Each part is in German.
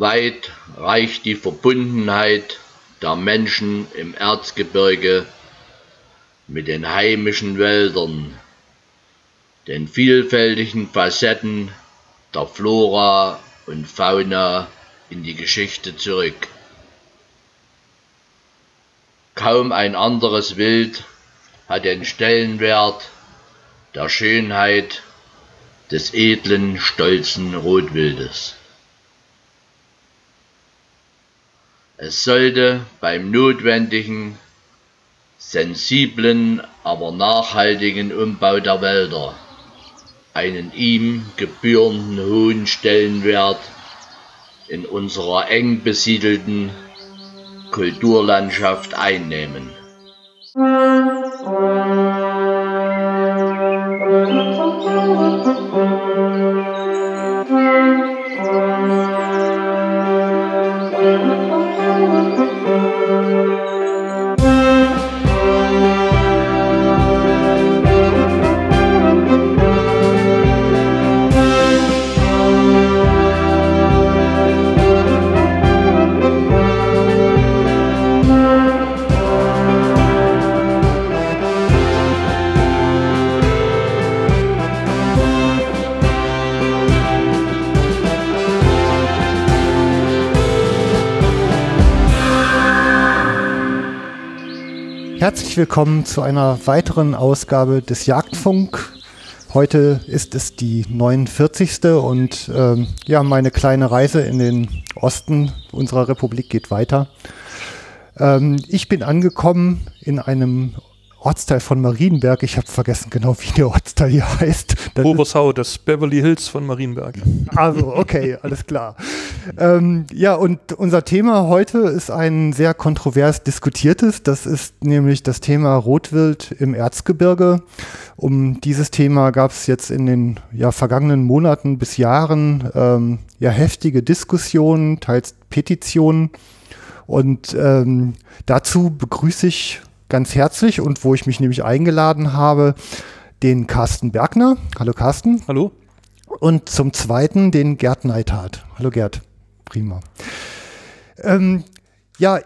Weit reicht die Verbundenheit der Menschen im Erzgebirge mit den heimischen Wäldern, den vielfältigen Facetten der Flora und Fauna in die Geschichte zurück. Kaum ein anderes Wild hat den Stellenwert der Schönheit des edlen, stolzen Rotwildes. Es sollte beim notwendigen, sensiblen, aber nachhaltigen Umbau der Wälder einen ihm gebührenden hohen Stellenwert in unserer eng besiedelten Kulturlandschaft einnehmen. Willkommen zu einer weiteren Ausgabe des Jagdfunk. Heute ist es die 49. und ähm, ja, meine kleine Reise in den Osten unserer Republik geht weiter. Ähm, ich bin angekommen in einem Ortsteil von Marienberg. Ich habe vergessen genau, wie der Ortsteil hier heißt. Das Obersau, das Beverly Hills von Marienberg. Also, okay, alles klar. Ähm, ja, und unser Thema heute ist ein sehr kontrovers diskutiertes. Das ist nämlich das Thema Rotwild im Erzgebirge. Um dieses Thema gab es jetzt in den ja, vergangenen Monaten bis Jahren ähm, ja heftige Diskussionen, teils Petitionen. Und ähm, dazu begrüße ich ganz herzlich und wo ich mich nämlich eingeladen habe, den Carsten Bergner. Hallo Carsten. Hallo. Und zum Zweiten den Gerd Neithardt. Hallo Gerd. Prima. Ähm, ja,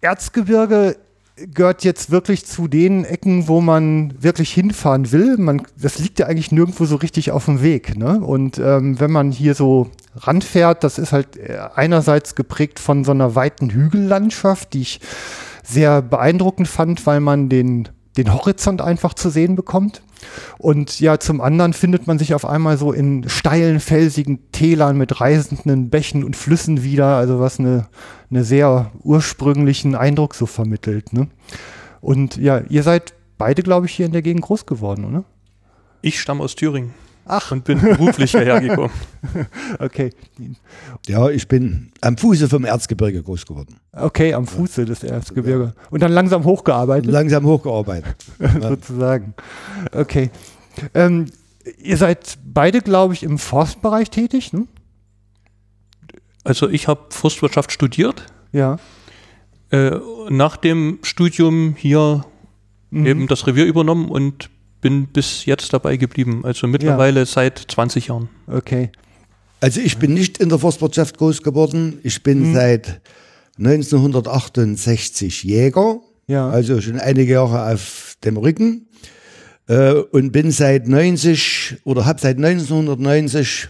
Erzgebirge gehört jetzt wirklich zu den Ecken, wo man wirklich hinfahren will. Man, das liegt ja eigentlich nirgendwo so richtig auf dem Weg. Ne? Und ähm, wenn man hier so ranfährt, das ist halt äh, einerseits geprägt von so einer weiten Hügellandschaft, die ich sehr beeindruckend fand, weil man den, den Horizont einfach zu sehen bekommt. Und ja, zum anderen findet man sich auf einmal so in steilen, felsigen Tälern mit reisenden Bächen und Flüssen wieder, also was eine, eine sehr ursprünglichen Eindruck so vermittelt. Ne? Und ja, ihr seid beide, glaube ich, hier in der Gegend groß geworden, oder? Ich stamme aus Thüringen. Ach. Und bin beruflich hierher gekommen. okay. Ja, ich bin am Fuße vom Erzgebirge groß geworden. Okay, am Fuße des Erzgebirge. Und dann langsam hochgearbeitet? Langsam hochgearbeitet. Sozusagen. Okay. Ähm, ihr seid beide, glaube ich, im Forstbereich tätig, ne? Also ich habe Forstwirtschaft studiert. Ja. Äh, nach dem Studium hier mhm. eben das Revier übernommen und bin bis jetzt dabei geblieben. Also mittlerweile ja. seit 20 Jahren. Okay. Also ich bin nicht in der Forstwirtschaft groß geworden. Ich bin hm. seit 1968 Jäger. Ja. Also schon einige Jahre auf dem Rücken. Äh, und bin seit 90 oder habe seit 1990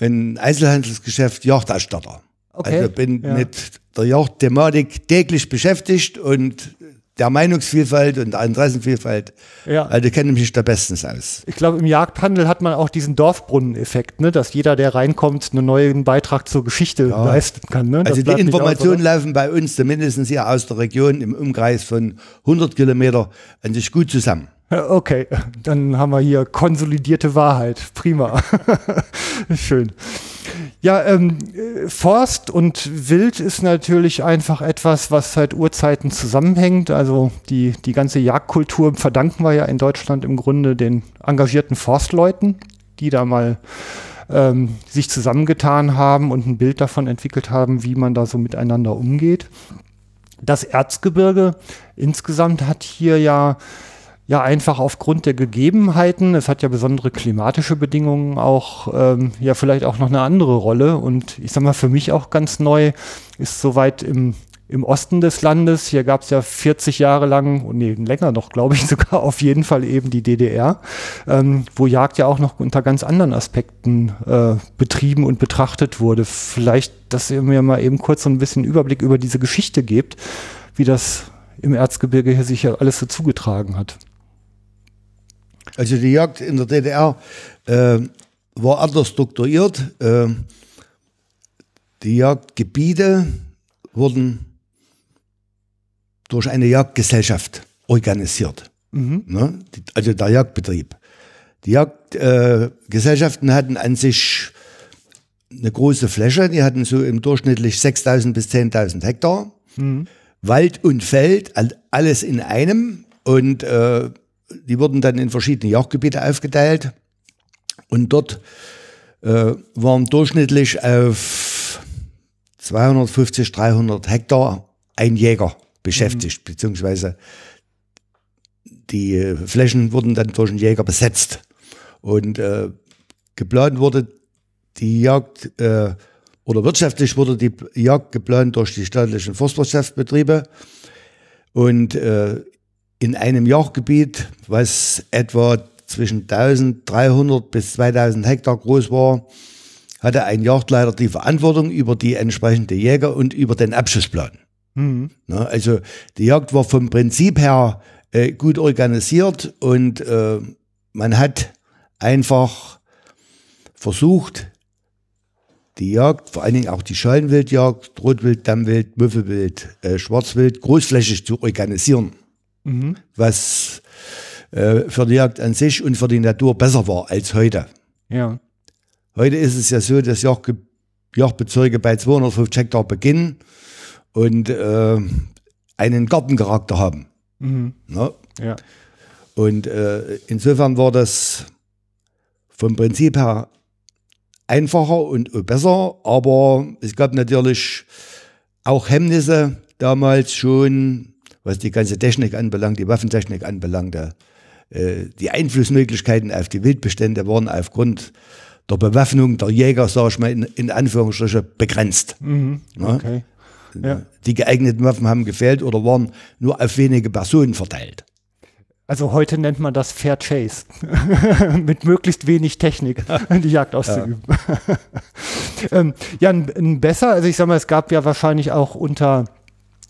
ein Einzelhandelsgeschäft Jagdausstatter. Okay. Also bin ja. mit der Jagdthematik täglich beschäftigt und der Meinungsvielfalt und der Interessenvielfalt. Ja. Also kenne mich da bestens aus. Ich glaube, im Jagdhandel hat man auch diesen Dorfbrunneneffekt, ne? dass jeder, der reinkommt, einen neuen Beitrag zur Geschichte ja. leisten kann. Ne? Also die Informationen aus, laufen bei uns, zumindest hier aus der Region, im Umkreis von 100 Kilometer, an sich gut zusammen. Okay, dann haben wir hier konsolidierte Wahrheit. Prima. Schön. Ja, ähm, Forst und Wild ist natürlich einfach etwas, was seit Urzeiten zusammenhängt. Also die, die ganze Jagdkultur verdanken wir ja in Deutschland im Grunde den engagierten Forstleuten, die da mal ähm, sich zusammengetan haben und ein Bild davon entwickelt haben, wie man da so miteinander umgeht. Das Erzgebirge insgesamt hat hier ja ja einfach aufgrund der Gegebenheiten, es hat ja besondere klimatische Bedingungen auch, ähm, ja vielleicht auch noch eine andere Rolle. Und ich sag mal, für mich auch ganz neu ist soweit im im Osten des Landes. Hier gab es ja 40 Jahre lang, und nee, länger noch, glaube ich sogar, auf jeden Fall eben die DDR, ähm, wo Jagd ja auch noch unter ganz anderen Aspekten äh, betrieben und betrachtet wurde. Vielleicht, dass ihr mir mal eben kurz so ein bisschen Überblick über diese Geschichte gebt, wie das im Erzgebirge hier sich ja alles so zugetragen hat. Also die Jagd in der DDR äh, war anders strukturiert. Äh, die Jagdgebiete wurden durch eine Jagdgesellschaft organisiert. Mhm. Ne? Also der Jagdbetrieb. Die Jagdgesellschaften äh, hatten an sich eine große Fläche, die hatten so im durchschnittlich 6.000 bis 10.000 Hektar. Mhm. Wald und Feld, alles in einem. Und äh, die wurden dann in verschiedene Jagdgebiete aufgeteilt. Und dort äh, waren durchschnittlich auf 250, 300 Hektar ein Jäger beschäftigt, mhm. beziehungsweise die äh, Flächen wurden dann durch einen Jäger besetzt. Und äh, geplant wurde die Jagd, äh, oder wirtschaftlich wurde die Jagd geplant durch die staatlichen Forstwirtschaftsbetriebe. Und äh, in einem Jagdgebiet, was etwa zwischen 1300 bis 2000 Hektar groß war, hatte ein Jagdleiter die Verantwortung über die entsprechende Jäger und über den Abschussplan. Mhm. Na, also die Jagd war vom Prinzip her äh, gut organisiert und äh, man hat einfach versucht, die Jagd, vor allen Dingen auch die Schalenwildjagd, Rotwild, Dammwild, Müffelwild, äh, Schwarzwild, großflächig zu organisieren. Mhm. Was äh, für die Jagd an sich und für die Natur besser war als heute. Ja. Heute ist es ja so, dass Jagd, Jagdbezirke bei 250 Hektar beginnen und äh, einen Gartencharakter haben. Mhm. Ne? Ja. Und äh, insofern war das vom Prinzip her einfacher und besser, aber es gab natürlich auch Hemmnisse damals schon, was die ganze Technik anbelangt, die Waffentechnik anbelangte. Äh, die Einflussmöglichkeiten auf die Wildbestände waren aufgrund der Bewaffnung der Jäger, sage ich mal, in, in Anführungsstriche begrenzt. Mhm. Okay. Ja. Die geeigneten Waffen haben gefehlt oder waren nur auf wenige Personen verteilt. Also heute nennt man das Fair Chase. Mit möglichst wenig Technik die Jagd auszuüben. Ja, ähm, ja ein, ein besser, also ich sag mal, es gab ja wahrscheinlich auch unter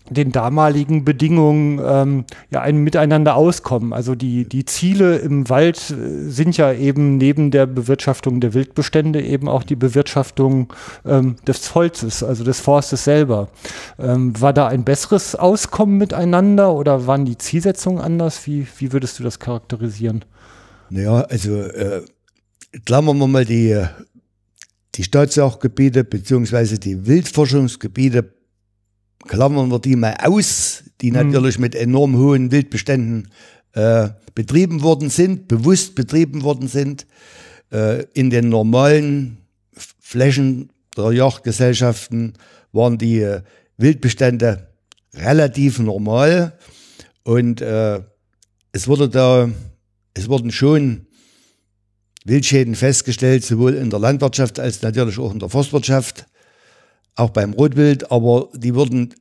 den damaligen Bedingungen ähm, ja ein Miteinander auskommen. Also die, die Ziele im Wald äh, sind ja eben neben der Bewirtschaftung der Wildbestände eben auch die Bewirtschaftung ähm, des Holzes, also des Forstes selber. Ähm, war da ein besseres Auskommen miteinander oder waren die Zielsetzungen anders? Wie, wie würdest du das charakterisieren? Naja, also äh, klammern wir mal die, die Staatssachgebiete beziehungsweise die Wildforschungsgebiete klammern wir die mal aus, die mhm. natürlich mit enorm hohen Wildbeständen äh, betrieben worden sind, bewusst betrieben worden sind. Äh, in den normalen Flächen der Jagdgesellschaften waren die äh, Wildbestände relativ normal und äh, es wurde da, es wurden schon Wildschäden festgestellt, sowohl in der Landwirtschaft als natürlich auch in der Forstwirtschaft auch beim Rotwild, aber die wurden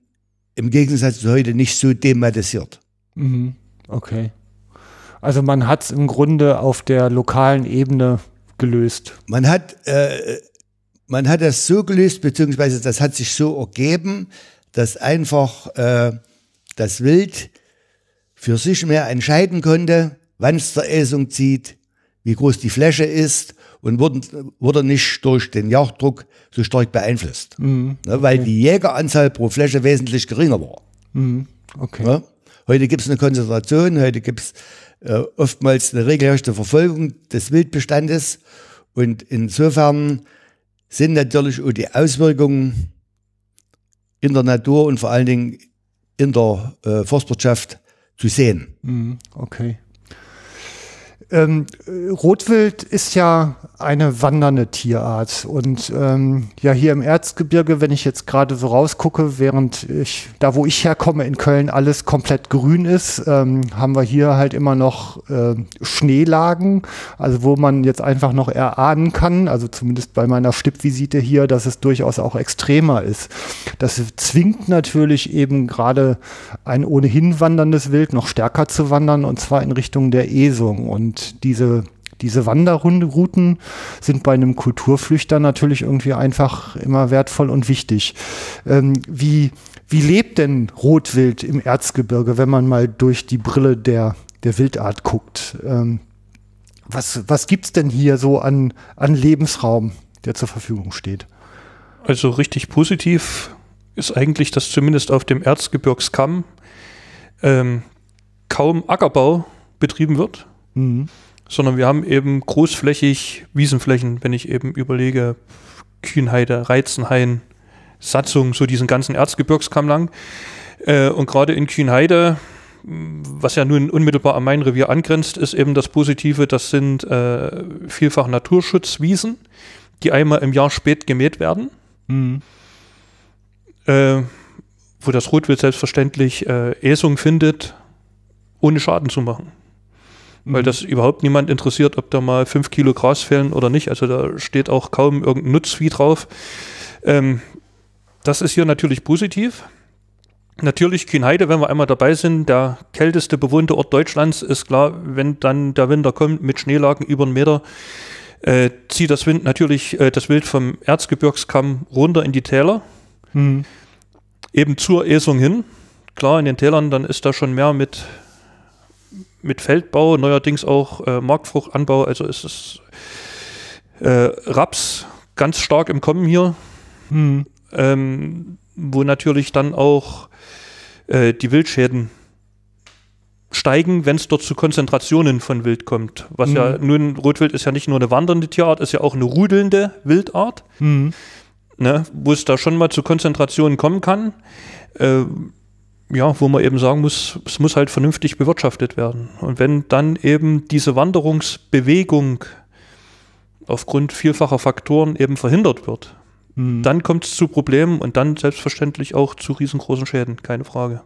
im Gegensatz zu heute nicht so thematisiert. Mhm. Okay. Also man hat es im Grunde auf der lokalen Ebene gelöst. Man hat, äh, man hat das so gelöst, beziehungsweise das hat sich so ergeben, dass einfach äh, das Wild für sich mehr entscheiden konnte, wann es zur Essung zieht, wie groß die Fläche ist und wurden, wurde nicht durch den Jagddruck so stark beeinflusst. Mhm. Ne, weil die Jägeranzahl pro Fläche wesentlich geringer war. Mhm. Okay. Ne? Heute gibt es eine Konzentration, heute gibt es äh, oftmals eine regelrechte Verfolgung des Wildbestandes und insofern sind natürlich auch die Auswirkungen in der Natur und vor allen Dingen in der äh, Forstwirtschaft zu sehen. Mhm. Okay. Ähm, Rotwild ist ja eine wandernde Tierart. Und ähm, ja hier im Erzgebirge, wenn ich jetzt gerade so rausgucke, während ich da wo ich herkomme in Köln alles komplett grün ist, ähm, haben wir hier halt immer noch äh, Schneelagen, also wo man jetzt einfach noch erahnen kann, also zumindest bei meiner Stippvisite hier, dass es durchaus auch extremer ist. Das zwingt natürlich eben gerade ein ohnehin wanderndes Wild noch stärker zu wandern und zwar in Richtung der Esung. Und diese, diese Wanderrouten sind bei einem Kulturflüchter natürlich irgendwie einfach immer wertvoll und wichtig. Ähm, wie, wie lebt denn Rotwild im Erzgebirge, wenn man mal durch die Brille der, der Wildart guckt? Ähm, was was gibt es denn hier so an, an Lebensraum, der zur Verfügung steht? Also richtig positiv ist eigentlich, dass zumindest auf dem Erzgebirgskamm ähm, kaum Ackerbau betrieben wird. Mhm. Sondern wir haben eben großflächig Wiesenflächen, wenn ich eben überlege, Kühnheide, Reizenhain, Satzung, so diesen ganzen Erzgebirgskamm lang. Äh, und gerade in Kühnheide, was ja nun unmittelbar an mein Revier angrenzt, ist eben das Positive, das sind äh, vielfach Naturschutzwiesen, die einmal im Jahr spät gemäht werden. Mhm. Äh, wo das Rotwild selbstverständlich äh, Esung findet, ohne Schaden zu machen weil das überhaupt niemand interessiert, ob da mal fünf Kilo Gras fehlen oder nicht. Also da steht auch kaum irgendein Nutzvieh drauf. Ähm, das ist hier natürlich positiv. Natürlich Kühnheide, wenn wir einmal dabei sind, der kälteste bewohnte Ort Deutschlands, ist klar, wenn dann der Winter kommt mit Schneelagen über einen Meter, äh, zieht das Wind natürlich äh, das Wild vom Erzgebirgskamm runter in die Täler, mhm. eben zur Esung hin. Klar, in den Tälern, dann ist da schon mehr mit mit Feldbau, neuerdings auch äh, Marktfruchtanbau. Also ist es äh, Raps ganz stark im Kommen hier, hm. ähm, wo natürlich dann auch äh, die Wildschäden steigen, wenn es dort zu Konzentrationen von Wild kommt. Was mhm. ja nun, Rotwild ist ja nicht nur eine wandernde Tierart, ist ja auch eine rudelnde Wildart, mhm. ne, wo es da schon mal zu Konzentrationen kommen kann. Äh, ja, wo man eben sagen muss, es muss halt vernünftig bewirtschaftet werden. Und wenn dann eben diese Wanderungsbewegung aufgrund vielfacher Faktoren eben verhindert wird, mhm. dann kommt es zu Problemen und dann selbstverständlich auch zu riesengroßen Schäden, keine Frage.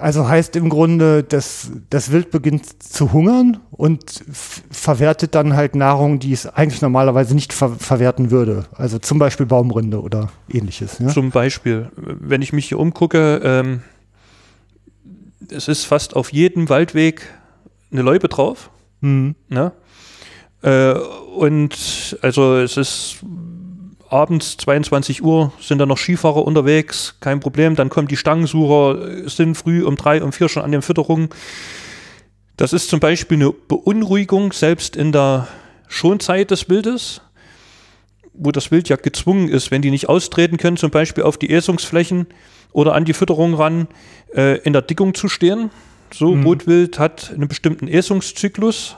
Also heißt im Grunde, dass das Wild beginnt zu hungern und verwertet dann halt Nahrung, die es eigentlich normalerweise nicht ver verwerten würde. Also zum Beispiel Baumrinde oder ähnliches. Ja? Zum Beispiel, wenn ich mich hier umgucke, ähm, es ist fast auf jedem Waldweg eine Loipe drauf. Mhm. Ne? Äh, und also es ist abends 22 Uhr sind da noch Skifahrer unterwegs, kein Problem. Dann kommen die Stangensucher, sind früh um drei, um vier schon an den Fütterungen. Das ist zum Beispiel eine Beunruhigung selbst in der Schonzeit des Wildes, wo das Wild ja gezwungen ist, wenn die nicht austreten können, zum Beispiel auf die Esungsflächen oder an die Fütterung ran, äh, in der Dickung zu stehen. So, mhm. Rotwild hat einen bestimmten Esungszyklus,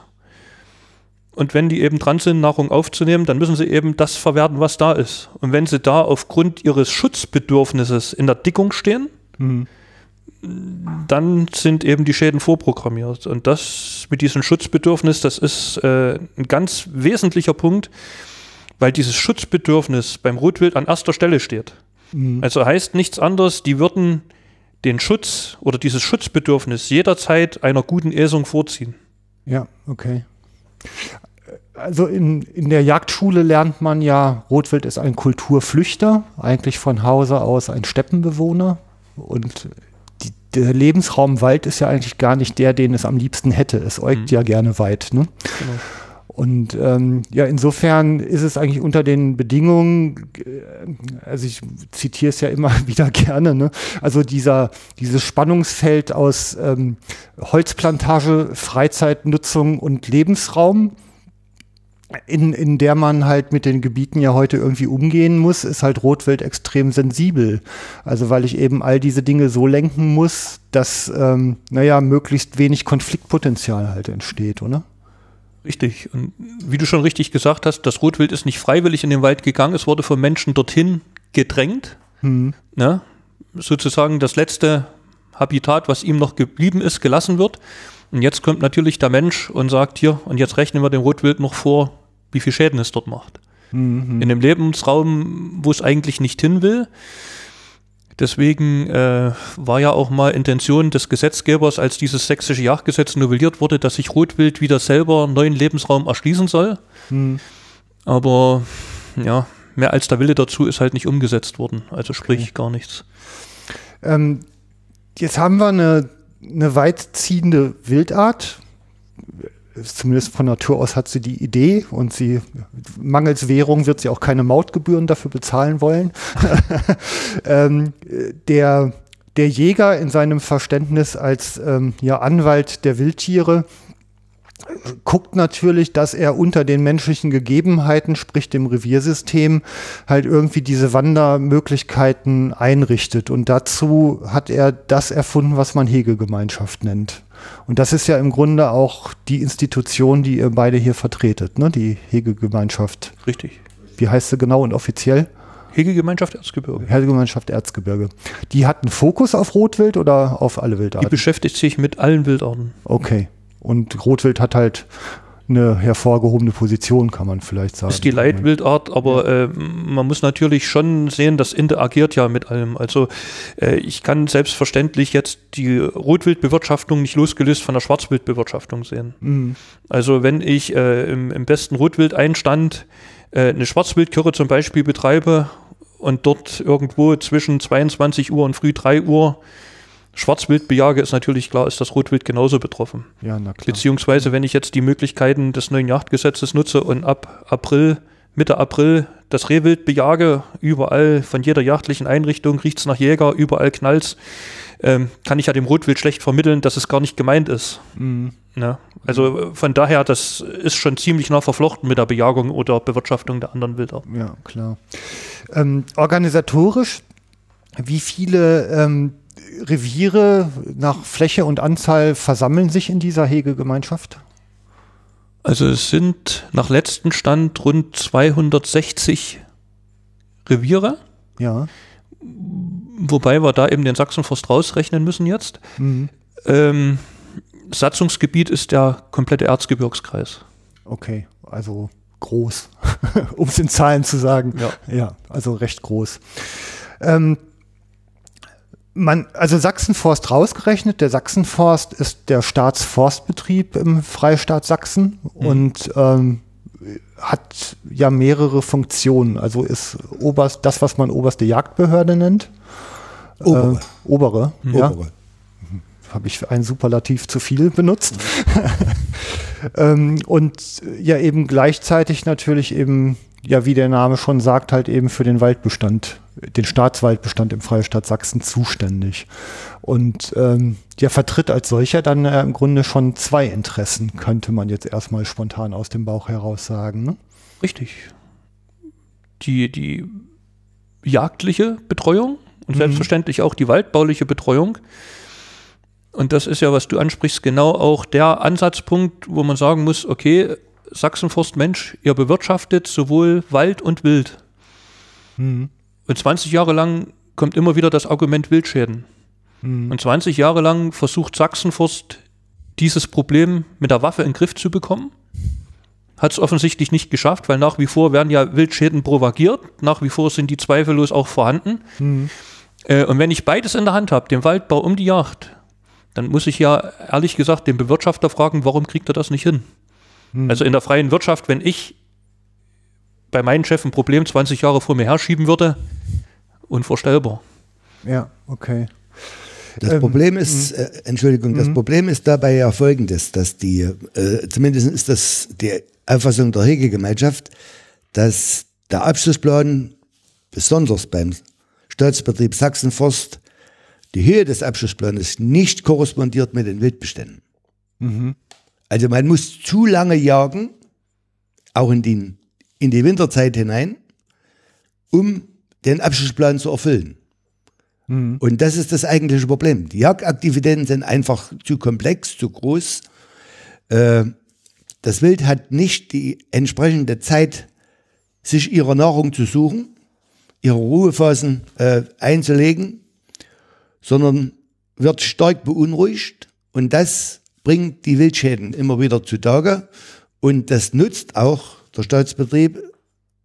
und wenn die eben dran sind, Nahrung aufzunehmen, dann müssen sie eben das verwerten, was da ist. Und wenn sie da aufgrund ihres Schutzbedürfnisses in der Dickung stehen, mhm. dann sind eben die Schäden vorprogrammiert. Und das mit diesem Schutzbedürfnis, das ist äh, ein ganz wesentlicher Punkt, weil dieses Schutzbedürfnis beim Rotwild an erster Stelle steht. Mhm. Also heißt nichts anderes, die würden den Schutz oder dieses Schutzbedürfnis jederzeit einer guten Esung vorziehen. Ja, okay. Also in, in der Jagdschule lernt man ja, Rotwild ist ein Kulturflüchter, eigentlich von Hause aus ein Steppenbewohner. Und die, der Lebensraum Wald ist ja eigentlich gar nicht der, den es am liebsten hätte. Es äugt mhm. ja gerne weit. Ne? Genau. Und ähm, ja, insofern ist es eigentlich unter den Bedingungen, äh, also ich zitiere es ja immer wieder gerne, ne? also dieser, dieses Spannungsfeld aus ähm, Holzplantage, Freizeitnutzung und Lebensraum, in, in der man halt mit den Gebieten ja heute irgendwie umgehen muss, ist halt Rotwild extrem sensibel. Also weil ich eben all diese Dinge so lenken muss, dass, ähm, naja, möglichst wenig Konfliktpotenzial halt entsteht, oder? Richtig. Und wie du schon richtig gesagt hast, das Rotwild ist nicht freiwillig in den Wald gegangen, es wurde von Menschen dorthin gedrängt. Mhm. Ne? Sozusagen das letzte Habitat, was ihm noch geblieben ist, gelassen wird. Und jetzt kommt natürlich der Mensch und sagt hier, und jetzt rechnen wir dem Rotwild noch vor, wie viel Schäden es dort macht. Mhm. In einem Lebensraum, wo es eigentlich nicht hin will. Deswegen äh, war ja auch mal Intention des Gesetzgebers, als dieses sächsische Jagdgesetz novelliert wurde, dass sich Rotwild wieder selber einen neuen Lebensraum erschließen soll. Mhm. Aber ja, mehr als der Wille dazu ist halt nicht umgesetzt worden. Also sprich okay. gar nichts. Ähm, jetzt haben wir eine, eine weitziehende Wildart zumindest von Natur aus hat sie die Idee und sie, mangels Währung wird sie auch keine Mautgebühren dafür bezahlen wollen. ähm, der, der Jäger in seinem Verständnis als ähm, ja, Anwalt der Wildtiere guckt natürlich, dass er unter den menschlichen Gegebenheiten, sprich dem Reviersystem, halt irgendwie diese Wandermöglichkeiten einrichtet. Und dazu hat er das erfunden, was man Hegegemeinschaft nennt. Und das ist ja im Grunde auch die Institution, die ihr beide hier vertretet, ne? die Hegegemeinschaft. Richtig. Wie heißt sie genau und offiziell? Hegegemeinschaft Erzgebirge. Hegegemeinschaft Erzgebirge. Die hat einen Fokus auf Rotwild oder auf alle Wildarten? Die beschäftigt sich mit allen Wildarten. Okay. Und Rotwild hat halt eine hervorgehobene Position, kann man vielleicht sagen. Ist die Leitwildart, aber äh, man muss natürlich schon sehen, das interagiert ja mit allem. Also äh, ich kann selbstverständlich jetzt die Rotwildbewirtschaftung nicht losgelöst von der Schwarzwildbewirtschaftung sehen. Mhm. Also wenn ich äh, im, im, besten Rotwildeinstand äh, eine Schwarzwildkirre zum Beispiel betreibe und dort irgendwo zwischen 22 Uhr und früh 3 Uhr Schwarzwild bejage, ist natürlich klar, ist das Rotwild genauso betroffen. Ja, na klar. Beziehungsweise, wenn ich jetzt die Möglichkeiten des neuen Jagdgesetzes nutze und ab April, Mitte April das Rehwild bejage, überall von jeder jagdlichen Einrichtung riecht es nach Jäger, überall knallt ähm, kann ich ja dem Rotwild schlecht vermitteln, dass es gar nicht gemeint ist. Mhm. Ja, also von daher, das ist schon ziemlich nah verflochten mit der Bejagung oder Bewirtschaftung der anderen Wilder. Ja, klar. Ähm, organisatorisch, wie viele ähm, Reviere nach Fläche und Anzahl versammeln sich in dieser Hegegemeinschaft? Also es sind nach letztem Stand rund 260 Reviere. Ja. Wobei wir da eben den Sachsenforst rausrechnen müssen jetzt. Mhm. Ähm, Satzungsgebiet ist der komplette Erzgebirgskreis. Okay, also groß, um es in Zahlen zu sagen. Ja, ja also recht groß. Ähm, man, also Sachsenforst rausgerechnet, der Sachsenforst ist der Staatsforstbetrieb im Freistaat Sachsen mhm. und ähm, hat ja mehrere Funktionen. Also ist oberst, das, was man oberste Jagdbehörde nennt. Obere. Äh, obere, mhm. ja. Obere. Habe ich ein Superlativ zu viel benutzt. ähm, und ja eben gleichzeitig natürlich eben ja, wie der Name schon sagt, halt eben für den Waldbestand, den Staatswaldbestand im Freistaat Sachsen zuständig. Und ähm, der vertritt als solcher dann äh, im Grunde schon zwei Interessen, könnte man jetzt erstmal spontan aus dem Bauch heraus sagen. Ne? Richtig. Die, die jagdliche Betreuung und mhm. selbstverständlich auch die waldbauliche Betreuung. Und das ist ja, was du ansprichst, genau auch der Ansatzpunkt, wo man sagen muss, okay, Sachsenforst Mensch, ihr bewirtschaftet sowohl Wald und Wild. Mhm. Und 20 Jahre lang kommt immer wieder das Argument Wildschäden. Mhm. Und 20 Jahre lang versucht Sachsenforst dieses Problem mit der Waffe in den Griff zu bekommen. Hat es offensichtlich nicht geschafft, weil nach wie vor werden ja Wildschäden propagiert. Nach wie vor sind die zweifellos auch vorhanden. Mhm. Äh, und wenn ich beides in der Hand habe, den Waldbau um die Jagd, dann muss ich ja ehrlich gesagt den Bewirtschafter fragen, warum kriegt er das nicht hin? Hm. Also in der freien Wirtschaft, wenn ich bei meinem Chef ein Problem 20 Jahre vor mir herschieben würde, unvorstellbar. Ja, okay. Das ähm, Problem ist, hm. äh, Entschuldigung, das hm. Problem ist dabei ja folgendes, dass die, äh, zumindest ist das die Auffassung der Hegegemeinschaft, dass der Abschlussplan, besonders beim Staatsbetrieb Sachsenforst, die Höhe des Abschlussplanes nicht korrespondiert mit den Wildbeständen. Mhm. Also man muss zu lange jagen, auch in, den, in die Winterzeit hinein, um den Abschlussplan zu erfüllen. Mhm. Und das ist das eigentliche Problem. Die Jagdaktivitäten sind einfach zu komplex, zu groß. Äh, das Wild hat nicht die entsprechende Zeit, sich ihre Nahrung zu suchen, ihre Ruhephasen äh, einzulegen, sondern wird stark beunruhigt und das bringt die Wildschäden immer wieder zutage und das nutzt auch der Staatsbetrieb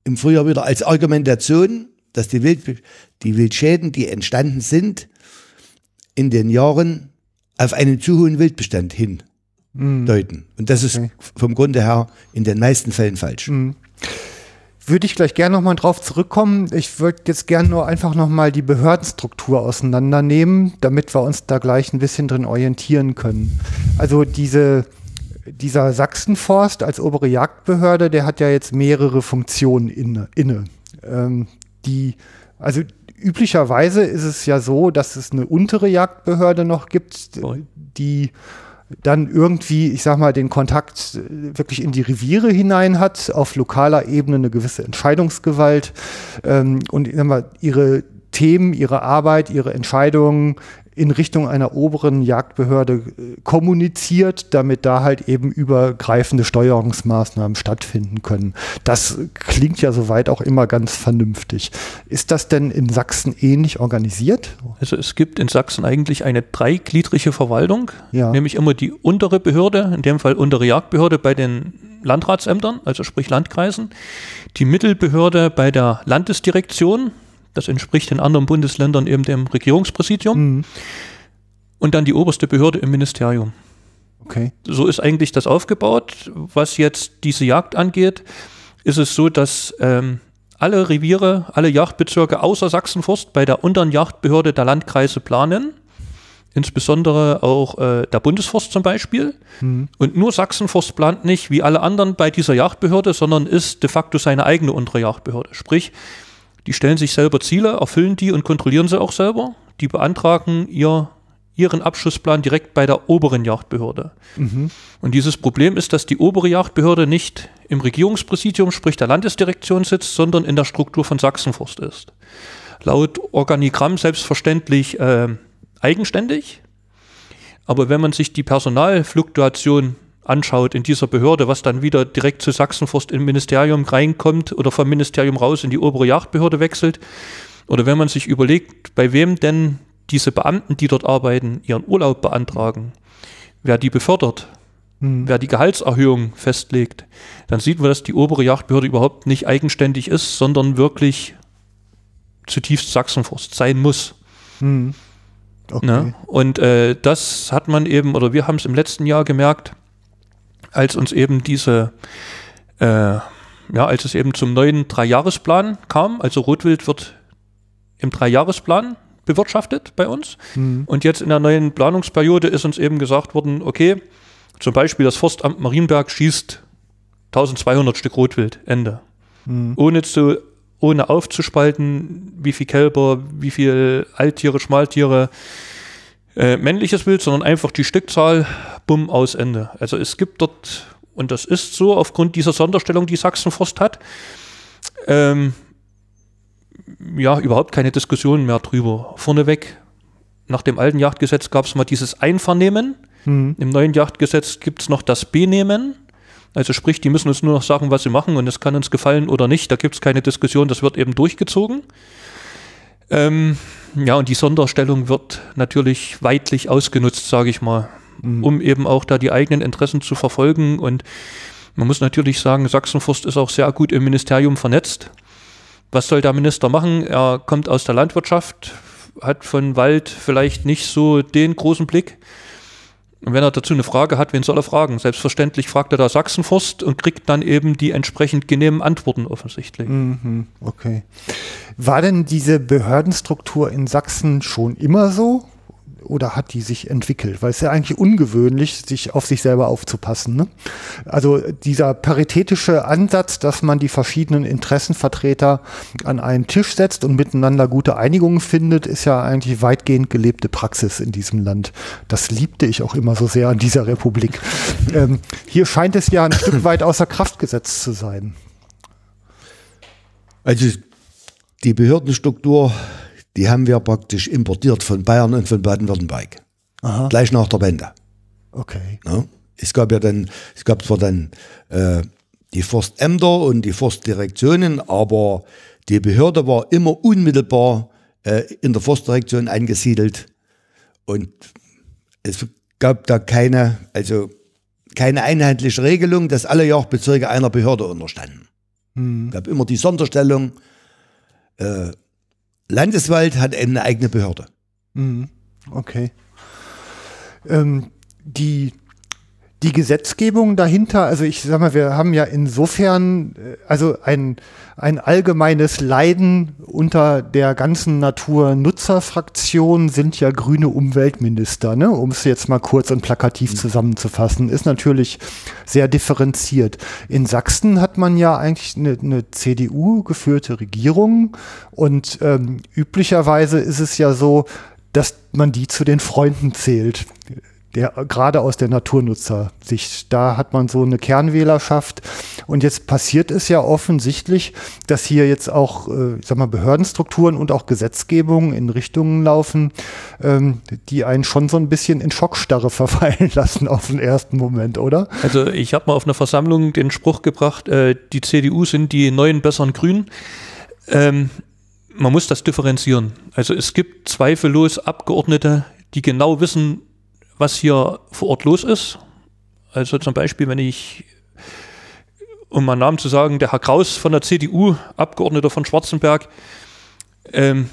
im Frühjahr wieder als Argumentation, dass die, Wild, die Wildschäden, die entstanden sind, in den Jahren auf einen zu hohen Wildbestand hin mm. deuten. Und das ist okay. vom Grunde her in den meisten Fällen falsch. Mm. Würde ich gleich gerne nochmal drauf zurückkommen. Ich würde jetzt gerne nur einfach nochmal die Behördenstruktur auseinandernehmen, damit wir uns da gleich ein bisschen drin orientieren können. Also diese, dieser Sachsenforst als obere Jagdbehörde, der hat ja jetzt mehrere Funktionen inne. inne. Ähm, die, also üblicherweise ist es ja so, dass es eine untere Jagdbehörde noch gibt, die dann irgendwie, ich sag mal, den Kontakt äh, wirklich in die Reviere hinein hat, auf lokaler Ebene eine gewisse Entscheidungsgewalt ähm, und mal, ihre Themen, ihre Arbeit, ihre Entscheidungen in Richtung einer oberen Jagdbehörde äh, kommuniziert, damit da halt eben übergreifende Steuerungsmaßnahmen stattfinden können. Das klingt ja soweit auch immer ganz vernünftig. Ist das denn in Sachsen ähnlich organisiert? Also es gibt in Sachsen eigentlich eine dreigliedrige Verwaltung, ja. nämlich immer die untere Behörde, in dem Fall untere Jagdbehörde bei den Landratsämtern, also sprich Landkreisen, die Mittelbehörde bei der Landesdirektion, das entspricht in anderen Bundesländern eben dem Regierungspräsidium. Mhm. Und dann die oberste Behörde im Ministerium. Okay. So ist eigentlich das aufgebaut. Was jetzt diese Jagd angeht, ist es so, dass ähm, alle Reviere, alle Jagdbezirke außer Sachsenforst bei der unteren Jagdbehörde der Landkreise planen. Insbesondere auch äh, der Bundesforst zum Beispiel. Mhm. Und nur Sachsenforst plant nicht wie alle anderen bei dieser Jagdbehörde, sondern ist de facto seine eigene untere Jagdbehörde. Sprich, die stellen sich selber Ziele, erfüllen die und kontrollieren sie auch selber. Die beantragen ihr, ihren Abschussplan direkt bei der oberen Jagdbehörde. Mhm. Und dieses Problem ist, dass die obere Jagdbehörde nicht im Regierungspräsidium, sprich der Landesdirektion sitzt, sondern in der Struktur von Sachsenforst ist. Laut Organigramm selbstverständlich äh, eigenständig. Aber wenn man sich die Personalfluktuation anschaut in dieser Behörde, was dann wieder direkt zu Sachsenforst im Ministerium reinkommt oder vom Ministerium raus in die obere Jagdbehörde wechselt. Oder wenn man sich überlegt, bei wem denn diese Beamten, die dort arbeiten, ihren Urlaub beantragen, wer die befördert, hm. wer die Gehaltserhöhung festlegt, dann sieht man, dass die obere Jagdbehörde überhaupt nicht eigenständig ist, sondern wirklich zutiefst Sachsenforst sein muss. Hm. Okay. Ne? Und äh, das hat man eben, oder wir haben es im letzten Jahr gemerkt, als uns eben diese, äh, ja, als es eben zum neuen Dreijahresplan kam, also Rotwild wird im Dreijahresplan bewirtschaftet bei uns. Mhm. Und jetzt in der neuen Planungsperiode ist uns eben gesagt worden, okay, zum Beispiel das Forstamt Marienberg schießt 1200 Stück Rotwild, Ende. Mhm. Ohne zu, ohne aufzuspalten, wie viel Kälber, wie viel Alttiere, Schmaltiere, äh, männliches Wild, sondern einfach die Stückzahl, bumm, aus Ende. Also es gibt dort, und das ist so aufgrund dieser Sonderstellung, die Sachsenforst hat, ähm, ja, überhaupt keine Diskussion mehr drüber. Vorneweg, nach dem alten Jagdgesetz gab es mal dieses Einvernehmen. Mhm. Im neuen Jagdgesetz gibt es noch das Benehmen. Also sprich, die müssen uns nur noch sagen, was sie machen und es kann uns gefallen oder nicht. Da gibt es keine Diskussion, das wird eben durchgezogen. Ähm, ja, und die Sonderstellung wird natürlich weitlich ausgenutzt, sage ich mal, mhm. um eben auch da die eigenen Interessen zu verfolgen. Und man muss natürlich sagen, Sachsenforst ist auch sehr gut im Ministerium vernetzt. Was soll der Minister machen? Er kommt aus der Landwirtschaft, hat von Wald vielleicht nicht so den großen Blick. Und wenn er dazu eine Frage hat, wen soll er fragen? Selbstverständlich fragt er da Sachsenforst und kriegt dann eben die entsprechend genehmen Antworten offensichtlich. Mhm, okay. War denn diese Behördenstruktur in Sachsen schon immer so? Oder hat die sich entwickelt? Weil es ist ja eigentlich ungewöhnlich, sich auf sich selber aufzupassen. Ne? Also dieser paritätische Ansatz, dass man die verschiedenen Interessenvertreter an einen Tisch setzt und miteinander gute Einigungen findet, ist ja eigentlich weitgehend gelebte Praxis in diesem Land. Das liebte ich auch immer so sehr an dieser Republik. Ähm, hier scheint es ja ein Stück weit außer Kraft gesetzt zu sein. Also die Behördenstruktur die haben wir praktisch importiert von Bayern und von Baden-Württemberg. Gleich nach der Wende. Okay. Ja, es gab ja dann, es gab zwar dann äh, die Forstämter und die Forstdirektionen, aber die Behörde war immer unmittelbar äh, in der Forstdirektion angesiedelt und es gab da keine, also keine einheitliche Regelung, dass alle Jagdbezirke einer Behörde unterstanden. Mhm. gab immer die Sonderstellung, äh, Landeswald hat eine eigene Behörde. Mhm. Okay. Ähm, die die Gesetzgebung dahinter, also ich sag mal, wir haben ja insofern äh, also ein, ein allgemeines Leiden unter der ganzen Naturnutzerfraktion sind ja grüne Umweltminister, ne? um es jetzt mal kurz und plakativ mhm. zusammenzufassen, ist natürlich sehr differenziert. In Sachsen hat man ja eigentlich eine, eine CDU geführte Regierung und ähm, üblicherweise ist es ja so, dass man die zu den Freunden zählt der, gerade aus der Naturnutzersicht. Da hat man so eine Kernwählerschaft. Und jetzt passiert es ja offensichtlich, dass hier jetzt auch, äh, ich sag mal, Behördenstrukturen und auch Gesetzgebungen in Richtungen laufen, ähm, die einen schon so ein bisschen in Schockstarre verfallen lassen auf den ersten Moment, oder? Also ich habe mal auf einer Versammlung den Spruch gebracht, äh, die CDU sind die neuen besseren Grünen. Ähm, man muss das differenzieren. Also es gibt zweifellos Abgeordnete, die genau wissen, was hier vor Ort los ist. Also zum Beispiel, wenn ich, um meinen Namen zu sagen, der Herr Kraus von der CDU, Abgeordneter von Schwarzenberg, ähm,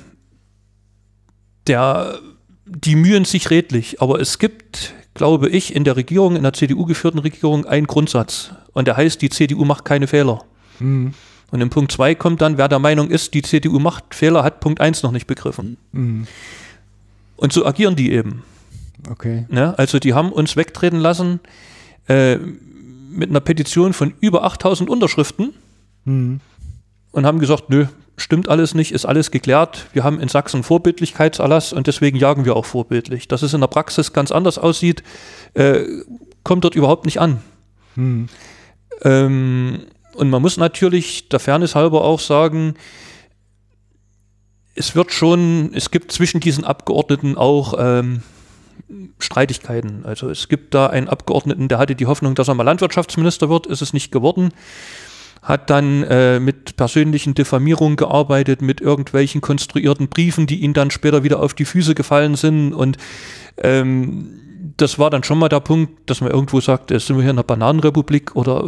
der, die mühen sich redlich, aber es gibt, glaube ich, in der Regierung, in der CDU geführten Regierung einen Grundsatz und der heißt, die CDU macht keine Fehler. Mhm. Und in Punkt 2 kommt dann, wer der Meinung ist, die CDU macht Fehler, hat Punkt 1 noch nicht begriffen. Mhm. Und so agieren die eben. Okay. Ne? Also die haben uns wegtreten lassen äh, mit einer Petition von über 8000 Unterschriften mhm. und haben gesagt, nö, stimmt alles nicht, ist alles geklärt. Wir haben in Sachsen Vorbildlichkeitserlass und deswegen jagen wir auch vorbildlich. Dass es in der Praxis ganz anders aussieht, äh, kommt dort überhaupt nicht an. Mhm. Ähm, und man muss natürlich der Fairness halber auch sagen, es wird schon, es gibt zwischen diesen Abgeordneten auch ähm, Streitigkeiten. Also es gibt da einen Abgeordneten, der hatte die Hoffnung, dass er mal Landwirtschaftsminister wird, ist es nicht geworden. Hat dann äh, mit persönlichen Diffamierungen gearbeitet, mit irgendwelchen konstruierten Briefen, die ihm dann später wieder auf die Füße gefallen sind. Und ähm, das war dann schon mal der Punkt, dass man irgendwo sagt, äh, sind wir hier in einer Bananenrepublik oder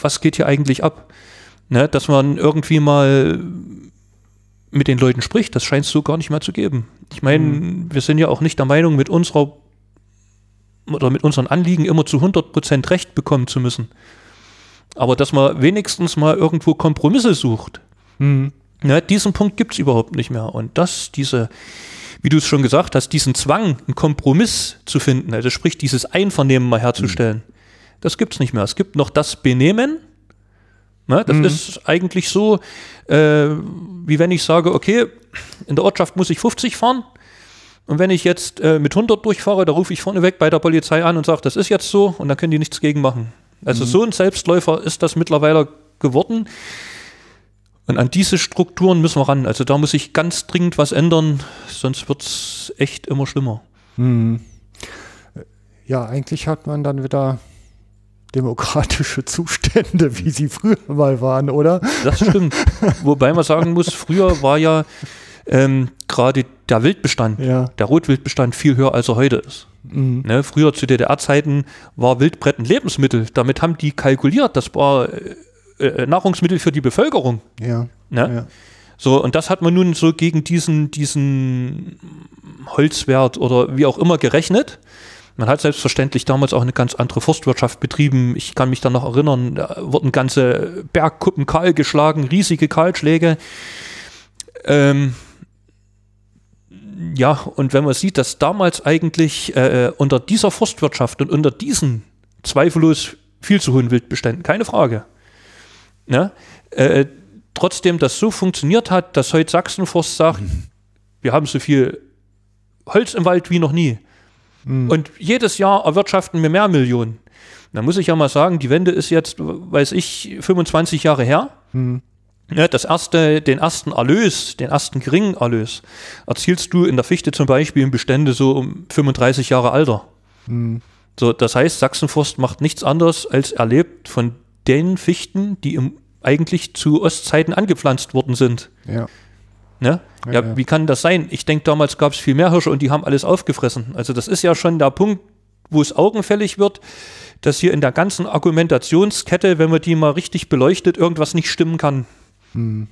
was geht hier eigentlich ab? Ne, dass man irgendwie mal mit den Leuten spricht. Das scheint es so gar nicht mehr zu geben. Ich meine, mhm. wir sind ja auch nicht der Meinung, mit unserer oder mit unseren Anliegen immer zu 100% Recht bekommen zu müssen. Aber dass man wenigstens mal irgendwo Kompromisse sucht, mhm. ja, diesen Punkt gibt es überhaupt nicht mehr. Und das, diese, wie du es schon gesagt hast, diesen Zwang, einen Kompromiss zu finden, also sprich dieses Einvernehmen mal herzustellen, mhm. das gibt es nicht mehr. Es gibt noch das Benehmen, Ne? Das mhm. ist eigentlich so, äh, wie wenn ich sage, okay, in der Ortschaft muss ich 50 fahren. Und wenn ich jetzt äh, mit 100 durchfahre, da rufe ich vorneweg bei der Polizei an und sage, das ist jetzt so und dann können die nichts gegen machen. Also mhm. so ein Selbstläufer ist das mittlerweile geworden. Und an diese Strukturen müssen wir ran. Also da muss sich ganz dringend was ändern, sonst wird es echt immer schlimmer. Mhm. Ja, eigentlich hat man dann wieder demokratische Zustände, wie sie früher mal waren, oder? Das stimmt. Wobei man sagen muss, früher war ja ähm, gerade der Wildbestand, ja. der Rotwildbestand viel höher, als er heute ist. Mhm. Ne, früher zu DDR-Zeiten war Wildbrett ein Lebensmittel. Damit haben die kalkuliert. Das war äh, äh, Nahrungsmittel für die Bevölkerung. Ja. Ne? ja. So, und das hat man nun so gegen diesen, diesen Holzwert oder wie auch immer gerechnet. Man hat selbstverständlich damals auch eine ganz andere Forstwirtschaft betrieben. Ich kann mich da noch erinnern, da wurden ganze Bergkuppen kahl geschlagen, riesige Kahlschläge. Ähm, ja, und wenn man sieht, dass damals eigentlich äh, unter dieser Forstwirtschaft und unter diesen zweifellos viel zu hohen Wildbeständen, keine Frage, ne, äh, trotzdem das so funktioniert hat, dass heute Sachsenforst sagt, mhm. wir haben so viel Holz im Wald wie noch nie. Mhm. Und jedes Jahr erwirtschaften wir mehr Millionen. Da muss ich ja mal sagen, die Wende ist jetzt, weiß ich, 25 Jahre her. Mhm. Ja, das erste, den ersten Erlös, den ersten geringen Erlös, erzielst du in der Fichte zum Beispiel in Bestände so um 35 Jahre Alter. Mhm. So, das heißt, Sachsenforst macht nichts anderes als erlebt von den Fichten, die im, eigentlich zu Ostzeiten angepflanzt worden sind. Ja. Ne? Ja, ja, wie kann das sein? Ich denke, damals gab es viel mehr Hirsche und die haben alles aufgefressen. Also das ist ja schon der Punkt, wo es augenfällig wird, dass hier in der ganzen Argumentationskette, wenn man die mal richtig beleuchtet, irgendwas nicht stimmen kann. Hm.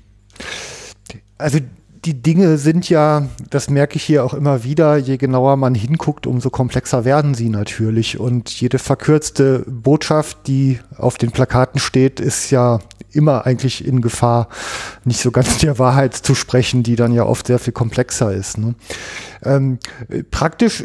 Also die Dinge sind ja, das merke ich hier auch immer wieder, je genauer man hinguckt, umso komplexer werden sie natürlich. Und jede verkürzte Botschaft, die auf den Plakaten steht, ist ja immer eigentlich in Gefahr, nicht so ganz der Wahrheit zu sprechen, die dann ja oft sehr viel komplexer ist. Ne? Ähm, praktisch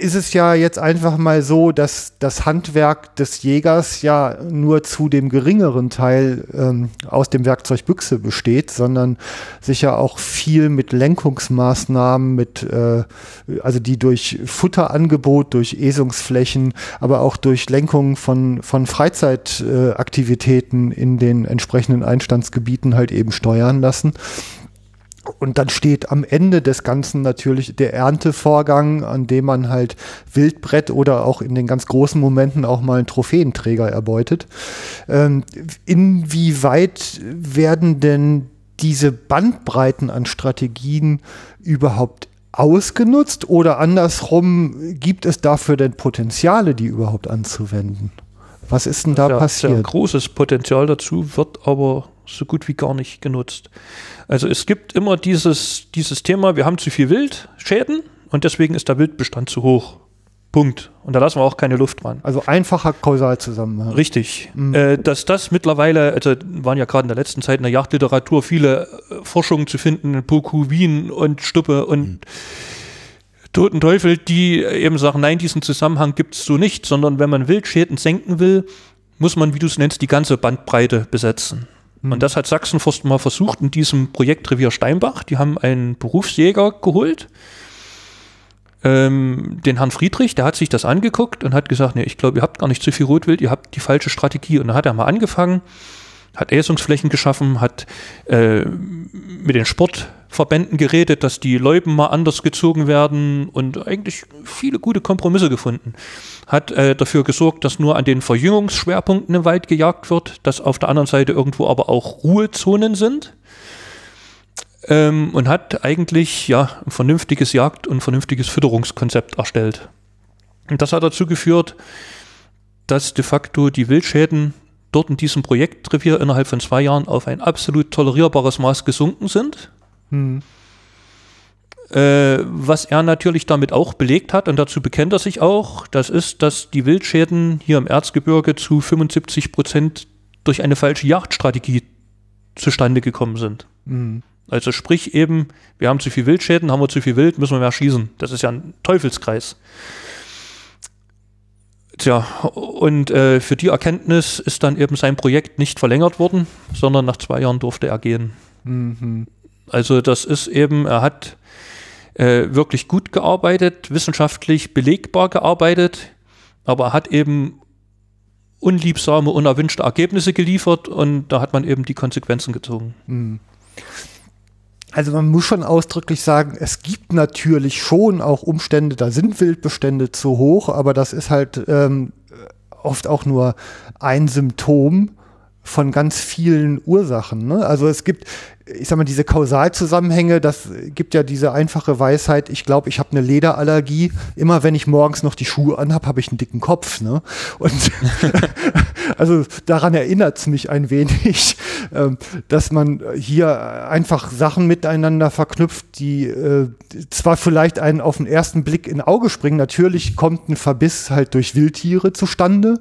ist es ja jetzt einfach mal so, dass das Handwerk des Jägers ja nur zu dem geringeren Teil ähm, aus dem Werkzeug Büchse besteht, sondern sich ja auch viel mit Lenkungsmaßnahmen, mit äh, also die durch Futterangebot, durch Esungsflächen, aber auch durch Lenkung von von Freizeitaktivitäten äh, in den entsprechenden Einstandsgebieten halt eben steuern lassen. Und dann steht am Ende des Ganzen natürlich der Erntevorgang, an dem man halt Wildbrett oder auch in den ganz großen Momenten auch mal einen Trophäenträger erbeutet. Ähm, inwieweit werden denn diese Bandbreiten an Strategien überhaupt ausgenutzt oder andersrum gibt es dafür denn Potenziale, die überhaupt anzuwenden? Was ist denn da ja, passiert? Sehr großes Potenzial dazu wird aber so gut wie gar nicht genutzt. Also es gibt immer dieses, dieses Thema, wir haben zu viel Wildschäden und deswegen ist der Wildbestand zu hoch. Punkt. Und da lassen wir auch keine Luft dran. Also einfacher Kausalzusammenhang. Richtig. Mhm. Äh, dass das mittlerweile, also waren ja gerade in der letzten Zeit in der Jagdliteratur viele äh, Forschungen zu finden, Poku, Wien und Stuppe und mhm. Toten Teufel, die eben sagen, nein, diesen Zusammenhang gibt es so nicht, sondern wenn man Wildschäden senken will, muss man, wie du es nennst, die ganze Bandbreite besetzen. Mhm. Und das hat Sachsenforst mal versucht in diesem Projekt Revier Steinbach. Die haben einen Berufsjäger geholt, ähm, den Herrn Friedrich, der hat sich das angeguckt und hat gesagt, nee, ich glaube, ihr habt gar nicht zu viel Rotwild, ihr habt die falsche Strategie. Und dann hat er mal angefangen, hat Äsungsflächen geschaffen, hat äh, mit den Sportverbänden geredet, dass die Läuben mal anders gezogen werden und eigentlich viele gute Kompromisse gefunden. Hat äh, dafür gesorgt, dass nur an den Verjüngungsschwerpunkten im Wald gejagt wird, dass auf der anderen Seite irgendwo aber auch Ruhezonen sind. Ähm, und hat eigentlich ja ein vernünftiges Jagd- und vernünftiges Fütterungskonzept erstellt. Und das hat dazu geführt, dass de facto die Wildschäden dort in diesem Projektrevier innerhalb von zwei Jahren auf ein absolut tolerierbares Maß gesunken sind. Hm. Äh, was er natürlich damit auch belegt hat, und dazu bekennt er sich auch, das ist, dass die Wildschäden hier im Erzgebirge zu 75 Prozent durch eine falsche Jagdstrategie zustande gekommen sind. Mhm. Also sprich eben, wir haben zu viel Wildschäden, haben wir zu viel Wild, müssen wir mehr schießen. Das ist ja ein Teufelskreis. Tja, und äh, für die Erkenntnis ist dann eben sein Projekt nicht verlängert worden, sondern nach zwei Jahren durfte er gehen. Mhm. Also das ist eben, er hat äh, wirklich gut gearbeitet, wissenschaftlich belegbar gearbeitet, aber er hat eben unliebsame, unerwünschte Ergebnisse geliefert und da hat man eben die Konsequenzen gezogen. Mhm. Also man muss schon ausdrücklich sagen, es gibt natürlich schon auch Umstände, da sind Wildbestände zu hoch, aber das ist halt ähm, oft auch nur ein Symptom von ganz vielen Ursachen. Ne? Also es gibt, ich sag mal, diese Kausalzusammenhänge, das gibt ja diese einfache Weisheit, ich glaube, ich habe eine Lederallergie. Immer wenn ich morgens noch die Schuhe anhab, habe ich einen dicken Kopf. Ne? Und also daran erinnert es mich ein wenig, äh, dass man hier einfach Sachen miteinander verknüpft, die äh, zwar vielleicht einen auf den ersten Blick in Auge springen. Natürlich kommt ein Verbiss halt durch Wildtiere zustande,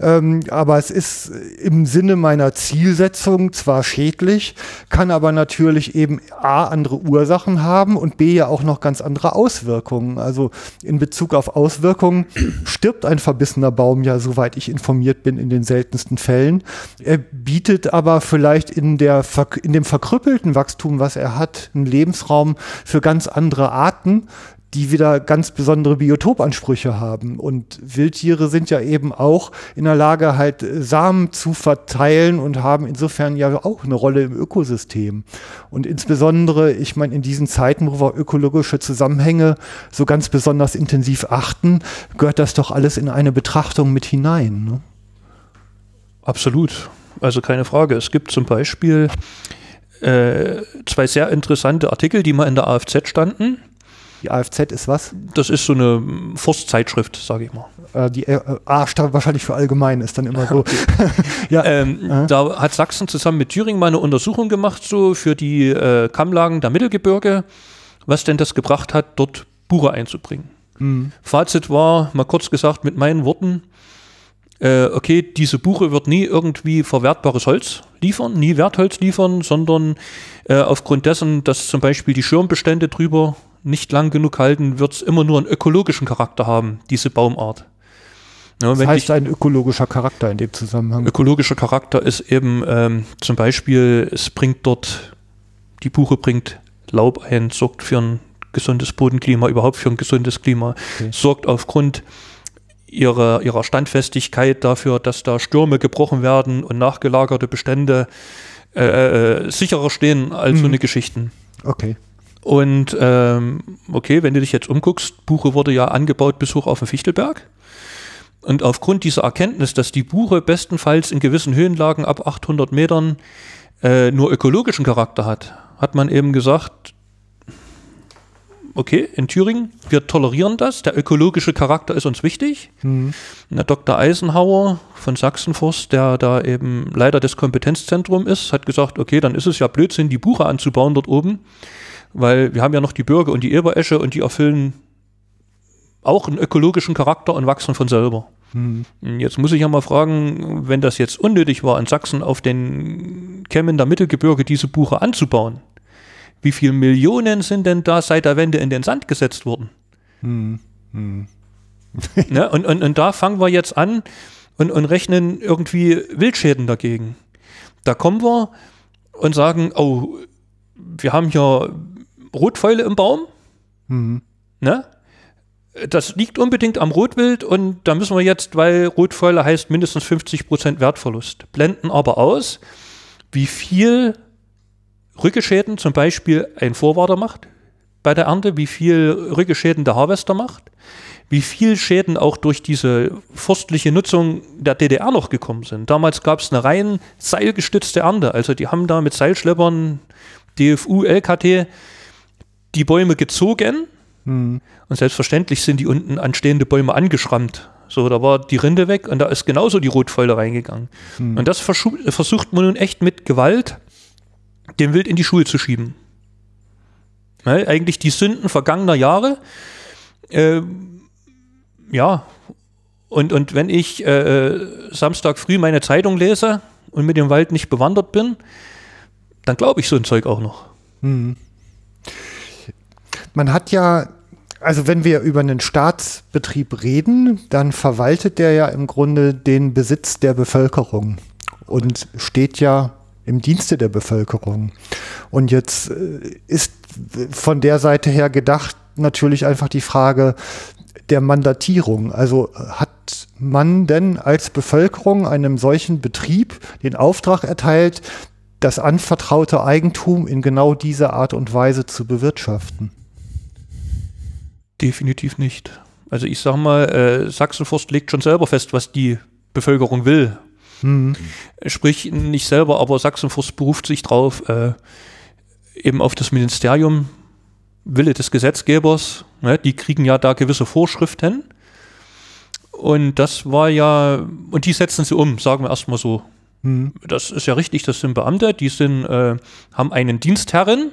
ähm, aber es ist im Sinne meiner Zielsetzung zwar schädlich, kann aber aber natürlich eben A, andere Ursachen haben und B, ja auch noch ganz andere Auswirkungen. Also in Bezug auf Auswirkungen stirbt ein verbissener Baum ja, soweit ich informiert bin, in den seltensten Fällen. Er bietet aber vielleicht in, der, in dem verkrüppelten Wachstum, was er hat, einen Lebensraum für ganz andere Arten, die wieder ganz besondere Biotopansprüche haben. Und Wildtiere sind ja eben auch in der Lage, halt Samen zu verteilen und haben insofern ja auch eine Rolle im Ökosystem. Und insbesondere, ich meine, in diesen Zeiten, wo wir ökologische Zusammenhänge so ganz besonders intensiv achten, gehört das doch alles in eine Betrachtung mit hinein. Ne? Absolut. Also keine Frage. Es gibt zum Beispiel äh, zwei sehr interessante Artikel, die mal in der AFZ standen Die AFZ ist was? Das ist so eine Forstzeitschrift, sage ich mal. Äh, die äh, A stand wahrscheinlich für allgemein, ist dann immer so. ja, ähm, äh. Da hat Sachsen zusammen mit Thüringen mal eine Untersuchung gemacht, so für die äh, Kammlagen der Mittelgebirge, was denn das gebracht hat, dort Buche einzubringen. Mhm. Fazit war, mal kurz gesagt, mit meinen Worten, äh, okay, diese Buche wird nie irgendwie verwertbares Holz liefern, nie Wertholz liefern, sondern äh, aufgrund dessen, dass zum Beispiel die Schirmbestände drüber nicht lang genug halten, wird es immer nur einen ökologischen Charakter haben, diese Baumart. Ja, das heißt ein ökologischer Charakter in dem Zusammenhang? Ökologischer Charakter ist eben ähm, zum Beispiel, es bringt dort, die Buche bringt Laub ein, sorgt für ein gesundes Bodenklima, überhaupt für ein gesundes Klima, okay. sorgt aufgrund ihrer, ihrer Standfestigkeit dafür, dass da Stürme gebrochen werden und nachgelagerte Bestände äh, äh, sicherer stehen als mhm. so eine Geschichten. Okay. Und ähm, okay, wenn du dich jetzt umguckst, Buche wurde ja angebaut bis hoch auf den Fichtelberg. Und aufgrund dieser Erkenntnis, dass die Buche bestenfalls in gewissen Höhenlagen ab 800 Metern äh, nur ökologischen Charakter hat, hat man eben gesagt, okay, in Thüringen, wir tolerieren das, der ökologische Charakter ist uns wichtig. Mhm. Der Dr. Eisenhauer von Sachsenforst, der da eben Leiter des Kompetenzzentrums ist, hat gesagt, okay, dann ist es ja Blödsinn, die Buche anzubauen dort oben, weil wir haben ja noch die Bürger und die Eberesche und die erfüllen auch einen ökologischen Charakter und wachsen von selber. Mhm. Jetzt muss ich ja mal fragen, wenn das jetzt unnötig war, in Sachsen auf den Kämmen der Mittelgebirge diese Buche anzubauen, wie viele Millionen sind denn da seit der Wende in den Sand gesetzt worden? Hm. Hm. ne? und, und, und da fangen wir jetzt an und, und rechnen irgendwie Wildschäden dagegen. Da kommen wir und sagen, oh, wir haben hier Rotfäule im Baum. Mhm. Ne? Das liegt unbedingt am Rotwild und da müssen wir jetzt, weil Rotfäule heißt mindestens 50% Wertverlust, blenden aber aus, wie viel Rückgeschäden zum Beispiel ein Vorwarter macht bei der Ernte, wie viel Rückgeschäden der Harvester macht, wie viel Schäden auch durch diese forstliche Nutzung der DDR noch gekommen sind. Damals gab es eine rein seilgestützte Ernte, also die haben da mit Seilschleppern, DFU, LKT, die Bäume gezogen hm. und selbstverständlich sind die unten anstehende Bäume angeschrammt. So, da war die Rinde weg und da ist genauso die Rotfäule reingegangen. Hm. Und das versucht man nun echt mit Gewalt dem Wild in die Schuhe zu schieben. Ja, eigentlich die Sünden vergangener Jahre. Äh, ja, und, und wenn ich äh, Samstag früh meine Zeitung lese und mit dem Wald nicht bewandert bin, dann glaube ich so ein Zeug auch noch. Hm. Man hat ja, also wenn wir über einen Staatsbetrieb reden, dann verwaltet der ja im Grunde den Besitz der Bevölkerung und steht ja im Dienste der Bevölkerung. Und jetzt äh, ist von der Seite her gedacht natürlich einfach die Frage der Mandatierung. Also hat man denn als Bevölkerung einem solchen Betrieb den Auftrag erteilt, das anvertraute Eigentum in genau dieser Art und Weise zu bewirtschaften? Definitiv nicht. Also ich sage mal, äh, Sachsenforst legt schon selber fest, was die Bevölkerung will. Mhm. Sprich, nicht selber, aber Sachsenforst beruft sich drauf, äh, eben auf das Ministerium, Wille des Gesetzgebers. Ne, die kriegen ja da gewisse Vorschriften. Und das war ja, und die setzen sie um, sagen wir erstmal so. Mhm. Das ist ja richtig, das sind Beamte, die sind, äh, haben einen Dienstherren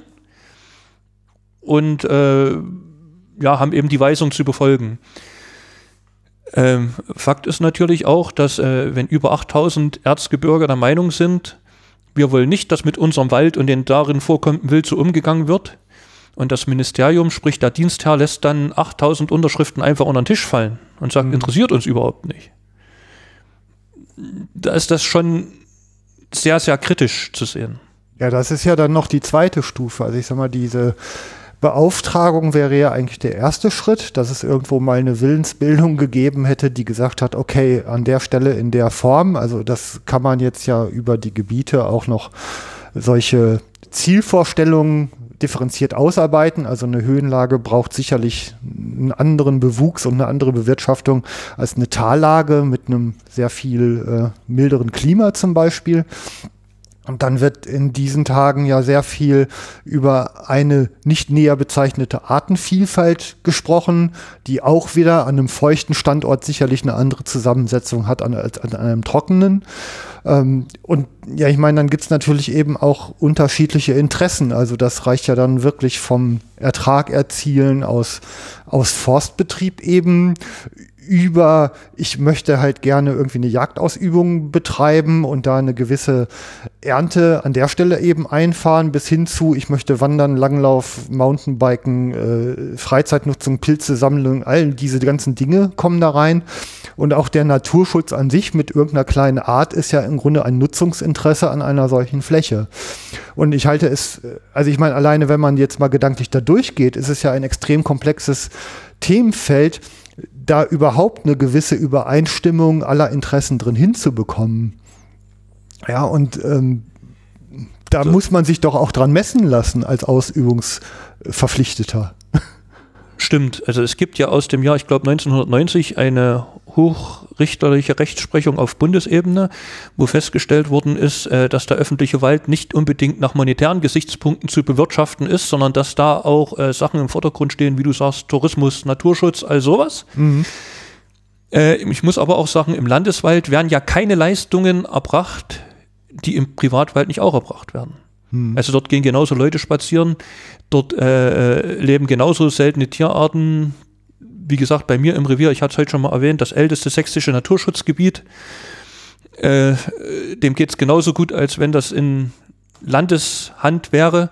und äh, ja, haben eben die Weisung zu befolgen. Ähm, Fakt ist natürlich auch, dass äh, wenn über 8000 Erzgebirge der Meinung sind, wir wollen nicht, dass mit unserem Wald und den darin vorkommenden Wild so umgegangen wird, und das Ministerium, sprich der Dienstherr, lässt dann 8000 Unterschriften einfach unter den Tisch fallen und sagt, mhm. interessiert uns überhaupt nicht. Da ist das schon sehr, sehr kritisch zu sehen. Ja, das ist ja dann noch die zweite Stufe. Also ich sag mal, diese Beauftragung wäre ja eigentlich der erste Schritt, dass es irgendwo mal eine Willensbildung gegeben hätte, die gesagt hat, okay, an der Stelle in der Form, also das kann man jetzt ja über die Gebiete auch noch solche Zielvorstellungen differenziert ausarbeiten. Also eine Höhenlage braucht sicherlich einen anderen Bewuchs und eine andere Bewirtschaftung als eine Tallage mit einem sehr viel äh, milderen Klima zum Beispiel. Und dann wird in diesen Tagen ja sehr viel über eine nicht näher bezeichnete Artenvielfalt gesprochen, die auch wieder an einem feuchten Standort sicherlich eine andere Zusammensetzung hat als an einem trockenen. Ähm, und ja, ich meine, dann gibt's natürlich eben auch unterschiedliche Interessen. Also das reicht ja dann wirklich vom Ertrag erzielen aus, aus Forstbetrieb eben über, ich möchte halt gerne irgendwie eine Jagdausübung betreiben und da eine gewisse Ernte an der Stelle eben einfahren, bis hin zu, ich möchte wandern, Langlauf, Mountainbiken, äh, Freizeitnutzung, Pilze, Sammlung, all diese ganzen Dinge kommen da rein. Und auch der Naturschutz an sich mit irgendeiner kleinen Art ist ja im Grunde ein Nutzungsinteresse an einer solchen Fläche. Und ich halte es, also ich meine, alleine wenn man jetzt mal gedanklich da durchgeht, ist es ja ein extrem komplexes Themenfeld, da überhaupt eine gewisse Übereinstimmung aller Interessen drin hinzubekommen. Ja, und ähm, da so. muss man sich doch auch dran messen lassen als Ausübungsverpflichteter. Stimmt, also es gibt ja aus dem Jahr, ich glaube 1990, eine hochrichterliche Rechtsprechung auf Bundesebene, wo festgestellt worden ist, äh, dass der öffentliche Wald nicht unbedingt nach monetären Gesichtspunkten zu bewirtschaften ist, sondern dass da auch äh, Sachen im Vordergrund stehen, wie du sagst, Tourismus, Naturschutz, all sowas. Mhm. Äh, ich muss aber auch sagen, im Landeswald werden ja keine Leistungen erbracht, die im Privatwald nicht auch erbracht werden. Mhm. Also dort gehen genauso Leute spazieren, dort äh, leben genauso seltene Tierarten, wie gesagt, bei mir im Revier, ich hatte es heute schon mal erwähnt, das älteste sächsische Naturschutzgebiet. Äh, dem geht es genauso gut, als wenn das in Landeshand wäre.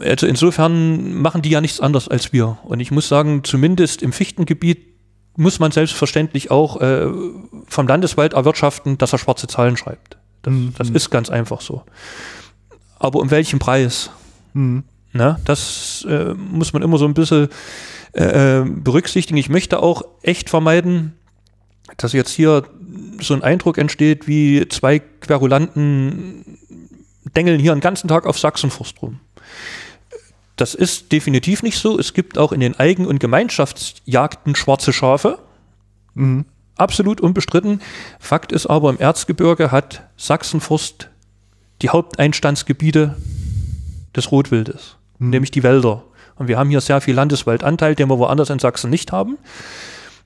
Also insofern machen die ja nichts anderes als wir. Und ich muss sagen, zumindest im Fichtengebiet muss man selbstverständlich auch äh, vom Landeswald erwirtschaften, dass er schwarze Zahlen schreibt. Das, mhm. das ist ganz einfach so. Aber um welchen Preis? Mhm. Na, das äh, muss man immer so ein bisschen äh, berücksichtigen. Ich möchte auch echt vermeiden, dass jetzt hier so ein Eindruck entsteht, wie zwei Querulanten dengeln hier einen ganzen Tag auf Sachsenforst rum. Das ist definitiv nicht so. Es gibt auch in den Eigen- und Gemeinschaftsjagden schwarze Schafe. Mhm. Absolut unbestritten. Fakt ist aber, im Erzgebirge hat Sachsenforst die Haupteinstandsgebiete des Rotwildes, mhm. nämlich die Wälder. Und wir haben hier sehr viel Landeswaldanteil, den wir woanders in Sachsen nicht haben.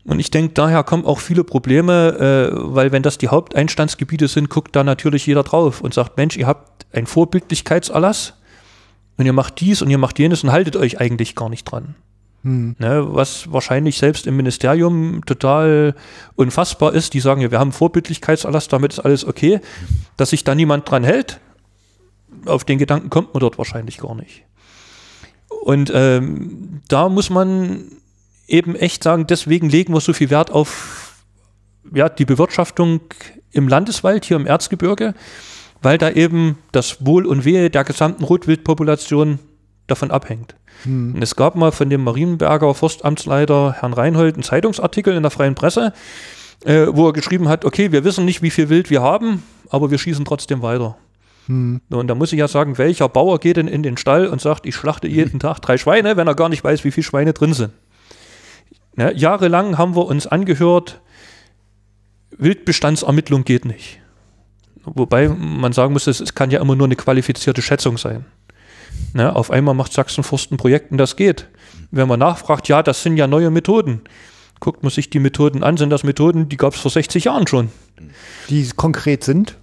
Und ich denke, daher kommen auch viele Probleme, äh, weil wenn das die Haupteinstandsgebiete sind, guckt da natürlich jeder drauf und sagt, Mensch, ihr habt einen Vorbildlichkeitserlass und ihr macht dies und ihr macht jenes und haltet euch eigentlich gar nicht dran. Hm. Ne, was wahrscheinlich selbst im Ministerium total unfassbar ist. Die sagen ja, wir haben Vorbildlichkeitserlass, damit ist alles okay. Dass sich da niemand dran hält, auf den Gedanken kommt man dort wahrscheinlich gar nicht. Und ähm, da muss man eben echt sagen, deswegen legen wir so viel Wert auf ja, die Bewirtschaftung im Landeswald, hier im Erzgebirge, weil da eben das Wohl und Wehe der gesamten Rotwildpopulation davon abhängt. Hm. Und es gab mal von dem Marienberger Forstamtsleiter Herrn Reinhold einen Zeitungsartikel in der Freien Presse, äh, wo er geschrieben hat, okay, wir wissen nicht, wie viel Wild wir haben, aber wir schießen trotzdem weiter. Hm. Und da muss ich ja sagen, welcher Bauer geht denn in den Stall und sagt, ich schlachte jeden Tag drei Schweine, wenn er gar nicht weiß, wie viele Schweine drin sind. Ja, jahrelang haben wir uns angehört, Wildbestandsermittlung geht nicht. Wobei man sagen muss, es kann ja immer nur eine qualifizierte Schätzung sein. Ja, auf einmal macht Sachsenforst ein Projekt und das geht. Wenn man nachfragt, ja, das sind ja neue Methoden. Guckt man sich die Methoden an, sind das Methoden, die gab es vor 60 Jahren schon. Die konkret sind?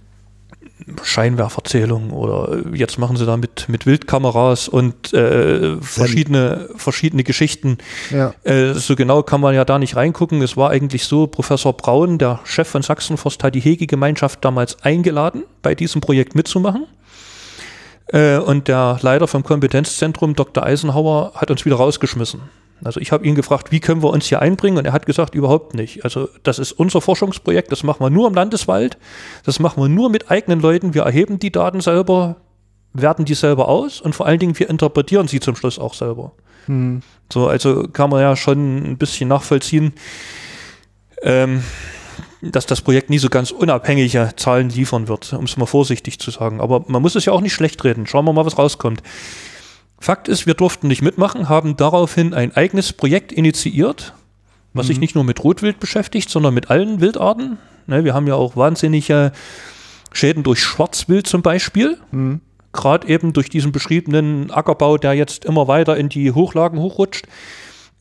Scheinwerferzählung oder jetzt machen sie da mit, mit Wildkameras und äh, verschiedene, verschiedene Geschichten. Ja. Äh, so genau kann man ja da nicht reingucken. Es war eigentlich so, Professor Braun, der Chef von Sachsenforst, hat die Hegegemeinschaft damals eingeladen, bei diesem Projekt mitzumachen. Äh, und der Leiter vom Kompetenzzentrum, Dr. Eisenhauer, hat uns wieder rausgeschmissen. Also ich habe ihn gefragt, wie können wir uns hier einbringen? Und er hat gesagt, überhaupt nicht. Also das ist unser Forschungsprojekt, das machen wir nur im Landeswald, das machen wir nur mit eigenen Leuten. Wir erheben die Daten selber, werten die selber aus und vor allen Dingen wir interpretieren sie zum Schluss auch selber. Hm. So, also kann man ja schon ein bisschen nachvollziehen, ähm, dass das Projekt nie so ganz unabhängige Zahlen liefern wird, um es mal vorsichtig zu sagen. Aber man muss es ja auch nicht schlecht reden. Schauen wir mal, was rauskommt. Fakt ist, wir durften nicht mitmachen, haben daraufhin ein eigenes Projekt initiiert, was mhm. sich nicht nur mit Rotwild beschäftigt, sondern mit allen Wildarten. Ne, wir haben ja auch wahnsinnige Schäden durch Schwarzwild zum Beispiel. Mhm. Gerade eben durch diesen beschriebenen Ackerbau, der jetzt immer weiter in die Hochlagen hochrutscht,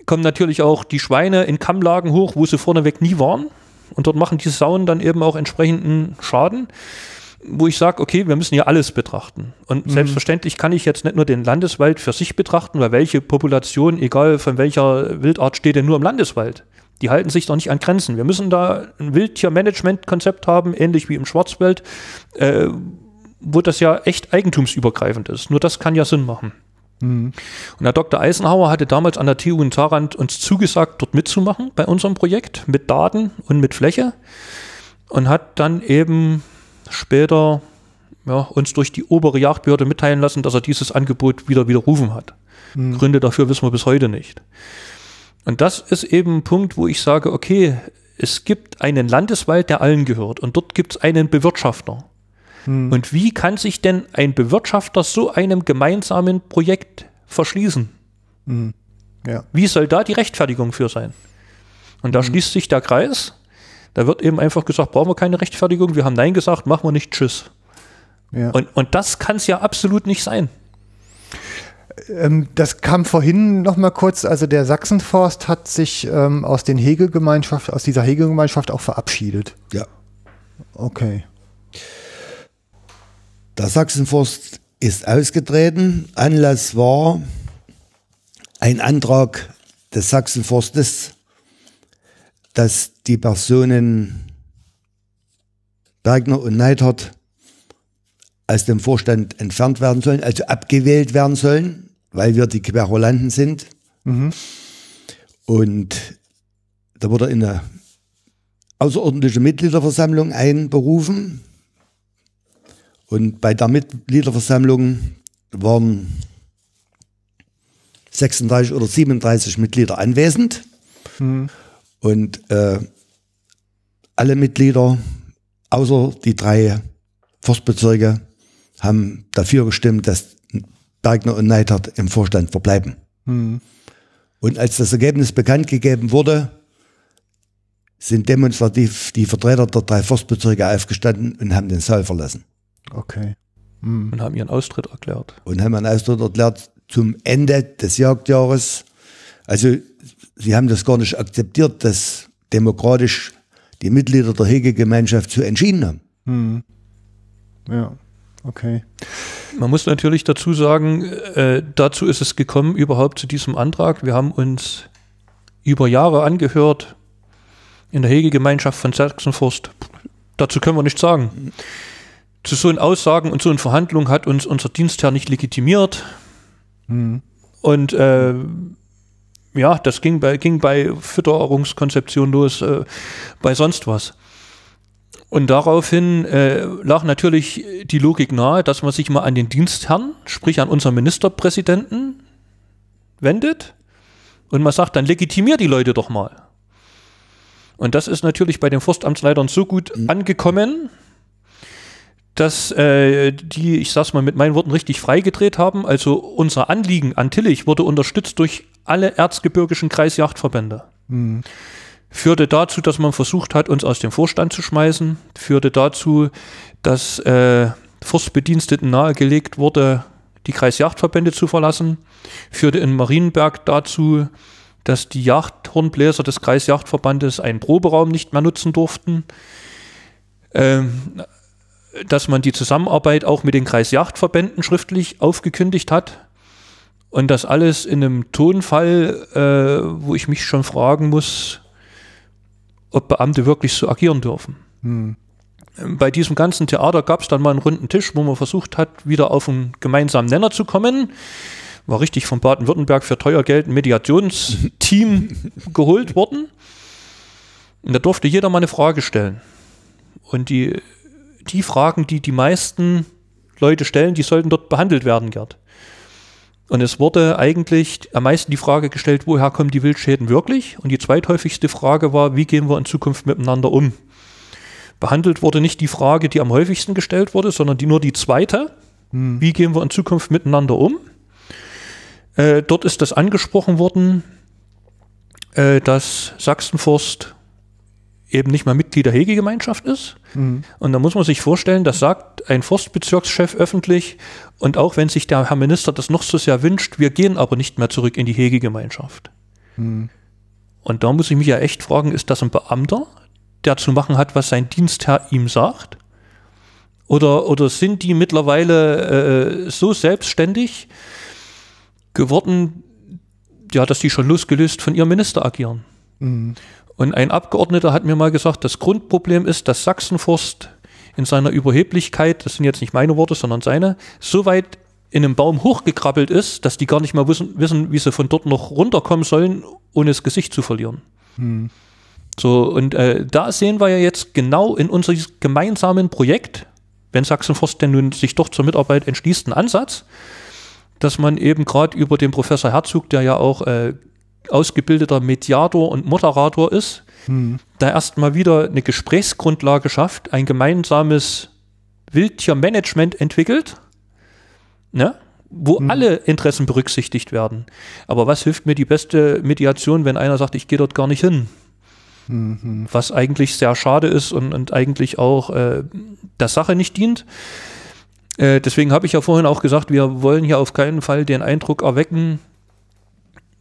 kommen natürlich auch die Schweine in Kammlagen hoch, wo sie vorneweg nie waren. Und dort machen die Sauen dann eben auch entsprechenden Schaden wo ich sage, okay, wir müssen ja alles betrachten. Und mhm. selbstverständlich kann ich jetzt nicht nur den Landeswald für sich betrachten, weil welche Population, egal von welcher Wildart, steht denn nur im Landeswald? Die halten sich doch nicht an Grenzen. Wir müssen da ein Wildtiermanagement-Konzept haben, ähnlich wie im Schwarzwald, äh, wo das ja echt eigentumsübergreifend ist. Nur das kann ja Sinn machen. Mhm. Und Herr Dr. Eisenhower hatte damals an der TU in Saarland uns zugesagt, dort mitzumachen bei unserem Projekt mit Daten und mit Fläche und hat dann eben später ja, uns durch die obere Jagdbehörde mitteilen lassen, dass er dieses Angebot wieder widerrufen hat. Mhm. Gründe dafür wissen wir bis heute nicht. Und das ist eben ein Punkt, wo ich sage, okay, es gibt einen Landeswald, der allen gehört und dort gibt es einen Bewirtschafter. Mhm. Und wie kann sich denn ein Bewirtschafter so einem gemeinsamen Projekt verschließen? Mhm. Ja. Wie soll da die Rechtfertigung für sein? Und da mhm. schließt sich der Kreis da wird eben einfach gesagt, brauchen wir keine Rechtfertigung, wir haben Nein gesagt, machen wir nicht, tschüss. Ja. Und, und das kann es ja absolut nicht sein. Ähm, das kam vorhin noch mal kurz, also der Sachsenforst hat sich ähm, aus den Hegegemeinschaft, aus dieser Hegegemeinschaft auch verabschiedet. Ja. Okay. Der Sachsenforst ist ausgetreten. Anlass war ein Antrag des Sachsenforstes dass die Personen Bergner und Neidhardt aus dem Vorstand entfernt werden sollen, also abgewählt werden sollen, weil wir die Querulanten sind. Mhm. Und da wurde in eine außerordentliche Mitgliederversammlung einberufen. Und bei der Mitgliederversammlung waren 36 oder 37 Mitglieder anwesend. Mhm. Und äh, alle Mitglieder, außer die drei Forstbezirke, haben dafür gestimmt, dass Bergner und Neidhardt im Vorstand verbleiben. Mhm. Und als das Ergebnis bekannt gegeben wurde, sind demonstrativ die Vertreter der drei Forstbezirke aufgestanden und haben den Saal verlassen. Okay. Mhm. Und haben ihren Austritt erklärt. Und haben einen Austritt erklärt zum Ende des Jagdjahres. Also sie haben das gar nicht akzeptiert, dass demokratisch die Mitglieder der Hegegemeinschaft so entschieden haben. Hm. Ja, okay. Man muss natürlich dazu sagen, äh, dazu ist es gekommen, überhaupt zu diesem Antrag. Wir haben uns über Jahre angehört in der Hegegemeinschaft von Sachsenforst. Dazu können wir nichts sagen. Zu so einen Aussagen und so einen Verhandlungen hat uns unser Dienstherr nicht legitimiert. Hm. Und äh, ja, das ging bei, ging bei Fütterungskonzeption los, äh, bei sonst was. Und daraufhin äh, lag natürlich die Logik nahe, dass man sich mal an den Dienstherrn, sprich an unseren Ministerpräsidenten, wendet und man sagt, dann legitimier die Leute doch mal. Und das ist natürlich bei den Forstamtsleitern so gut mhm. angekommen, dass äh, die, ich sag's mal mit meinen Worten, richtig freigedreht haben. Also unser Anliegen an Tillich wurde unterstützt durch alle erzgebirgischen Kreisjachtverbände. Mhm. Führte dazu, dass man versucht hat, uns aus dem Vorstand zu schmeißen. Führte dazu, dass äh, Forstbediensteten nahegelegt wurde, die Kreisjachtverbände zu verlassen. Führte in Marienberg dazu, dass die Jagdhornbläser des Kreisjachtverbandes einen Proberaum nicht mehr nutzen durften. Ähm, dass man die Zusammenarbeit auch mit den Kreisjachtverbänden schriftlich aufgekündigt hat. Und das alles in einem Tonfall, äh, wo ich mich schon fragen muss, ob Beamte wirklich so agieren dürfen. Hm. Bei diesem ganzen Theater gab es dann mal einen runden Tisch, wo man versucht hat, wieder auf einen gemeinsamen Nenner zu kommen. War richtig von Baden-Württemberg für teuer Geld ein Mediationsteam geholt worden. Und da durfte jeder mal eine Frage stellen. Und die die Fragen, die die meisten Leute stellen, die sollten dort behandelt werden, Gerd. Und es wurde eigentlich am meisten die Frage gestellt, woher kommen die Wildschäden wirklich? Und die zweithäufigste Frage war, wie gehen wir in Zukunft miteinander um? Behandelt wurde nicht die Frage, die am häufigsten gestellt wurde, sondern die, nur die zweite. Hm. Wie gehen wir in Zukunft miteinander um? Äh, dort ist das angesprochen worden, äh, dass Sachsenforst eben nicht mal Mitglied der Hegegemeinschaft ist. Mhm. Und da muss man sich vorstellen, das sagt ein Forstbezirkschef öffentlich und auch wenn sich der Herr Minister das noch so sehr wünscht, wir gehen aber nicht mehr zurück in die Hegegemeinschaft. Mhm. Und da muss ich mich ja echt fragen, ist das ein Beamter, der zu machen hat, was sein Dienstherr ihm sagt? Oder, oder sind die mittlerweile äh, so selbstständig geworden, ja, dass die schon losgelöst von ihrem Minister agieren? Mhm. Und ein Abgeordneter hat mir mal gesagt, das Grundproblem ist, dass Sachsenforst in seiner Überheblichkeit, das sind jetzt nicht meine Worte, sondern seine, so weit in einem Baum hochgekrabbelt ist, dass die gar nicht mal wissen, wissen wie sie von dort noch runterkommen sollen, ohne das Gesicht zu verlieren. Hm. So, und äh, da sehen wir ja jetzt genau in unserem gemeinsamen Projekt, wenn Sachsenforst denn nun sich doch zur Mitarbeit entschließt, einen Ansatz, dass man eben gerade über den Professor Herzog, der ja auch äh, ausgebildeter Mediator und Moderator ist, hm. da erstmal wieder eine Gesprächsgrundlage schafft, ein gemeinsames Wildtiermanagement entwickelt, ne? wo hm. alle Interessen berücksichtigt werden. Aber was hilft mir die beste Mediation, wenn einer sagt, ich gehe dort gar nicht hin? Mhm. Was eigentlich sehr schade ist und, und eigentlich auch äh, der Sache nicht dient. Äh, deswegen habe ich ja vorhin auch gesagt, wir wollen hier auf keinen Fall den Eindruck erwecken,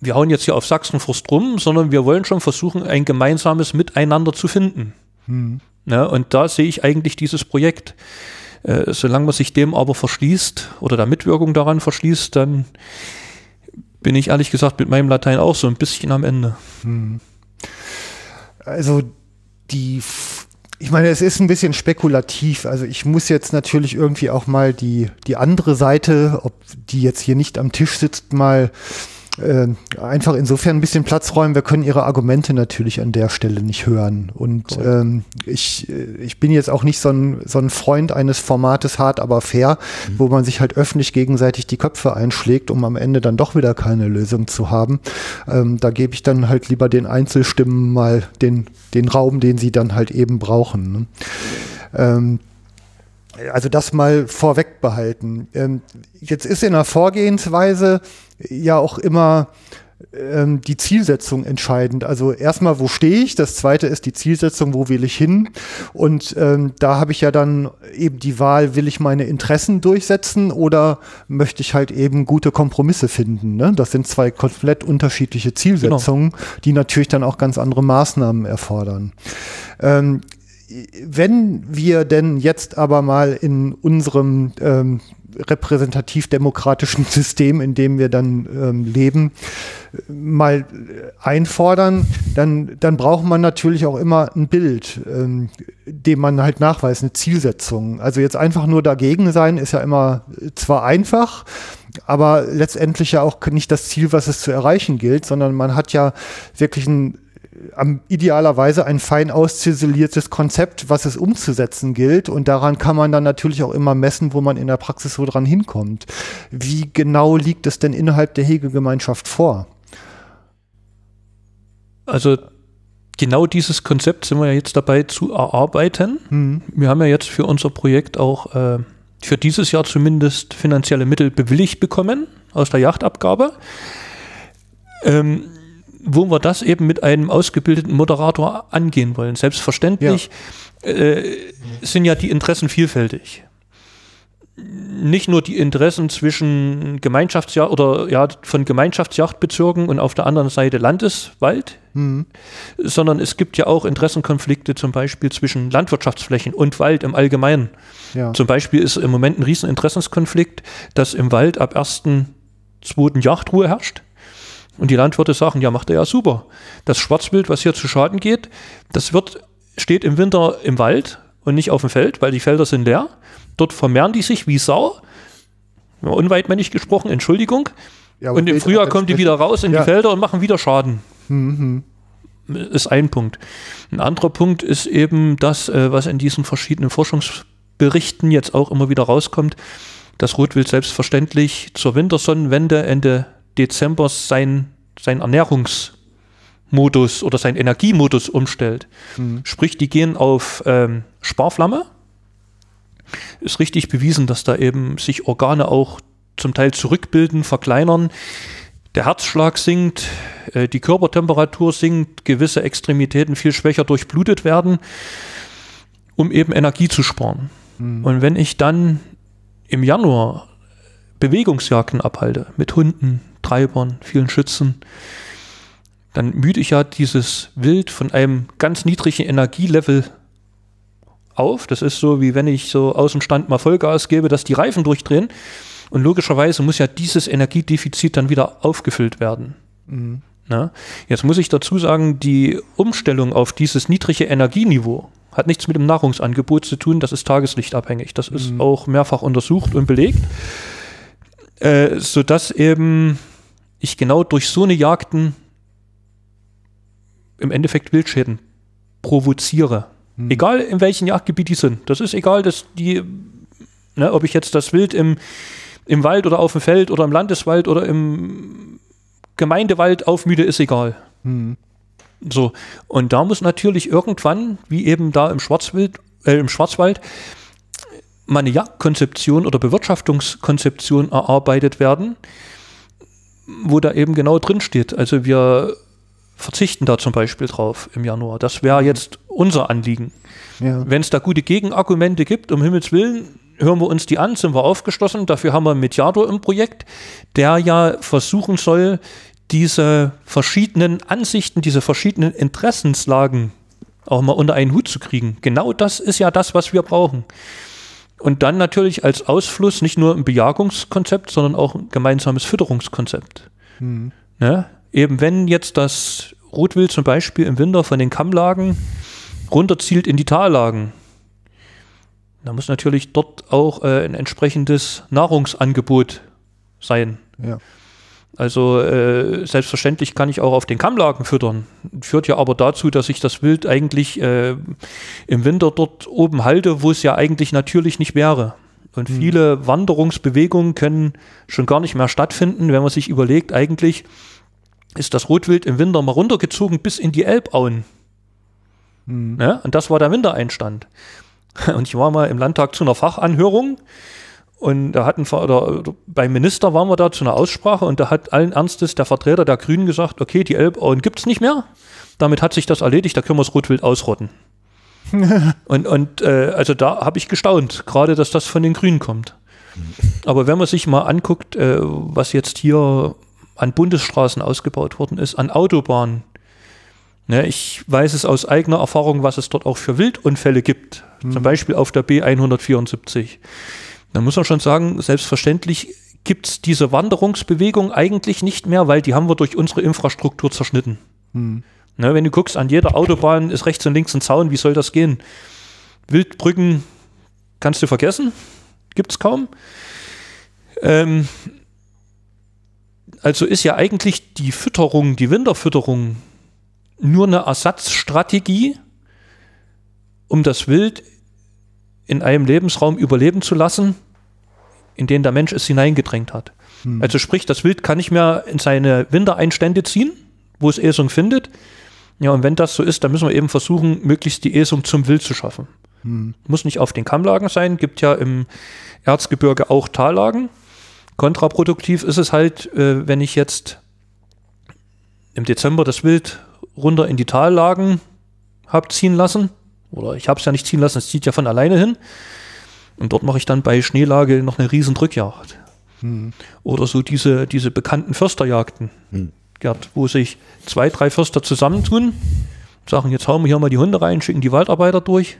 wir hauen jetzt hier auf Sachsenfrust rum, sondern wir wollen schon versuchen, ein gemeinsames Miteinander zu finden. Mhm. Ja, und da sehe ich eigentlich dieses Projekt. Äh, solange man sich dem aber verschließt oder der Mitwirkung daran verschließt, dann bin ich ehrlich gesagt mit meinem Latein auch so ein bisschen am Ende. Mhm. Also die, ich meine, es ist ein bisschen spekulativ. Also ich muss jetzt natürlich irgendwie auch mal die, die andere Seite, ob die jetzt hier nicht am Tisch sitzt, mal äh, einfach insofern ein bisschen Platz räumen. Wir können ihre Argumente natürlich an der Stelle nicht hören. Und ähm, ich, äh, ich bin jetzt auch nicht so ein, so ein Freund eines Formates hart, aber fair, mhm. wo man sich halt öffentlich gegenseitig die Köpfe einschlägt, um am Ende dann doch wieder keine Lösung zu haben. Ähm, da gebe ich dann halt lieber den Einzelstimmen mal den, den Raum, den sie dann halt eben brauchen. Ne? Ähm, also das mal vorweg behalten. Ähm, jetzt ist in der Vorgehensweise ja auch immer ähm, die Zielsetzung entscheidend. Also erstmal, wo stehe ich? Das zweite ist die Zielsetzung, wo will ich hin? Und ähm, da habe ich ja dann eben die Wahl, will ich meine Interessen durchsetzen oder möchte ich halt eben gute Kompromisse finden? Ne? Das sind zwei komplett unterschiedliche Zielsetzungen, genau. die natürlich dann auch ganz andere Maßnahmen erfordern. Ähm, wenn wir denn jetzt aber mal in unserem ähm, repräsentativ-demokratischen System, in dem wir dann ähm, leben, mal einfordern, dann, dann braucht man natürlich auch immer ein Bild, ähm, dem man halt nachweist, eine Zielsetzung. Also jetzt einfach nur dagegen sein, ist ja immer zwar einfach, aber letztendlich ja auch nicht das Ziel, was es zu erreichen gilt, sondern man hat ja wirklich ein am, idealerweise ein fein ausziseliertes Konzept, was es umzusetzen gilt. Und daran kann man dann natürlich auch immer messen, wo man in der Praxis so dran hinkommt. Wie genau liegt es denn innerhalb der Hegegemeinschaft vor? Also genau dieses Konzept sind wir ja jetzt dabei zu erarbeiten. Hm. Wir haben ja jetzt für unser Projekt auch äh, für dieses Jahr zumindest finanzielle Mittel bewilligt bekommen aus der Yachtabgabe. Ähm, wo wir das eben mit einem ausgebildeten Moderator angehen wollen. Selbstverständlich ja. Äh, sind ja die Interessen vielfältig. Nicht nur die Interessen zwischen Gemeinschaftsjacht oder ja von Gemeinschaftsjachtbezirken und auf der anderen Seite Landeswald, mhm. sondern es gibt ja auch Interessenkonflikte zum Beispiel zwischen Landwirtschaftsflächen und Wald im Allgemeinen. Ja. Zum Beispiel ist im Moment ein Rieseninteressenskonflikt, dass im Wald ab 1.2. Yachtruhe herrscht und die Landwirte sagen, ja, macht er ja super. Das Schwarzwild, was hier zu Schaden geht, das wird, steht im Winter im Wald und nicht auf dem Feld, weil die Felder sind leer. Dort vermehren die sich wie Sau. Ja, unweitmännig gesprochen, Entschuldigung. Ja, und im Frühjahr kommen die wieder raus in ja. die Felder und machen wieder Schaden. Mhm. Ist ein Punkt. Ein anderer Punkt ist eben das, äh, was in diesen verschiedenen Forschungsberichten jetzt auch immer wieder rauskommt, dass Rotwild selbstverständlich zur Wintersonnenwende Ende Dezember sein, sein Ernährungsmodus oder sein Energiemodus umstellt. Mhm. Sprich, die gehen auf ähm, Sparflamme. Ist richtig bewiesen, dass da eben sich Organe auch zum Teil zurückbilden, verkleinern, der Herzschlag sinkt, äh, die Körpertemperatur sinkt, gewisse Extremitäten viel schwächer durchblutet werden, um eben Energie zu sparen. Mhm. Und wenn ich dann im Januar Bewegungsjagden abhalte mit Hunden, Treibern, vielen Schützen, dann müde ich ja dieses Wild von einem ganz niedrigen Energielevel auf. Das ist so, wie wenn ich so aus dem Stand mal Vollgas gebe, dass die Reifen durchdrehen. Und logischerweise muss ja dieses Energiedefizit dann wieder aufgefüllt werden. Mhm. Na? Jetzt muss ich dazu sagen, die Umstellung auf dieses niedrige Energieniveau hat nichts mit dem Nahrungsangebot zu tun, das ist tageslichtabhängig. Das mhm. ist auch mehrfach untersucht und belegt. Äh, sodass eben ich genau durch so eine Jagden im Endeffekt Wildschäden provoziere. Hm. Egal in welchem Jagdgebiet die sind. Das ist egal, dass die, ne, ob ich jetzt das Wild im, im Wald oder auf dem Feld oder im Landeswald oder im Gemeindewald aufmüde, ist egal. Hm. So. Und da muss natürlich irgendwann, wie eben da im Schwarzwild, äh, im Schwarzwald, mal eine Jagdkonzeption oder Bewirtschaftungskonzeption erarbeitet werden, wo da eben genau drin steht. Also wir verzichten da zum Beispiel drauf im Januar. Das wäre jetzt unser Anliegen. Ja. Wenn es da gute Gegenargumente gibt, um Himmels Willen, hören wir uns die an, sind wir aufgeschlossen. Dafür haben wir einen Mediator im Projekt, der ja versuchen soll, diese verschiedenen Ansichten, diese verschiedenen Interessenslagen auch mal unter einen Hut zu kriegen. Genau das ist ja das, was wir brauchen. Und dann natürlich als Ausfluss nicht nur ein Bejagungskonzept, sondern auch ein gemeinsames Fütterungskonzept. Mhm. Ne? eben wenn jetzt das Rotwild zum Beispiel im Winter von den Kammlagen runterzielt in die Tallagen, dann muss natürlich dort auch äh, ein entsprechendes Nahrungsangebot sein. Ja. Also äh, selbstverständlich kann ich auch auf den Kammlagen füttern. Führt ja aber dazu, dass ich das Wild eigentlich äh, im Winter dort oben halte, wo es ja eigentlich natürlich nicht wäre. Und hm. viele Wanderungsbewegungen können schon gar nicht mehr stattfinden, wenn man sich überlegt, eigentlich ist das Rotwild im Winter mal runtergezogen bis in die Elbauen. Mhm. Ja, und das war der Wintereinstand. Und ich war mal im Landtag zu einer Fachanhörung und da hatten oder, beim Minister waren wir da zu einer Aussprache und da hat allen Ernstes der Vertreter der Grünen gesagt, okay, die Elbauen gibt es nicht mehr. Damit hat sich das erledigt, da können wir das Rotwild ausrotten. und und äh, also da habe ich gestaunt, gerade dass das von den Grünen kommt. Aber wenn man sich mal anguckt, äh, was jetzt hier an Bundesstraßen ausgebaut worden ist, an Autobahnen. Ne, ich weiß es aus eigener Erfahrung, was es dort auch für Wildunfälle gibt. Mhm. Zum Beispiel auf der B174. Da muss man schon sagen, selbstverständlich gibt es diese Wanderungsbewegung eigentlich nicht mehr, weil die haben wir durch unsere Infrastruktur zerschnitten. Mhm. Ne, wenn du guckst, an jeder Autobahn ist rechts und links ein Zaun, wie soll das gehen? Wildbrücken kannst du vergessen, gibt es kaum. Ähm, also ist ja eigentlich die Fütterung, die Winterfütterung nur eine Ersatzstrategie, um das Wild in einem Lebensraum überleben zu lassen, in den der Mensch es hineingedrängt hat. Hm. Also sprich, das Wild kann nicht mehr in seine Wintereinstände ziehen, wo es Esung findet. Ja, und wenn das so ist, dann müssen wir eben versuchen, möglichst die Esung zum Wild zu schaffen. Hm. Muss nicht auf den Kammlagen sein, gibt ja im Erzgebirge auch Tallagen. Kontraproduktiv ist es halt, äh, wenn ich jetzt im Dezember das Wild runter in die Tallagen habe ziehen lassen. Oder ich habe es ja nicht ziehen lassen, es zieht ja von alleine hin. Und dort mache ich dann bei Schneelage noch eine riesen Drückjagd. Hm. Oder so diese, diese bekannten Försterjagden, hm. Gerd, wo sich zwei, drei Förster zusammentun, sagen, jetzt hauen wir hier mal die Hunde rein, schicken die Waldarbeiter durch.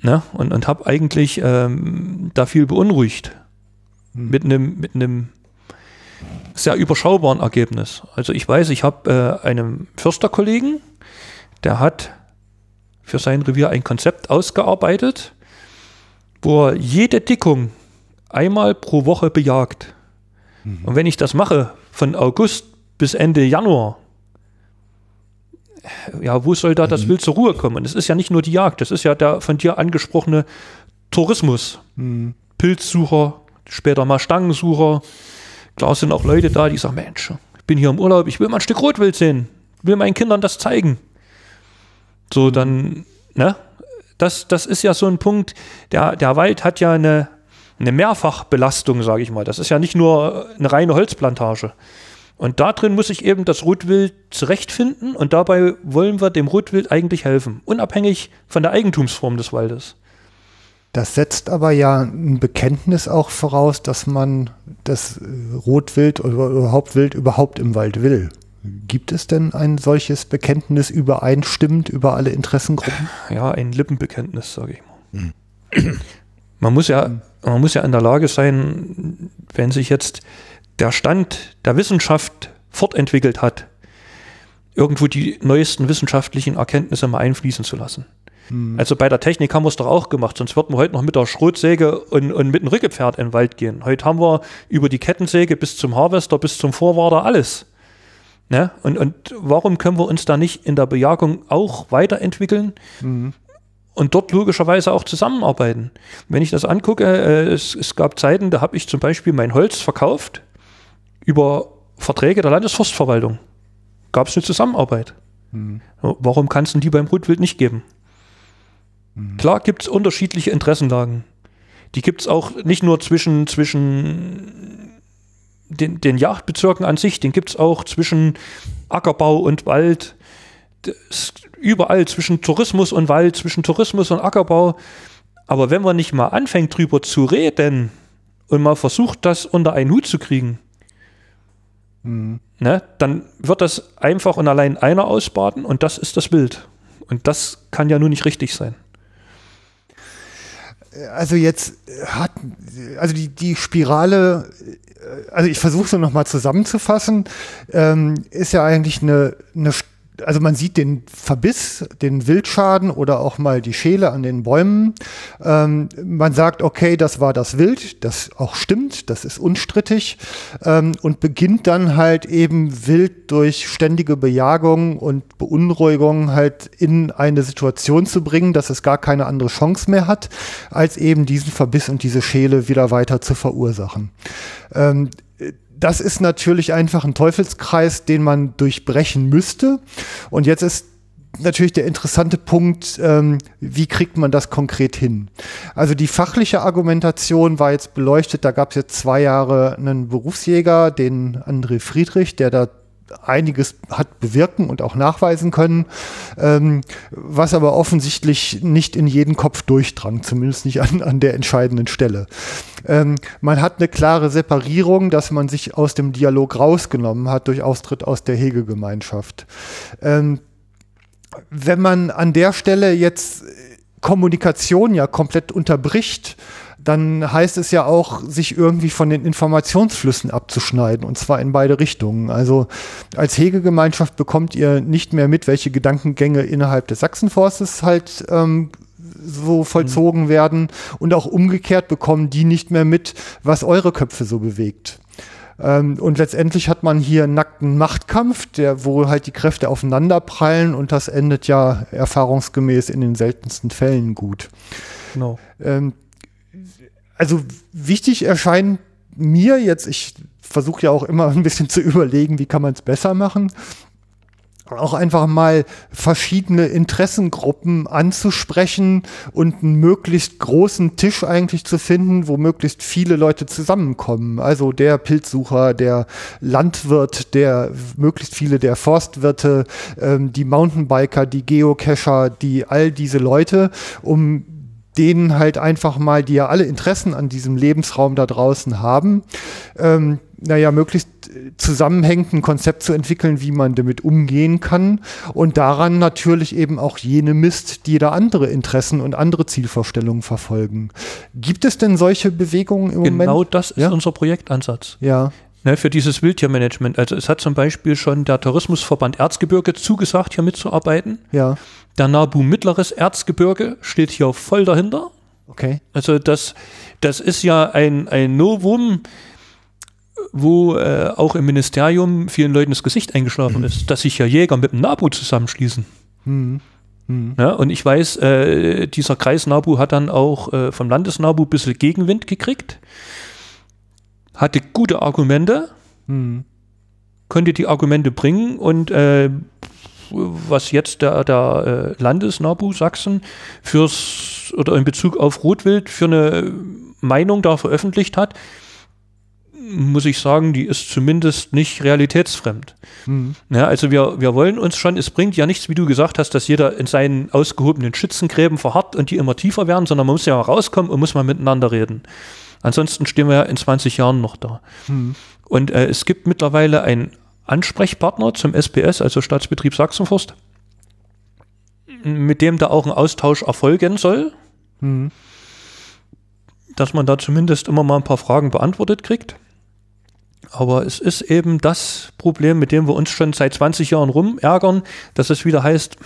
Ne? Und, und habe eigentlich ähm, da viel beunruhigt. Hm. mit einem mit einem sehr überschaubaren Ergebnis. Also ich weiß, ich habe äh, einen Försterkollegen, der hat für sein Revier ein Konzept ausgearbeitet, wo er jede Dickung einmal pro Woche bejagt. Mhm. Und wenn ich das mache von August bis Ende Januar, ja, wo soll da das mhm. Wild zur Ruhe kommen? Und es ist ja nicht nur die Jagd, das ist ja der von dir angesprochene Tourismus. Mhm. Pilzsucher, später mal Stangensucher. Klar sind auch Leute da, die sagen, Mensch, ich bin hier im Urlaub, ich will mal ein Stück Rotwild sehen, will meinen Kindern das zeigen. So, dann, ne? Das, das ist ja so ein Punkt, der, der Wald hat ja eine, eine Mehrfachbelastung, sage ich mal. Das ist ja nicht nur eine reine Holzplantage. Und da drin muss sich eben das Rotwild zurechtfinden und dabei wollen wir dem Rotwild eigentlich helfen, unabhängig von der Eigentumsform des Waldes. Das setzt aber ja ein Bekenntnis auch voraus, dass man das Rotwild oder überhaupt Wild überhaupt im Wald will. Gibt es denn ein solches Bekenntnis übereinstimmt über alle Interessengruppen? Ja, ein Lippenbekenntnis, sage ich mal. Hm. Man muss ja, man muss ja in der Lage sein, wenn sich jetzt der Stand der Wissenschaft fortentwickelt hat, irgendwo die neuesten wissenschaftlichen Erkenntnisse mal einfließen zu lassen. Hm. Also bei der Technik haben wir es doch auch gemacht, sonst würden wir heute noch mit der Schrotsäge und, und mit dem Rückepferd in den Wald gehen. Heute haben wir über die Kettensäge bis zum Harvester, bis zum Vorwarder alles. Ne? Und, und warum können wir uns da nicht in der Bejagung auch weiterentwickeln? Mhm und dort logischerweise auch zusammenarbeiten. Wenn ich das angucke, äh, es, es, gab Zeiten, da habe ich zum Beispiel mein Holz verkauft über Verträge der Landesforstverwaltung. Gab es eine Zusammenarbeit. Mhm. Warum kann es denn die beim Rotwild nicht geben? Mhm. Klar gibt es unterschiedliche Interessenlagen. Die gibt es auch nicht nur zwischen, zwischen den, den Jagdbezirken an sich, den gibt es auch zwischen Ackerbau und Wald. überall zwischen Tourismus und Wald, zwischen Tourismus und Ackerbau. Aber wenn man nicht mal anfängt, drüber zu reden und mal versucht, das unter einen Hut zu kriegen, Mhm. Ne? Dann wird das einfach und allein einer ausbaden und das ist das Bild. Und das kann ja nur nicht richtig sein. Also jetzt hat, also die, die Spirale, also ich versuche es nochmal zusammenzufassen, ähm, ist ja eigentlich eine, eine also man sieht den Verbiss, den Wildschaden oder auch mal die Schäle an den Bäumen. Ähm, man sagt, okay, das war das Wild, das auch stimmt, das ist unstrittig ähm, und beginnt dann halt eben wild durch ständige Bejagung und Beunruhigung halt in eine Situation zu bringen, dass es gar keine andere Chance mehr hat, als eben diesen Verbiss und diese Schäle wieder weiter zu verursachen. Ähm, das ist natürlich einfach ein Teufelskreis, den man durchbrechen müsste. Und jetzt ist natürlich der interessante Punkt, ähm, wie kriegt man das konkret hin? Also die fachliche Argumentation war jetzt beleuchtet, da gab es jetzt zwei Jahre einen Berufsjäger, den André Friedrich, der da einiges hat bewirken und auch nachweisen können, ähm, was aber offensichtlich nicht in jeden Kopf durchdrang, zumindest nicht an, an der entscheidenden Stelle. Ähm, man hat eine klare Separierung, dass man sich aus dem Dialog rausgenommen hat durch Austritt aus der Hegegemeinschaft. Ähm, wenn man an der Stelle jetzt Kommunikation ja komplett unterbricht, dann heißt es ja auch, sich irgendwie von den Informationsflüssen abzuschneiden und zwar in beide Richtungen. Also als Hegegemeinschaft bekommt ihr nicht mehr mit, welche Gedankengänge innerhalb des Sachsenforstes halt ähm, so vollzogen mhm. werden und auch umgekehrt bekommen die nicht mehr mit, was eure Köpfe so bewegt. Ähm, und letztendlich hat man hier einen nackten Machtkampf, der, wo halt die Kräfte aufeinanderprallen und das endet ja erfahrungsgemäß in den seltensten Fällen gut. Genau. Ähm, also wichtig erscheint mir jetzt, ich versuche ja auch immer ein bisschen zu überlegen, wie kann man es besser machen, auch einfach mal verschiedene Interessengruppen anzusprechen und einen möglichst großen Tisch eigentlich zu finden, wo möglichst viele Leute zusammenkommen. Also der Pilzsucher, der Landwirt, der möglichst viele der Forstwirte, ähm, die Mountainbiker, die Geocacher, die all diese Leute, um denen halt einfach mal, die ja alle Interessen an diesem Lebensraum da draußen haben, ähm, naja, möglichst zusammenhängend ein Konzept zu entwickeln, wie man damit umgehen kann und daran natürlich eben auch jene misst, die da andere Interessen und andere Zielvorstellungen verfolgen. Gibt es denn solche Bewegungen im genau Moment? Genau das ist ja? unser Projektansatz. Ja. Ne, für dieses Wildtiermanagement. Also es hat zum Beispiel schon der Tourismusverband Erzgebirge zugesagt, hier mitzuarbeiten. Ja. Der NABU Mittleres Erzgebirge steht hier voll dahinter. Okay. Also das, das ist ja ein, ein Novum, wo äh, auch im Ministerium vielen Leuten das Gesicht eingeschlafen mhm. ist, dass sich ja Jäger mit dem NABU zusammenschließen. Mhm. Mhm. Ja, und ich weiß, äh, dieser Kreis NABU hat dann auch äh, vom Landesnabu ein bisschen Gegenwind gekriegt, hatte gute Argumente, mhm. konnte die Argumente bringen und äh, was jetzt der, der äh, Landesnabu Sachsen fürs oder in Bezug auf Rotwild für eine Meinung da veröffentlicht hat, muss ich sagen, die ist zumindest nicht realitätsfremd. Mhm. Ja, also wir, wir wollen uns schon, es bringt ja nichts, wie du gesagt hast, dass jeder in seinen ausgehobenen Schützengräben verharrt und die immer tiefer werden, sondern man muss ja rauskommen und muss mal miteinander reden. Ansonsten stehen wir ja in 20 Jahren noch da. Mhm. Und äh, es gibt mittlerweile einen Ansprechpartner zum SPS, also Staatsbetrieb Sachsenforst, mit dem da auch ein Austausch erfolgen soll. Mhm. Dass man da zumindest immer mal ein paar Fragen beantwortet kriegt. Aber es ist eben das Problem, mit dem wir uns schon seit 20 Jahren rumärgern, dass es wieder heißt,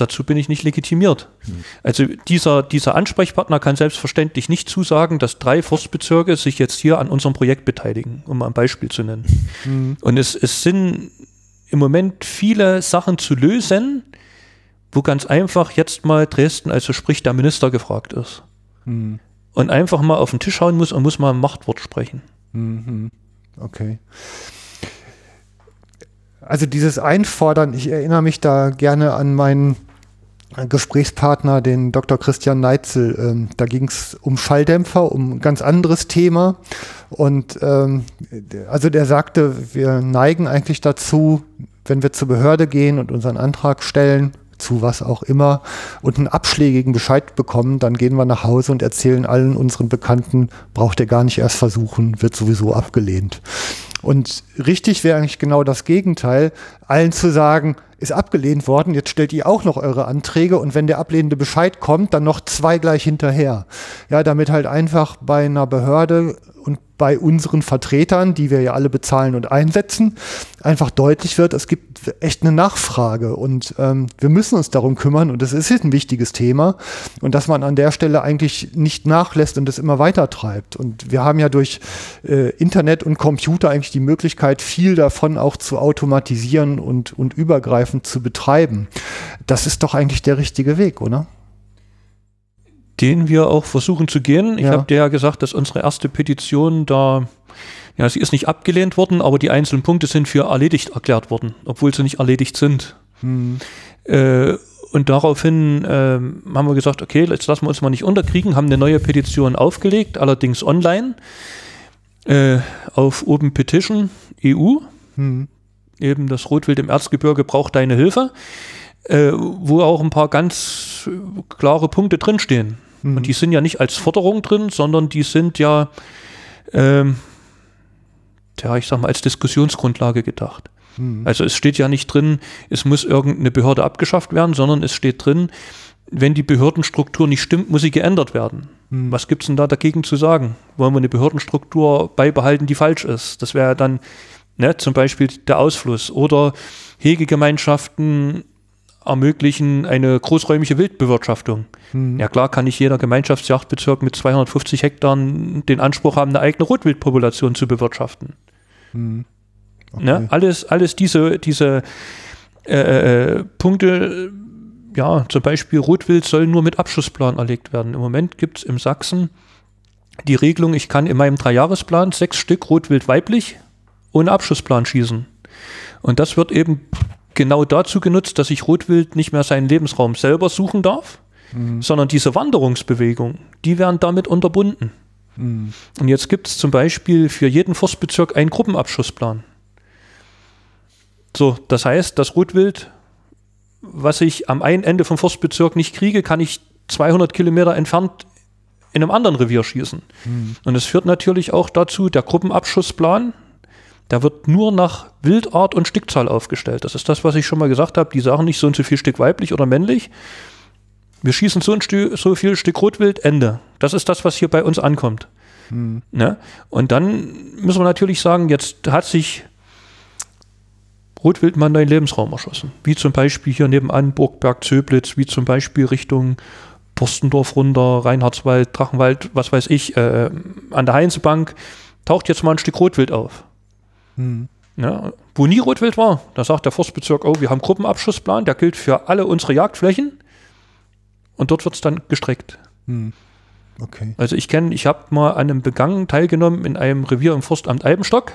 dazu bin ich nicht legitimiert. Mhm. Also dieser, dieser Ansprechpartner kann selbstverständlich nicht zusagen, dass drei Forstbezirke sich jetzt hier an unserem Projekt beteiligen, um mal ein Beispiel zu nennen. Mhm. Und es, es sind im Moment viele Sachen zu lösen, wo ganz einfach jetzt mal Dresden, also sprich der Minister gefragt ist. Mhm. Und einfach mal auf den Tisch hauen muss und muss mal ein Machtwort sprechen. Mhm. Okay. Also dieses Einfordern, ich erinnere mich da gerne an meinen Gesprächspartner, den Dr. Christian Neitzel. Ähm, da ging es um Schalldämpfer, um ein ganz anderes Thema. Und ähm, also der sagte, wir neigen eigentlich dazu, wenn wir zur Behörde gehen und unseren Antrag stellen, zu was auch immer und einen abschlägigen Bescheid bekommen, dann gehen wir nach Hause und erzählen allen unseren Bekannten, braucht ihr gar nicht erst versuchen, wird sowieso abgelehnt. Und richtig wäre eigentlich genau das Gegenteil, allen zu sagen, ist abgelehnt worden, jetzt stellt ihr auch noch eure Anträge und wenn der ablehnende Bescheid kommt, dann noch zwei gleich hinterher. Ja, damit halt einfach bei einer Behörde bei unseren Vertretern, die wir ja alle bezahlen und einsetzen, einfach deutlich wird, es gibt echt eine Nachfrage und ähm, wir müssen uns darum kümmern und das ist ein wichtiges Thema und dass man an der Stelle eigentlich nicht nachlässt und es immer weiter treibt. Und wir haben ja durch äh, Internet und Computer eigentlich die Möglichkeit, viel davon auch zu automatisieren und, und übergreifend zu betreiben. Das ist doch eigentlich der richtige Weg, oder? Den wir auch versuchen zu gehen. Ich ja. habe dir ja gesagt, dass unsere erste Petition da, ja, sie ist nicht abgelehnt worden, aber die einzelnen Punkte sind für erledigt erklärt worden, obwohl sie nicht erledigt sind. Hm. Äh, und daraufhin äh, haben wir gesagt, okay, jetzt lassen wir uns mal nicht unterkriegen, haben eine neue Petition aufgelegt, allerdings online äh, auf Open Petition EU. Hm. Eben das Rotwild im Erzgebirge braucht deine Hilfe, äh, wo auch ein paar ganz klare Punkte drinstehen. Mhm. Und die sind ja nicht als Forderung drin, sondern die sind ja, ähm, ja, ich sag mal, als Diskussionsgrundlage gedacht. Mhm. Also es steht ja nicht drin, es muss irgendeine Behörde abgeschafft werden, sondern es steht drin, wenn die Behördenstruktur nicht stimmt, muss sie geändert werden. Mhm. Was gibt's denn da dagegen zu sagen? Wollen wir eine Behördenstruktur beibehalten, die falsch ist? Das wäre dann ne, zum Beispiel der Ausfluss oder Hegegemeinschaften ermöglichen eine großräumige Wildbewirtschaftung. Mhm. Ja klar kann nicht jeder Gemeinschaftsjagdbezirk mit 250 Hektar den Anspruch haben, eine eigene Rotwildpopulation zu bewirtschaften. Mhm. Okay. Ne? Alles, alles diese, diese äh, äh, Punkte, ja, zum Beispiel Rotwild soll nur mit Abschussplan erlegt werden. Im Moment gibt es im Sachsen die Regelung, ich kann in meinem Dreijahresplan sechs Stück Rotwild weiblich ohne Abschussplan schießen. Und das wird eben genau dazu genutzt, dass sich Rotwild nicht mehr seinen Lebensraum selber suchen darf, mhm. sondern diese Wanderungsbewegung, die werden damit unterbunden. Mhm. Und jetzt gibt es zum Beispiel für jeden Forstbezirk einen Gruppenabschussplan. So, das heißt, das Rotwild, was ich am einen Ende vom Forstbezirk nicht kriege, kann ich 200 Kilometer entfernt in einem anderen Revier schießen. Mhm. Und es führt natürlich auch dazu, der Gruppenabschussplan, da wird nur nach Wildart und Stückzahl aufgestellt. Das ist das, was ich schon mal gesagt habe. Die sagen nicht so und so viel Stück weiblich oder männlich. Wir schießen so, ein Stück, so viel Stück Rotwild, Ende. Das ist das, was hier bei uns ankommt. Hm. Ne? Und dann müssen wir natürlich sagen, jetzt hat sich Rotwild mal einen neuen Lebensraum erschossen. Wie zum Beispiel hier nebenan Burgberg, Zöblitz, wie zum Beispiel Richtung Postendorf runter, Reinhardswald, Drachenwald, was weiß ich, äh, an der Heinzebank taucht jetzt mal ein Stück Rotwild auf. Mhm. Ja, wo nie Rotwild war, da sagt der Forstbezirk, oh, wir haben Gruppenabschussplan, der gilt für alle unsere Jagdflächen und dort wird es dann gestreckt. Mhm. Okay. Also ich kenne, ich habe mal an einem Begangen teilgenommen in einem Revier im Forstamt Eibenstock.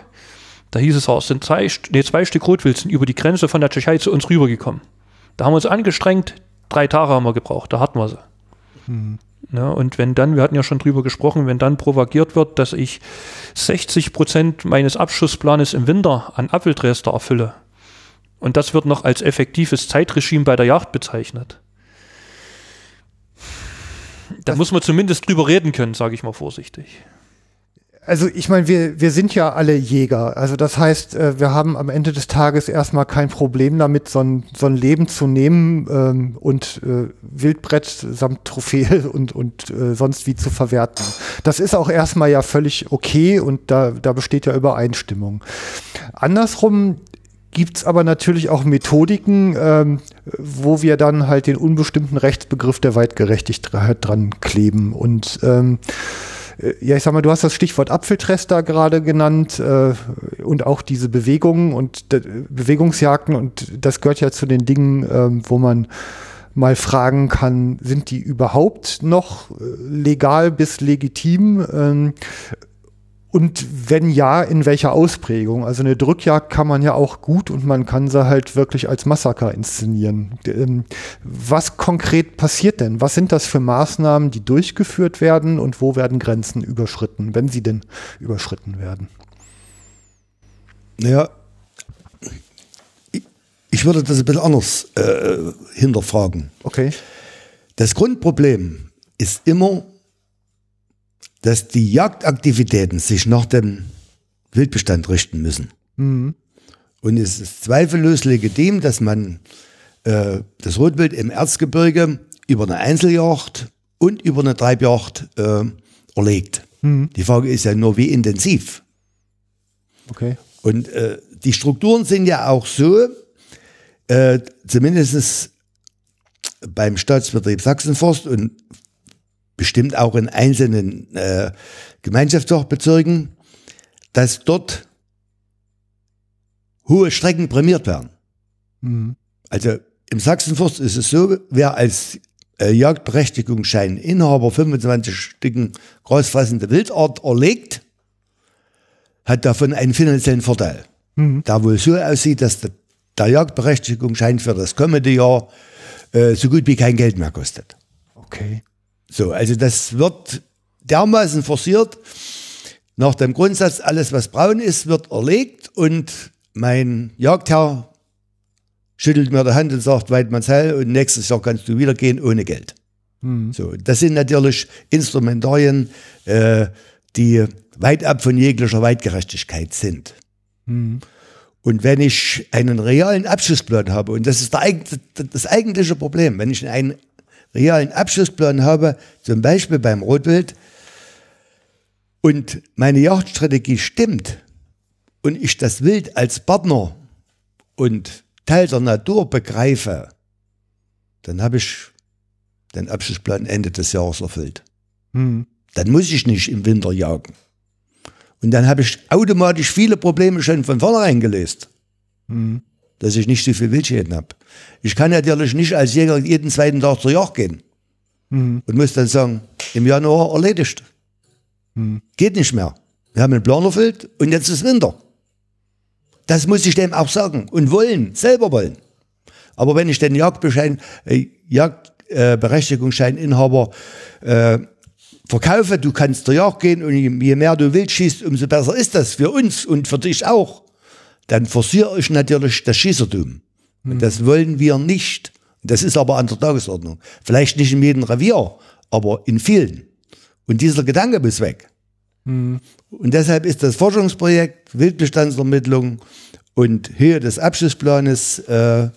Da hieß es auch, es sind zwei, nee, zwei Stück Rotwild sind über die Grenze von der Tschechei zu uns rübergekommen. Da haben wir uns angestrengt, drei Tage haben wir gebraucht, da hatten wir sie. Mhm. Ja, und wenn dann, wir hatten ja schon drüber gesprochen, wenn dann propagiert wird, dass ich 60 Prozent meines Abschussplanes im Winter an Apfeldrester erfülle, und das wird noch als effektives Zeitregime bei der Jagd bezeichnet, da das muss man zumindest drüber reden können, sage ich mal vorsichtig. Also ich meine, wir, wir sind ja alle Jäger. Also das heißt, äh, wir haben am Ende des Tages erstmal kein Problem damit, so ein, so ein Leben zu nehmen ähm, und äh, Wildbrett samt Trophäe und, und äh, sonst wie zu verwerten. Das ist auch erstmal ja völlig okay und da, da besteht ja Übereinstimmung. Andersrum gibt's aber natürlich auch Methodiken, ähm, wo wir dann halt den unbestimmten Rechtsbegriff der Weitgerechtigkeit dran kleben. Und ähm, äh, ja, ich sag mal, du hast das Stichwort Apfeltrester gerade genannt äh, und auch diese Bewegungen und äh, Bewegungsjagden und das gehört ja zu den Dingen, äh, wo man mal fragen kann, sind die überhaupt noch äh, legal bis legitim? Ähm, und wenn ja, in welcher Ausprägung? Also eine Drückjagd kann man ja auch gut und man kann sie halt wirklich als Massaker inszenieren. Ähm, was konkret passiert denn? Was sind das für Maßnahmen, die durchgeführt werden und wo werden Grenzen überschritten, wenn sie denn überschritten werden? Naja, ich würde das ein bisschen anders äh, hinterfragen. Okay. Das Grundproblem ist immer, dass die Jagdaktivitäten sich nach dem Wildbestand richten müssen. Mhm. Und es ist zweifellos legitim, dass man äh, das Rotwild im Erzgebirge über eine Einzeljagd und über eine Treibjagd äh, erlegt. Mhm. Die Frage ist ja nur, wie intensiv. Okay. Und äh, die Strukturen sind ja auch so, äh, zumindest beim Staatsbetrieb Sachsenforst und bestimmt auch in einzelnen äh, Gemeinschaftsbezirken, dass dort hohe Strecken prämiert werden. Mhm. Also im Sachsenforst ist es so, wer als äh, Jagdberechtigungsscheininhaber 25 Stücken großfressende Wildart erlegt, hat davon einen finanziellen Vorteil. Mhm. Der wohl so aussieht, dass der, der Jagdberechtigungsschein für das kommende Jahr äh, so gut wie kein Geld mehr kostet. Okay. So, also das wird dermaßen forciert. Nach dem Grundsatz, alles was braun ist, wird erlegt und mein Jagdherr schüttelt mir die Hand und sagt, Weidmannshell und nächstes Jahr kannst du wieder gehen ohne Geld. Mhm. So, das sind natürlich Instrumentarien, äh, die weit ab von jeglicher Weitgerechtigkeit sind. Mhm. Und wenn ich einen realen Abschlussplan habe, und das ist der, das eigentliche Problem, wenn ich einen realen Abschlussplan habe, zum Beispiel beim Rotwild, und meine Jagdstrategie stimmt und ich das Wild als Partner und Teil der Natur begreife, dann habe ich den Abschlussplan Ende des Jahres erfüllt. Hm. Dann muss ich nicht im Winter jagen. Und dann habe ich automatisch viele Probleme schon von vornherein gelöst. Hm dass ich nicht so viel Wildschäden habe. Ich kann natürlich nicht als Jäger jeden zweiten Tag zur Jagd gehen mhm. und muss dann sagen, im Januar erledigt. Mhm. Geht nicht mehr. Wir haben einen Plan erfüllt und jetzt ist Winter. Das muss ich dem auch sagen und wollen, selber wollen. Aber wenn ich den Jagdbeschein, äh, Jagdberechtigungsscheininhaber äh, verkaufe, du kannst zur Jagd gehen und je mehr du wild schießt, umso besser ist das für uns und für dich auch dann forciere ich natürlich das Schießertum. Und hm. das wollen wir nicht. Das ist aber an der Tagesordnung. Vielleicht nicht in jedem Revier, aber in vielen. Und dieser Gedanke muss weg. Mhm. Und deshalb ist das Forschungsprojekt Wildbestandsermittlung und Höhe des Abschlussplanes äh,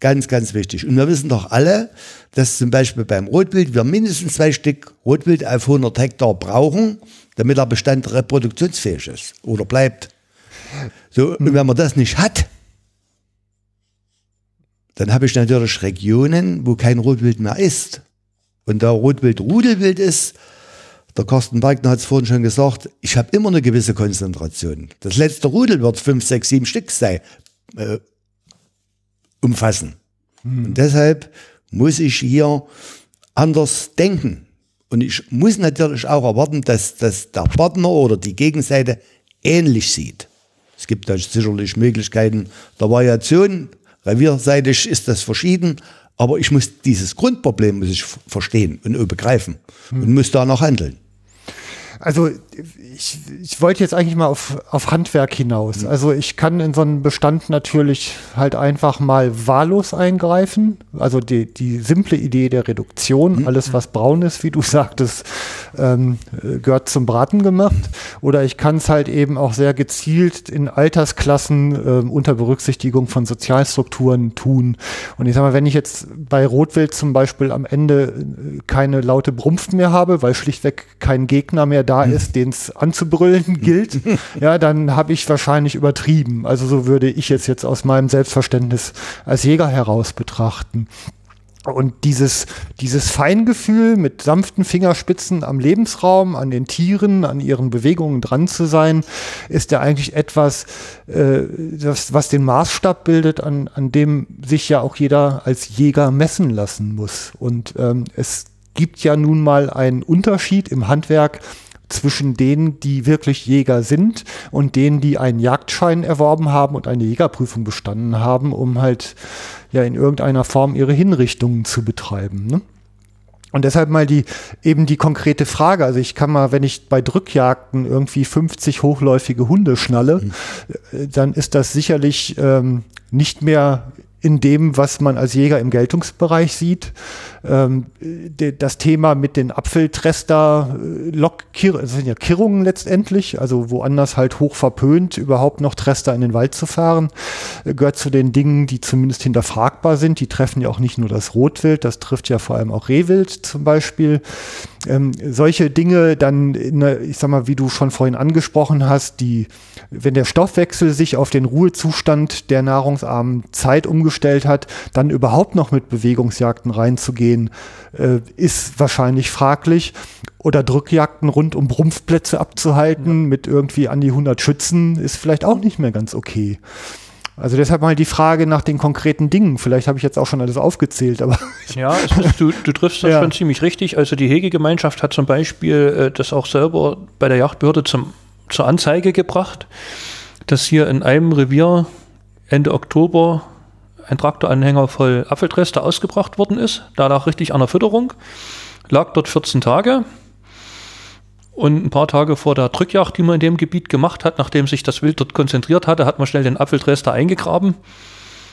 ganz, ganz wichtig. Und wir wissen doch alle, dass zum Beispiel beim Rotwild wir mindestens zwei Stück Rotwild auf 100 Hektar brauchen, damit der Bestand reproduktionsfähig ist oder bleibt. So, und wenn man das nicht hat, dann habe ich natürlich Regionen, wo kein Rotwild mehr ist. Und da Rotwild Rudelwild ist, der Carsten Bergner hat es vorhin schon gesagt, ich habe immer eine gewisse Konzentration. Das letzte Rudel wird fünf, sechs, sieben Stück sein, äh, umfassen. Hm. Und deshalb muss ich hier anders denken. Und ich muss natürlich auch erwarten, dass, dass der Partner oder die Gegenseite ähnlich sieht. Es gibt da sicherlich Möglichkeiten der Variation. Revierseitig ist das verschieden, Aber ich muss dieses Grundproblem muss ich verstehen und begreifen hm. und muss danach handeln. Also ich, ich wollte jetzt eigentlich mal auf, auf Handwerk hinaus. Mhm. Also ich kann in so einen Bestand natürlich halt einfach mal wahllos eingreifen. Also die, die simple Idee der Reduktion, mhm. alles was braun ist, wie du sagtest, ähm, gehört zum Braten gemacht. Oder ich kann es halt eben auch sehr gezielt in Altersklassen äh, unter Berücksichtigung von Sozialstrukturen tun. Und ich sag mal, wenn ich jetzt bei Rotwild zum Beispiel am Ende äh, keine laute Brumpf mehr habe, weil schlichtweg kein Gegner mehr da mhm. ist, den es anzubrüllen gilt, ja, dann habe ich wahrscheinlich übertrieben. Also so würde ich es jetzt aus meinem Selbstverständnis als Jäger heraus betrachten. Und dieses, dieses Feingefühl mit sanften Fingerspitzen am Lebensraum, an den Tieren, an ihren Bewegungen dran zu sein, ist ja eigentlich etwas, äh, das, was den Maßstab bildet, an, an dem sich ja auch jeder als Jäger messen lassen muss. Und ähm, es gibt ja nun mal einen Unterschied im Handwerk zwischen denen, die wirklich Jäger sind und denen, die einen Jagdschein erworben haben und eine Jägerprüfung bestanden haben, um halt ja in irgendeiner Form ihre Hinrichtungen zu betreiben. Ne? Und deshalb mal die, eben die konkrete Frage. Also ich kann mal, wenn ich bei Drückjagden irgendwie 50 hochläufige Hunde schnalle, mhm. dann ist das sicherlich ähm, nicht mehr in dem, was man als Jäger im Geltungsbereich sieht. Ähm, das Thema mit den Apfeltrester, äh, Lok, das sind ja Kirrungen letztendlich, also woanders halt hoch verpönt, überhaupt noch Trester in den Wald zu fahren, äh, gehört zu den Dingen, die zumindest hinterfragbar sind. Die treffen ja auch nicht nur das Rotwild, das trifft ja vor allem auch Rehwild zum Beispiel. Ähm, solche Dinge dann, in, ich sag mal, wie du schon vorhin angesprochen hast, die, wenn der Stoffwechsel sich auf den Ruhezustand der nahrungsarmen Zeit umgestellt hat, dann überhaupt noch mit Bewegungsjagden reinzugehen, äh, ist wahrscheinlich fraglich. Oder Drückjagden rund um Rumpfplätze abzuhalten ja. mit irgendwie an die 100 Schützen ist vielleicht auch nicht mehr ganz okay. Also deshalb mal die Frage nach den konkreten Dingen. Vielleicht habe ich jetzt auch schon alles aufgezählt, aber. Ja, ist, du, du triffst das ja. schon ziemlich richtig. Also die Hegegemeinschaft hat zum Beispiel äh, das auch selber bei der Jagdbehörde zum, zur Anzeige gebracht, dass hier in einem Revier Ende Oktober ein Traktoranhänger voll Apfelreste ausgebracht worden ist. Da lag richtig an der Fütterung, lag dort 14 Tage. Und ein paar Tage vor der Drückjagd, die man in dem Gebiet gemacht hat, nachdem sich das Wild dort konzentriert hatte, hat man schnell den Apfeltrester eingegraben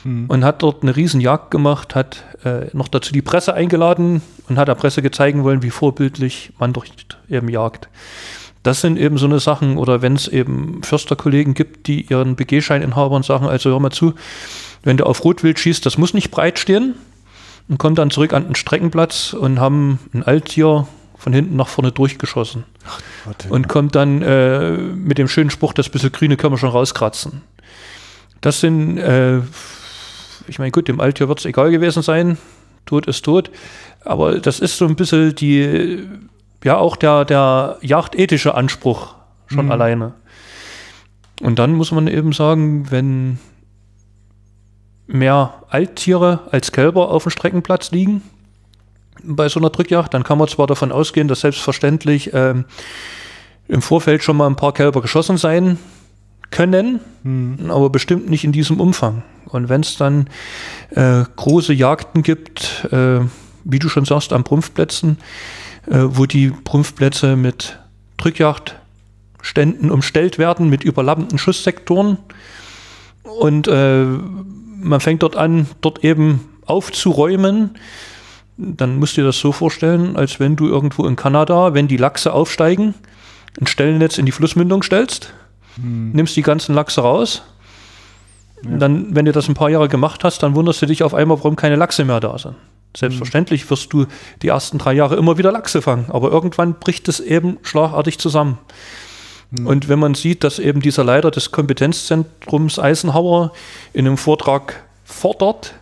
mhm. und hat dort eine Riesenjagd gemacht, hat äh, noch dazu die Presse eingeladen und hat der Presse gezeigen wollen, wie vorbildlich man dort eben jagt. Das sind eben so eine Sachen, oder wenn es eben Försterkollegen gibt, die ihren BG-Scheininhabern sagen, also hör mal zu, wenn du auf Rotwild schießt, das muss nicht breit stehen und kommt dann zurück an den Streckenplatz und haben ein Alttier von hinten nach vorne durchgeschossen. Ach, und kommt dann äh, mit dem schönen Spruch, das bisschen Grüne können wir schon rauskratzen. Das sind, äh, ich meine, gut, dem Alttier wird es egal gewesen sein, tot ist tot, aber das ist so ein bisschen die, ja, auch der, der jagdethische Anspruch schon mhm. alleine. Und dann muss man eben sagen, wenn mehr Alttiere als Kälber auf dem Streckenplatz liegen, bei so einer Drückjagd, dann kann man zwar davon ausgehen, dass selbstverständlich ähm, im Vorfeld schon mal ein paar Kälber geschossen sein können, mhm. aber bestimmt nicht in diesem Umfang. Und wenn es dann äh, große Jagden gibt, äh, wie du schon sagst, an Prumpfplätzen, äh, wo die Prumpfplätze mit Drückjagdständen umstellt werden, mit überlappenden Schusssektoren und äh, man fängt dort an, dort eben aufzuräumen, dann musst du dir das so vorstellen, als wenn du irgendwo in Kanada, wenn die Lachse aufsteigen, ein Stellennetz in die Flussmündung stellst, hm. nimmst die ganzen Lachse raus. Ja. Dann, wenn du das ein paar Jahre gemacht hast, dann wunderst du dich auf einmal, warum keine Lachse mehr da sind. Selbstverständlich wirst du die ersten drei Jahre immer wieder Lachse fangen, aber irgendwann bricht es eben schlagartig zusammen. Hm. Und wenn man sieht, dass eben dieser Leiter des Kompetenzzentrums Eisenhower in einem Vortrag fordert,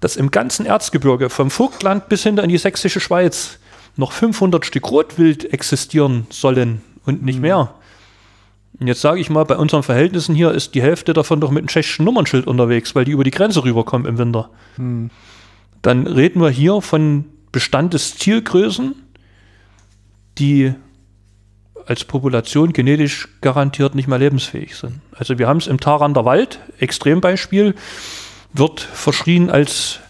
dass im ganzen Erzgebirge, vom Vogtland bis hinter in die sächsische Schweiz, noch 500 Stück Rotwild existieren sollen und nicht mhm. mehr. Und jetzt sage ich mal, bei unseren Verhältnissen hier ist die Hälfte davon doch mit einem tschechischen Nummernschild unterwegs, weil die über die Grenze rüberkommen im Winter. Mhm. Dann reden wir hier von Bestandeszielgrößen, die als Population genetisch garantiert nicht mehr lebensfähig sind. Also wir haben es im Tarander Wald, Extrembeispiel, wird verschrien als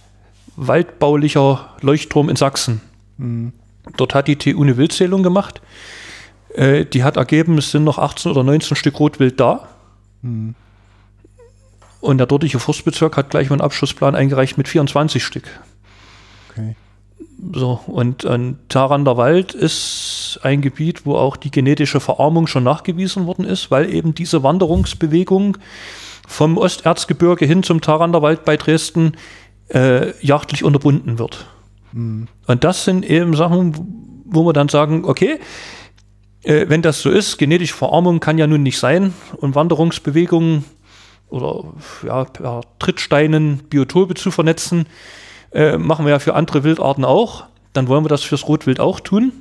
waldbaulicher Leuchtturm in Sachsen. Mhm. Dort hat die TU eine Wildzählung gemacht. Äh, die hat ergeben, es sind noch 18 oder 19 Stück Rotwild da. Mhm. Und der dortige Forstbezirk hat gleich mal einen Abschlussplan eingereicht mit 24 Stück. Okay. So, und, und Tarander Wald ist ein Gebiet, wo auch die genetische Verarmung schon nachgewiesen worden ist, weil eben diese Wanderungsbewegung vom Osterzgebirge hin zum Tarander Wald bei Dresden äh, jachtlich unterbunden wird. Mhm. Und das sind eben Sachen, wo wir dann sagen, okay, äh, wenn das so ist, genetische Verarmung kann ja nun nicht sein und Wanderungsbewegungen oder ja, per Trittsteinen Biotope zu vernetzen, äh, machen wir ja für andere Wildarten auch. Dann wollen wir das fürs Rotwild auch tun.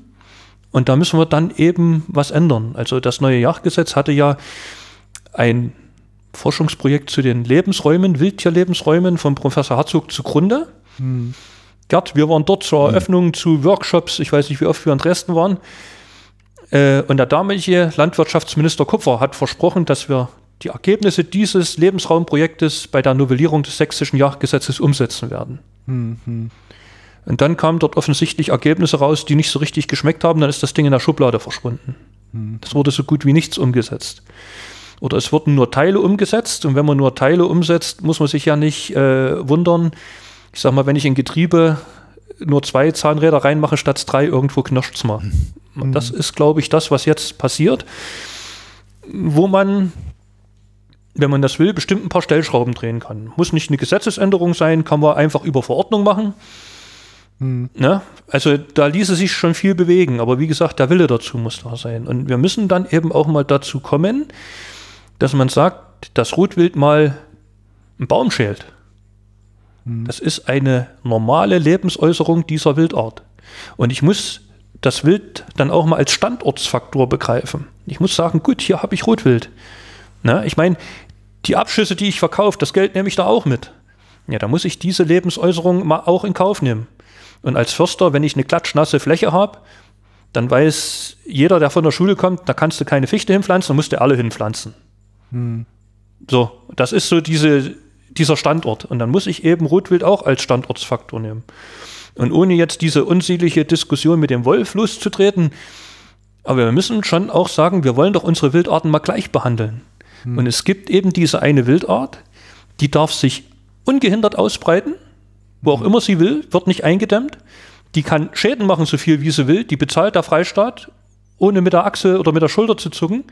Und da müssen wir dann eben was ändern. Also das neue Jagdgesetz hatte ja ein Forschungsprojekt zu den Lebensräumen, Wildtierlebensräumen von Professor Herzog zugrunde. Hm. Gerd, wir waren dort zur hm. Eröffnung hm. zu Workshops, ich weiß nicht, wie oft wir in Dresden waren. Äh, und der damalige Landwirtschaftsminister Kupfer hat versprochen, dass wir die Ergebnisse dieses Lebensraumprojektes bei der Novellierung des sächsischen Jagdgesetzes umsetzen werden. Mhm. Und dann kamen dort offensichtlich Ergebnisse raus, die nicht so richtig geschmeckt haben, dann ist das Ding in der Schublade verschwunden. Mhm. Das wurde so gut wie nichts umgesetzt. Oder es wurden nur Teile umgesetzt und wenn man nur Teile umsetzt, muss man sich ja nicht äh, wundern. Ich sag mal, wenn ich in Getriebe nur zwei Zahnräder reinmache statt drei, irgendwo knirscht es mal. Mhm. Das ist, glaube ich, das, was jetzt passiert, wo man wenn man das will, bestimmt ein paar Stellschrauben drehen kann. Muss nicht eine Gesetzesänderung sein, kann man einfach über Verordnung machen. Hm. Ne? Also da ließe sich schon viel bewegen, aber wie gesagt, der Wille dazu muss da sein. Und wir müssen dann eben auch mal dazu kommen, dass man sagt, das Rotwild mal einen Baum schält. Hm. Das ist eine normale Lebensäußerung dieser Wildart. Und ich muss das Wild dann auch mal als Standortsfaktor begreifen. Ich muss sagen, gut, hier habe ich Rotwild. Na, ich meine, die Abschüsse, die ich verkaufe, das Geld nehme ich da auch mit. Ja, da muss ich diese Lebensäußerung mal auch in Kauf nehmen. Und als Förster, wenn ich eine klatschnasse Fläche habe, dann weiß jeder, der von der Schule kommt, da kannst du keine Fichte hinpflanzen, da musst du alle hinpflanzen. Hm. So, das ist so diese, dieser Standort. Und dann muss ich eben Rotwild auch als Standortsfaktor nehmen. Und ohne jetzt diese unsiedliche Diskussion mit dem Wolf loszutreten, aber wir müssen schon auch sagen, wir wollen doch unsere Wildarten mal gleich behandeln. Hm. Und es gibt eben diese eine Wildart, die darf sich ungehindert ausbreiten, wo auch hm. immer sie will, wird nicht eingedämmt. Die kann Schäden machen, so viel wie sie will. Die bezahlt der Freistaat, ohne mit der Achse oder mit der Schulter zu zucken.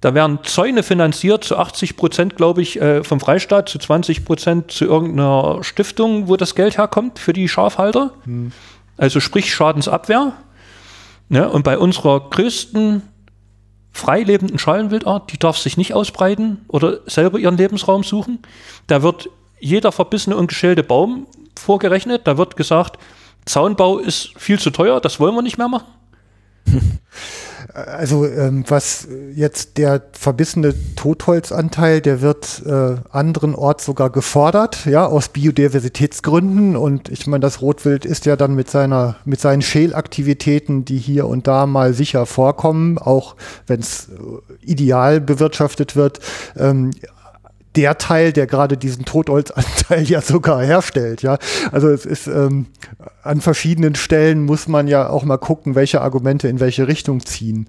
Da werden Zäune finanziert, zu 80 Prozent, glaube ich, äh, vom Freistaat, zu 20 Prozent zu irgendeiner Stiftung, wo das Geld herkommt für die Schafhalter. Hm. Also sprich Schadensabwehr. Ja, ne? und bei unserer größten freilebenden Schalenwildart, die darf sich nicht ausbreiten oder selber ihren Lebensraum suchen. Da wird jeder verbissene und geschälte Baum vorgerechnet. Da wird gesagt, Zaunbau ist viel zu teuer, das wollen wir nicht mehr machen. Also ähm, was jetzt der verbissene Totholzanteil, der wird äh, anderenorts sogar gefordert, ja, aus Biodiversitätsgründen. Und ich meine, das Rotwild ist ja dann mit seiner, mit seinen Schälaktivitäten, die hier und da mal sicher vorkommen, auch wenn es äh, ideal bewirtschaftet wird, ähm, der Teil, der gerade diesen Totholzanteil ja sogar herstellt. Ja, also es ist ähm, an verschiedenen Stellen muss man ja auch mal gucken, welche Argumente in welche Richtung ziehen.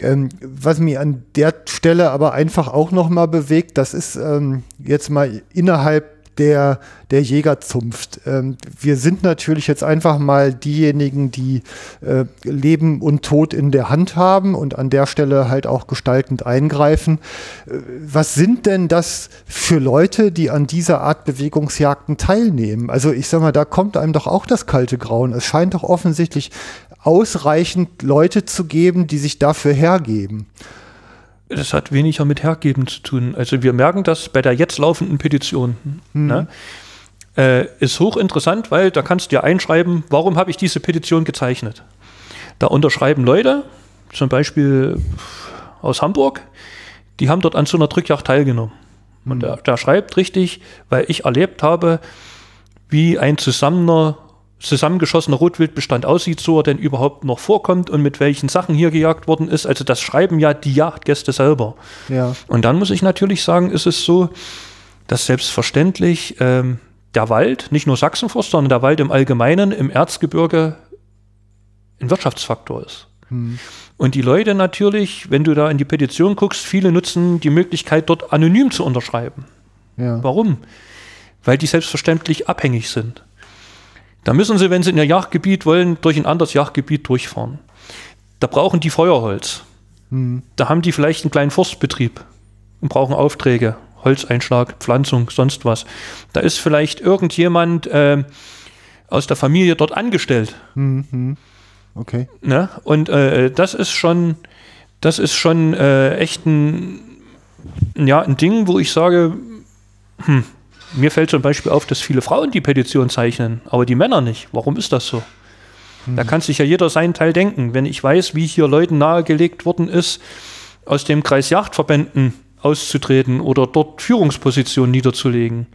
Ähm, was mich an der Stelle aber einfach auch noch mal bewegt, das ist ähm, jetzt mal innerhalb der, der Jägerzunft. Ähm, wir sind natürlich jetzt einfach mal diejenigen, die äh, Leben und Tod in der Hand haben und an der Stelle halt auch gestaltend eingreifen. Äh, was sind denn das für Leute, die an dieser Art Bewegungsjagden teilnehmen? Also ich sag mal, da kommt einem doch auch das kalte Grauen. Es scheint doch offensichtlich ausreichend Leute zu geben, die sich dafür hergeben das hat weniger mit Hergeben zu tun. Also wir merken das bei der jetzt laufenden Petition. Mhm. Ne? Äh, ist hochinteressant, weil da kannst du dir einschreiben, warum habe ich diese Petition gezeichnet. Da unterschreiben Leute, zum Beispiel aus Hamburg, die haben dort an so einer Drückjagd teilgenommen. Und der, der schreibt richtig, weil ich erlebt habe, wie ein zusammener zusammengeschossener Rotwildbestand aussieht, so er denn überhaupt noch vorkommt und mit welchen Sachen hier gejagt worden ist. Also das schreiben ja die Jagdgäste selber. Ja. Und dann muss ich natürlich sagen, ist es so, dass selbstverständlich ähm, der Wald, nicht nur Sachsenforst, sondern der Wald im Allgemeinen im Erzgebirge ein Wirtschaftsfaktor ist. Hm. Und die Leute natürlich, wenn du da in die Petition guckst, viele nutzen die Möglichkeit, dort anonym zu unterschreiben. Ja. Warum? Weil die selbstverständlich abhängig sind. Da müssen sie, wenn sie in ihr Jagdgebiet wollen, durch ein anderes Jagdgebiet durchfahren. Da brauchen die Feuerholz. Hm. Da haben die vielleicht einen kleinen Forstbetrieb und brauchen Aufträge, Holzeinschlag, Pflanzung, sonst was. Da ist vielleicht irgendjemand äh, aus der Familie dort angestellt. Mhm. Okay. Ne? Und äh, das ist schon, das ist schon äh, echt ein, ja, ein Ding, wo ich sage, hm, mir fällt zum Beispiel auf, dass viele Frauen die Petition zeichnen, aber die Männer nicht. Warum ist das so? Hm. Da kann sich ja jeder seinen Teil denken. Wenn ich weiß, wie hier Leuten nahegelegt worden ist, aus dem Kreis Yachtverbänden auszutreten oder dort Führungspositionen niederzulegen,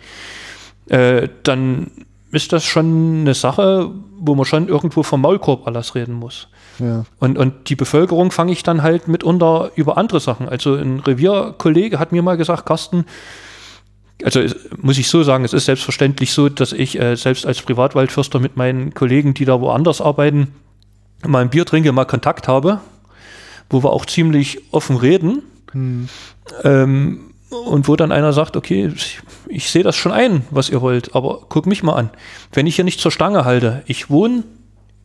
äh, dann ist das schon eine Sache, wo man schon irgendwo vom Maulkorb alles reden muss. Ja. Und, und die Bevölkerung fange ich dann halt mitunter über andere Sachen. Also ein Revierkollege hat mir mal gesagt, Carsten, also muss ich so sagen, es ist selbstverständlich so, dass ich äh, selbst als Privatwaldförster mit meinen Kollegen, die da woanders arbeiten, mal ein Bier trinke, mal Kontakt habe, wo wir auch ziemlich offen reden. Hm. Ähm, und wo dann einer sagt, okay, ich, ich sehe das schon ein, was ihr wollt, aber guck mich mal an. Wenn ich hier nicht zur Stange halte, ich wohne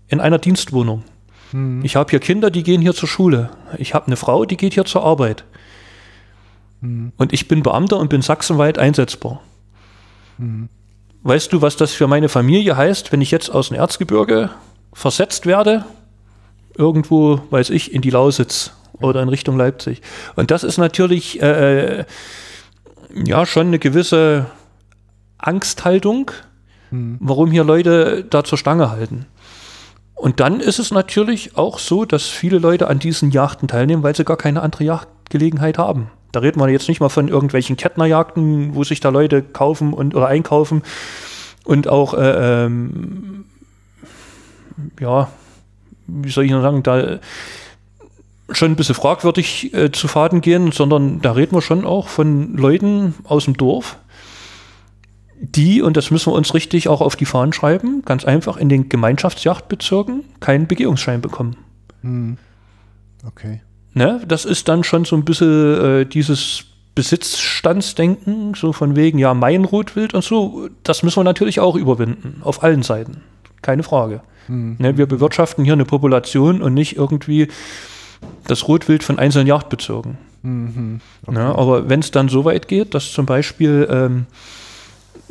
in einer Dienstwohnung. Hm. Ich habe hier Kinder, die gehen hier zur Schule. Ich habe eine Frau, die geht hier zur Arbeit. Hm. Und ich bin Beamter und bin sachsenweit einsetzbar. Hm. Weißt du, was das für meine Familie heißt, wenn ich jetzt aus dem Erzgebirge versetzt werde? Irgendwo, weiß ich, in die Lausitz oder in Richtung Leipzig. Und das ist natürlich äh, äh, ja schon eine gewisse Angsthaltung, hm. warum hier Leute da zur Stange halten. Und dann ist es natürlich auch so, dass viele Leute an diesen Yachten teilnehmen, weil sie gar keine andere Jagdgelegenheit haben. Da reden wir jetzt nicht mal von irgendwelchen Kettnerjagden, wo sich da Leute kaufen und oder einkaufen und auch äh, ähm, ja, wie soll ich noch sagen, da schon ein bisschen fragwürdig äh, zu Faden gehen, sondern da reden wir schon auch von Leuten aus dem Dorf, die, und das müssen wir uns richtig auch auf die Fahnen schreiben, ganz einfach in den Gemeinschaftsjachtbezirken keinen Begehungsschein bekommen. Hm. Okay. Ne? Das ist dann schon so ein bisschen äh, dieses Besitzstandsdenken, so von wegen, ja, mein Rotwild und so, das müssen wir natürlich auch überwinden, auf allen Seiten. Keine Frage. Hm. Ne? Wir bewirtschaften hier eine Population und nicht irgendwie das Rotwild von einzelnen Jagdbezirken. Mhm, okay. ja, aber wenn es dann so weit geht, dass zum Beispiel ähm,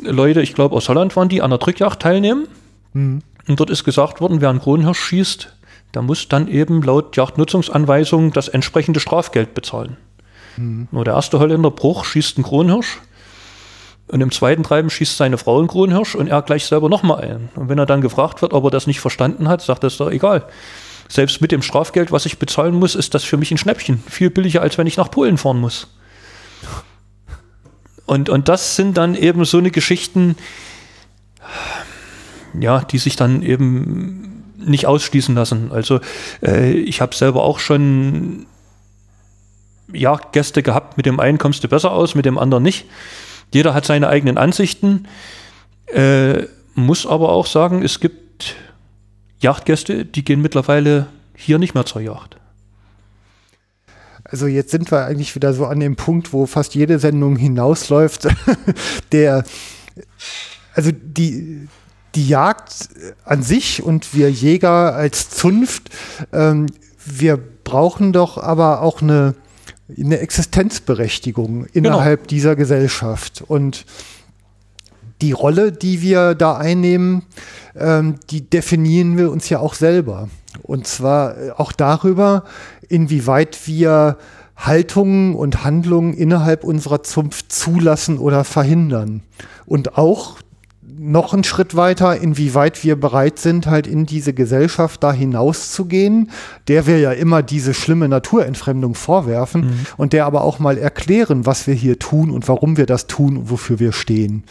Leute, ich glaube aus Holland waren die, an der Drückjagd teilnehmen mhm. und dort ist gesagt worden, wer einen Kronhirsch schießt, der muss dann eben laut Jagdnutzungsanweisung das entsprechende Strafgeld bezahlen. Mhm. Nur der erste Holländer Bruch schießt einen Kronhirsch und im zweiten Treiben schießt seine Frau einen Kronhirsch und er gleich selber nochmal einen. Und wenn er dann gefragt wird, ob er das nicht verstanden hat, sagt er, ist doch egal selbst mit dem Strafgeld, was ich bezahlen muss, ist das für mich ein Schnäppchen. Viel billiger, als wenn ich nach Polen fahren muss. Und, und das sind dann eben so eine Geschichten, ja, die sich dann eben nicht ausschließen lassen. Also äh, ich habe selber auch schon ja, Gäste gehabt, mit dem einen kommst du besser aus, mit dem anderen nicht. Jeder hat seine eigenen Ansichten, äh, muss aber auch sagen, es gibt Yachtgäste, die gehen mittlerweile hier nicht mehr zur Yacht. Also jetzt sind wir eigentlich wieder so an dem Punkt, wo fast jede Sendung hinausläuft. Der, also die, die Jagd an sich und wir Jäger als Zunft, ähm, wir brauchen doch aber auch eine, eine Existenzberechtigung innerhalb genau. dieser Gesellschaft. Und die Rolle, die wir da einnehmen, ähm, die definieren wir uns ja auch selber. Und zwar äh, auch darüber, inwieweit wir Haltungen und Handlungen innerhalb unserer Zunft zulassen oder verhindern. Und auch noch einen Schritt weiter, inwieweit wir bereit sind, halt in diese Gesellschaft da hinauszugehen, der wir ja immer diese schlimme Naturentfremdung vorwerfen mhm. und der aber auch mal erklären, was wir hier tun und warum wir das tun und wofür wir stehen.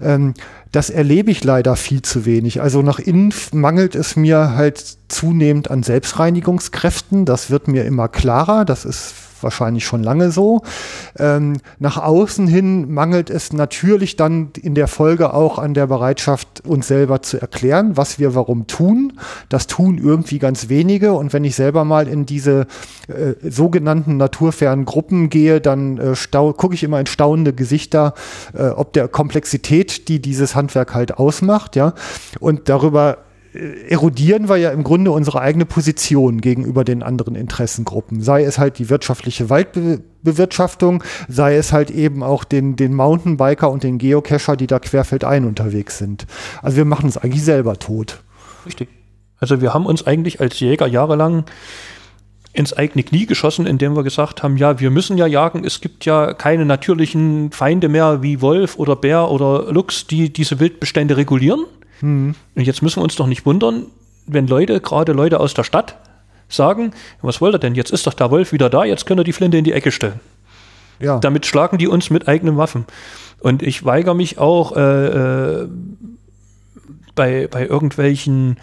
Ähm, das erlebe ich leider viel zu wenig. Also nach innen mangelt es mir halt zunehmend an Selbstreinigungskräften. Das wird mir immer klarer. Das ist wahrscheinlich schon lange so. Ähm, nach außen hin mangelt es natürlich dann in der Folge auch an der Bereitschaft, uns selber zu erklären, was wir warum tun. Das tun irgendwie ganz wenige. Und wenn ich selber mal in diese äh, sogenannten naturfernen Gruppen gehe, dann äh, gucke ich immer in staunende Gesichter, äh, ob der Komplexität, die dieses Handwerk halt ausmacht, ja. Und darüber erodieren wir ja im Grunde unsere eigene Position gegenüber den anderen Interessengruppen. Sei es halt die wirtschaftliche Waldbewirtschaftung, sei es halt eben auch den, den Mountainbiker und den Geocacher, die da querfeldein unterwegs sind. Also wir machen uns eigentlich selber tot. Richtig. Also wir haben uns eigentlich als Jäger jahrelang ins eigene Knie geschossen, indem wir gesagt haben, ja, wir müssen ja jagen, es gibt ja keine natürlichen Feinde mehr wie Wolf oder Bär oder Luchs, die diese Wildbestände regulieren. Mhm. Und jetzt müssen wir uns doch nicht wundern, wenn Leute, gerade Leute aus der Stadt, sagen, was wollt ihr denn? Jetzt ist doch der Wolf wieder da, jetzt könnt ihr die Flinte in die Ecke stellen. Ja. Damit schlagen die uns mit eigenen Waffen. Und ich weigere mich auch äh, äh, bei, bei irgendwelchen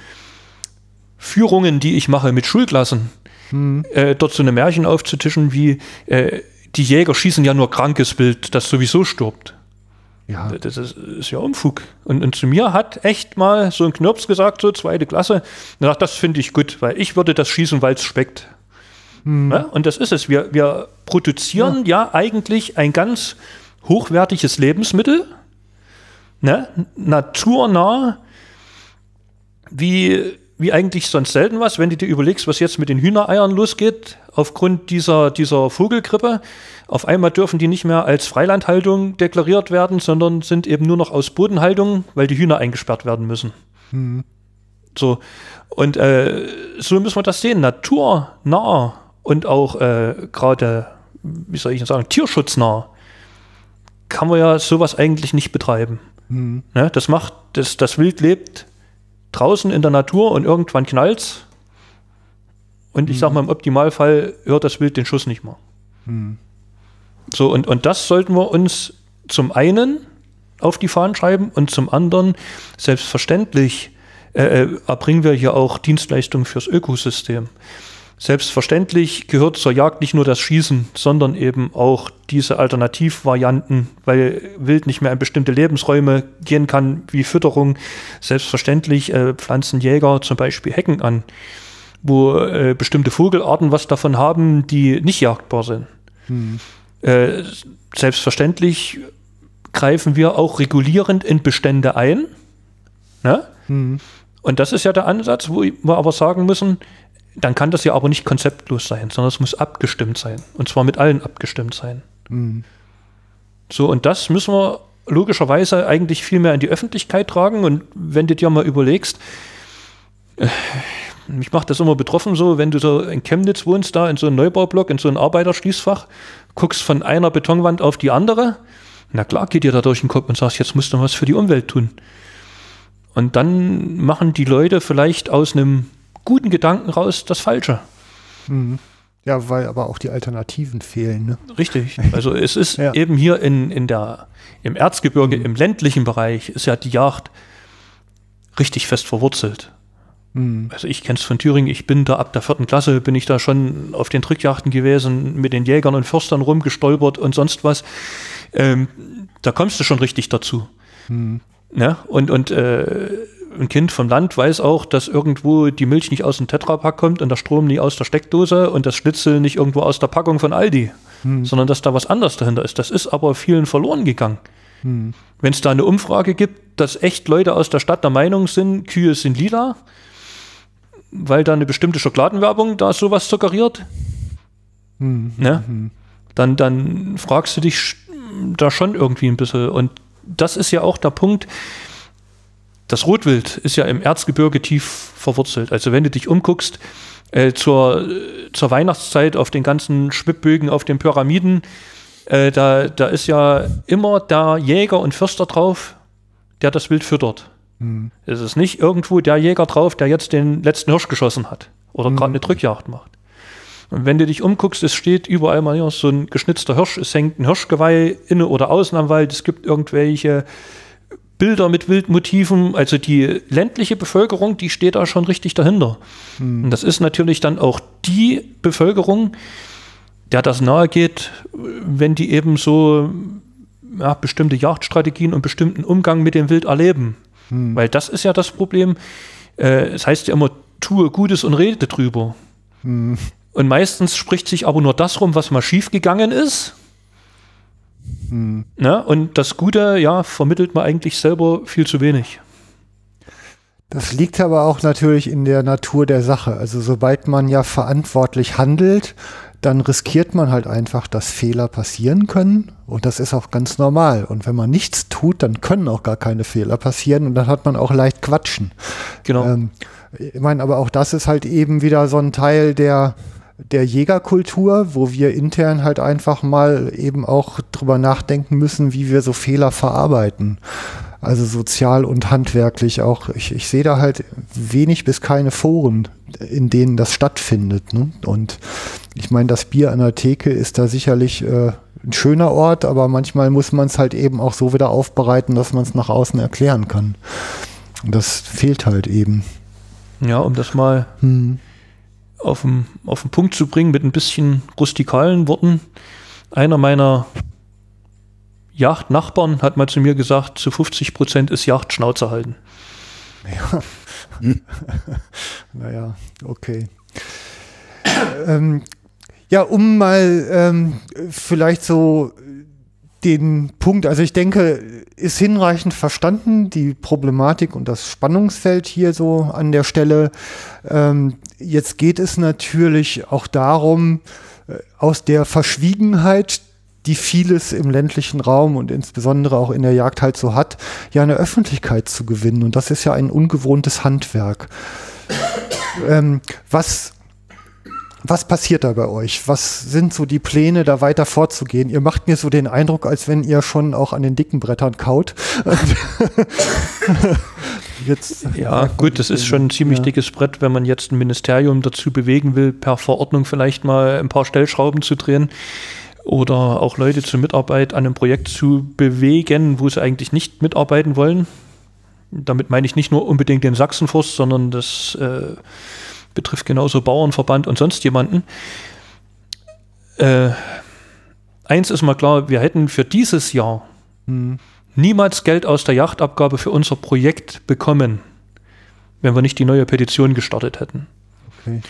Führungen, die ich mache mit Schulklassen, hm. äh, dort so eine Märchen aufzutischen wie äh, die Jäger schießen ja nur krankes Bild, das sowieso stirbt. Ja. Das ist, ist ja Unfug. Und, und, zu mir hat echt mal so ein Knirps gesagt, so zweite Klasse, nach das finde ich gut, weil ich würde das schießen, weil es schmeckt. Hm. Ja, und das ist es. Wir, wir produzieren ja. ja eigentlich ein ganz hochwertiges Lebensmittel, ne? naturnah, wie wie eigentlich sonst selten was, wenn du dir überlegst, was jetzt mit den Hühnereiern losgeht, aufgrund dieser, dieser Vogelgrippe. Auf einmal dürfen die nicht mehr als Freilandhaltung deklariert werden, sondern sind eben nur noch aus Bodenhaltung, weil die Hühner eingesperrt werden müssen. Mhm. So. Und äh, so müssen wir das sehen. Naturnah und auch äh, gerade, wie soll ich sagen, tierschutznah kann man ja sowas eigentlich nicht betreiben. Mhm. Ne? Das macht, das, das Wild lebt draußen in der Natur und irgendwann knallt's. Und ich mhm. sag mal, im Optimalfall hört das Wild den Schuss nicht mehr. Mhm. So, und, und das sollten wir uns zum einen auf die Fahnen schreiben und zum anderen selbstverständlich äh, äh erbringen wir hier auch Dienstleistungen fürs Ökosystem. Selbstverständlich gehört zur Jagd nicht nur das Schießen, sondern eben auch diese Alternativvarianten, weil Wild nicht mehr in bestimmte Lebensräume gehen kann, wie Fütterung. Selbstverständlich äh, pflanzen Jäger zum Beispiel Hecken an, wo äh, bestimmte Vogelarten was davon haben, die nicht jagdbar sind. Hm. Äh, selbstverständlich greifen wir auch regulierend in Bestände ein. Ne? Hm. Und das ist ja der Ansatz, wo wir aber sagen müssen, dann kann das ja aber nicht konzeptlos sein, sondern es muss abgestimmt sein. Und zwar mit allen abgestimmt sein. Mhm. So, und das müssen wir logischerweise eigentlich viel mehr in die Öffentlichkeit tragen. Und wenn du dir mal überlegst, äh, mich macht das immer betroffen so, wenn du so in Chemnitz wohnst, da in so einem Neubaublock, in so einem Arbeiterschließfach, guckst von einer Betonwand auf die andere, na klar geht dir da durch den Kopf und sagst, jetzt musst du was für die Umwelt tun. Und dann machen die Leute vielleicht aus einem guten Gedanken raus das Falsche. Mhm. Ja, weil aber auch die Alternativen fehlen. Ne? Richtig. Also es ist ja. eben hier in, in der, im Erzgebirge, mhm. im ländlichen Bereich, ist ja die Jagd richtig fest verwurzelt. Mhm. Also ich kenne es von Thüringen, ich bin da ab der vierten Klasse, bin ich da schon auf den Drückjachten gewesen, mit den Jägern und Förstern rumgestolpert und sonst was. Ähm, da kommst du schon richtig dazu. Mhm. Ne? Und, und äh, ein Kind vom Land weiß auch, dass irgendwo die Milch nicht aus dem Tetrapack kommt und der Strom nie aus der Steckdose und das Schnitzel nicht irgendwo aus der Packung von Aldi, hm. sondern dass da was anderes dahinter ist. Das ist aber vielen verloren gegangen. Hm. Wenn es da eine Umfrage gibt, dass echt Leute aus der Stadt der Meinung sind, Kühe sind lila, weil da eine bestimmte Schokoladenwerbung da sowas suggeriert, hm. ne? Hm. dann, dann fragst du dich da schon irgendwie ein bisschen. Und das ist ja auch der Punkt, das Rotwild ist ja im Erzgebirge tief verwurzelt. Also wenn du dich umguckst, äh, zur, zur Weihnachtszeit auf den ganzen Schwibbögen, auf den Pyramiden, äh, da, da ist ja immer der Jäger und Förster drauf, der das Wild füttert. Mhm. Es ist nicht irgendwo der Jäger drauf, der jetzt den letzten Hirsch geschossen hat oder mhm. gerade eine Drückjagd macht. Und wenn du dich umguckst, es steht überall mal hier so ein geschnitzter Hirsch, es hängt ein Hirschgeweih inne oder außen am Wald, es gibt irgendwelche Bilder mit Wildmotiven. Also die ländliche Bevölkerung, die steht da schon richtig dahinter. Hm. Und das ist natürlich dann auch die Bevölkerung, der das nahe geht, wenn die eben so ja, bestimmte Jagdstrategien und bestimmten Umgang mit dem Wild erleben. Hm. Weil das ist ja das Problem. Äh, es heißt ja immer, tue Gutes und rede drüber. Hm. Und meistens spricht sich aber nur das rum, was mal schiefgegangen ist. Hm. Ja, und das Gute, ja, vermittelt man eigentlich selber viel zu wenig. Das liegt aber auch natürlich in der Natur der Sache. Also sobald man ja verantwortlich handelt, dann riskiert man halt einfach, dass Fehler passieren können. Und das ist auch ganz normal. Und wenn man nichts tut, dann können auch gar keine Fehler passieren. Und dann hat man auch leicht Quatschen. Genau. Ähm, ich meine, aber auch das ist halt eben wieder so ein Teil der, der Jägerkultur, wo wir intern halt einfach mal eben auch drüber nachdenken müssen, wie wir so Fehler verarbeiten. Also sozial und handwerklich auch. Ich, ich sehe da halt wenig bis keine Foren, in denen das stattfindet. Ne? Und ich meine, das Bier an der Theke ist da sicherlich äh, ein schöner Ort, aber manchmal muss man es halt eben auch so wieder aufbereiten, dass man es nach außen erklären kann. Und das fehlt halt eben. Ja, um das mal hm. auf, den, auf den Punkt zu bringen mit ein bisschen rustikalen Worten. Einer meiner Yachtnachbarn hat mal zu mir gesagt, zu 50 Prozent ist Yacht Schnauze halten. Ja. Hm. naja, okay. ähm, ja, um mal ähm, vielleicht so den Punkt, also ich denke, ist hinreichend verstanden, die Problematik und das Spannungsfeld hier so an der Stelle. Ähm, jetzt geht es natürlich auch darum, äh, aus der Verschwiegenheit die vieles im ländlichen Raum und insbesondere auch in der Jagd halt so hat, ja eine Öffentlichkeit zu gewinnen. Und das ist ja ein ungewohntes Handwerk. Ähm, was, was passiert da bei euch? Was sind so die Pläne, da weiter vorzugehen? Ihr macht mir so den Eindruck, als wenn ihr schon auch an den dicken Brettern kaut. jetzt, ja, gut, das ist schon ein ziemlich ja. dickes Brett, wenn man jetzt ein Ministerium dazu bewegen will, per Verordnung vielleicht mal ein paar Stellschrauben zu drehen oder auch Leute zur Mitarbeit an einem Projekt zu bewegen, wo sie eigentlich nicht mitarbeiten wollen. Damit meine ich nicht nur unbedingt den Sachsenforst, sondern das äh, betrifft genauso Bauernverband und sonst jemanden. Äh, eins ist mal klar, wir hätten für dieses Jahr hm. niemals Geld aus der Yachtabgabe für unser Projekt bekommen, wenn wir nicht die neue Petition gestartet hätten. Okay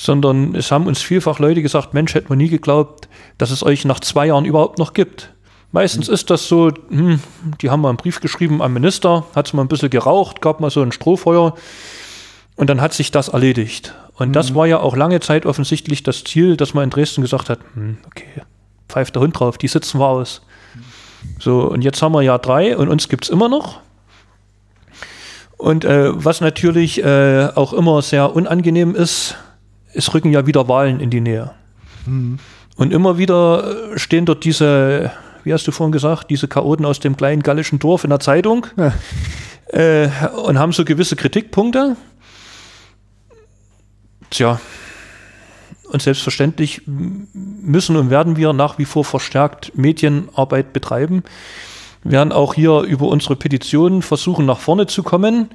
sondern es haben uns vielfach Leute gesagt, Mensch, hätte man nie geglaubt, dass es euch nach zwei Jahren überhaupt noch gibt. Meistens mhm. ist das so, hm, die haben mal einen Brief geschrieben am Minister, hat es mal ein bisschen geraucht, gab mal so ein Strohfeuer und dann hat sich das erledigt. Und mhm. das war ja auch lange Zeit offensichtlich das Ziel, dass man in Dresden gesagt hat, hm, okay, pfeift der Hund drauf, die sitzen wir aus. So, und jetzt haben wir Jahr drei und uns gibt es immer noch. Und äh, was natürlich äh, auch immer sehr unangenehm ist, es rücken ja wieder Wahlen in die Nähe. Mhm. Und immer wieder äh, stehen dort diese, wie hast du vorhin gesagt, diese Chaoten aus dem kleinen gallischen Dorf in der Zeitung ja. äh, und haben so gewisse Kritikpunkte. Tja, und selbstverständlich müssen und werden wir nach wie vor verstärkt Medienarbeit betreiben. Wir werden auch hier über unsere Petitionen versuchen, nach vorne zu kommen.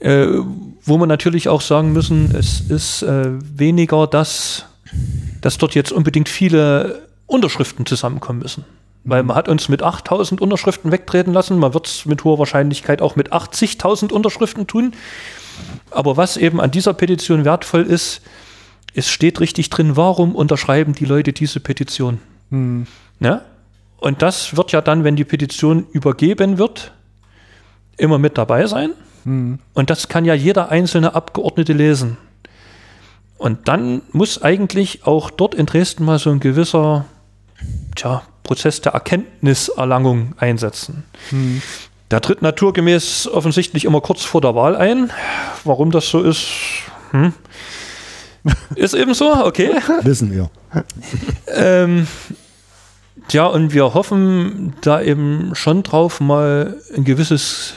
Äh, wo man natürlich auch sagen müssen, es ist äh, weniger das, dass dort jetzt unbedingt viele Unterschriften zusammenkommen müssen. Weil man hat uns mit 8000 Unterschriften wegtreten lassen, man wird es mit hoher Wahrscheinlichkeit auch mit 80.000 Unterschriften tun. Aber was eben an dieser Petition wertvoll ist, es steht richtig drin, warum unterschreiben die Leute diese Petition. Hm. Ja? Und das wird ja dann, wenn die Petition übergeben wird, immer mit dabei sein. Mhm. Und das kann ja jeder einzelne Abgeordnete lesen. Und dann muss eigentlich auch dort in Dresden mal so ein gewisser tja, Prozess der Erkenntniserlangung einsetzen. Mhm. Der tritt naturgemäß offensichtlich immer kurz vor der Wahl ein. Warum das so ist, hm. ist eben so, okay. Wissen wir. ähm, ja, und wir hoffen da eben schon drauf, mal ein gewisses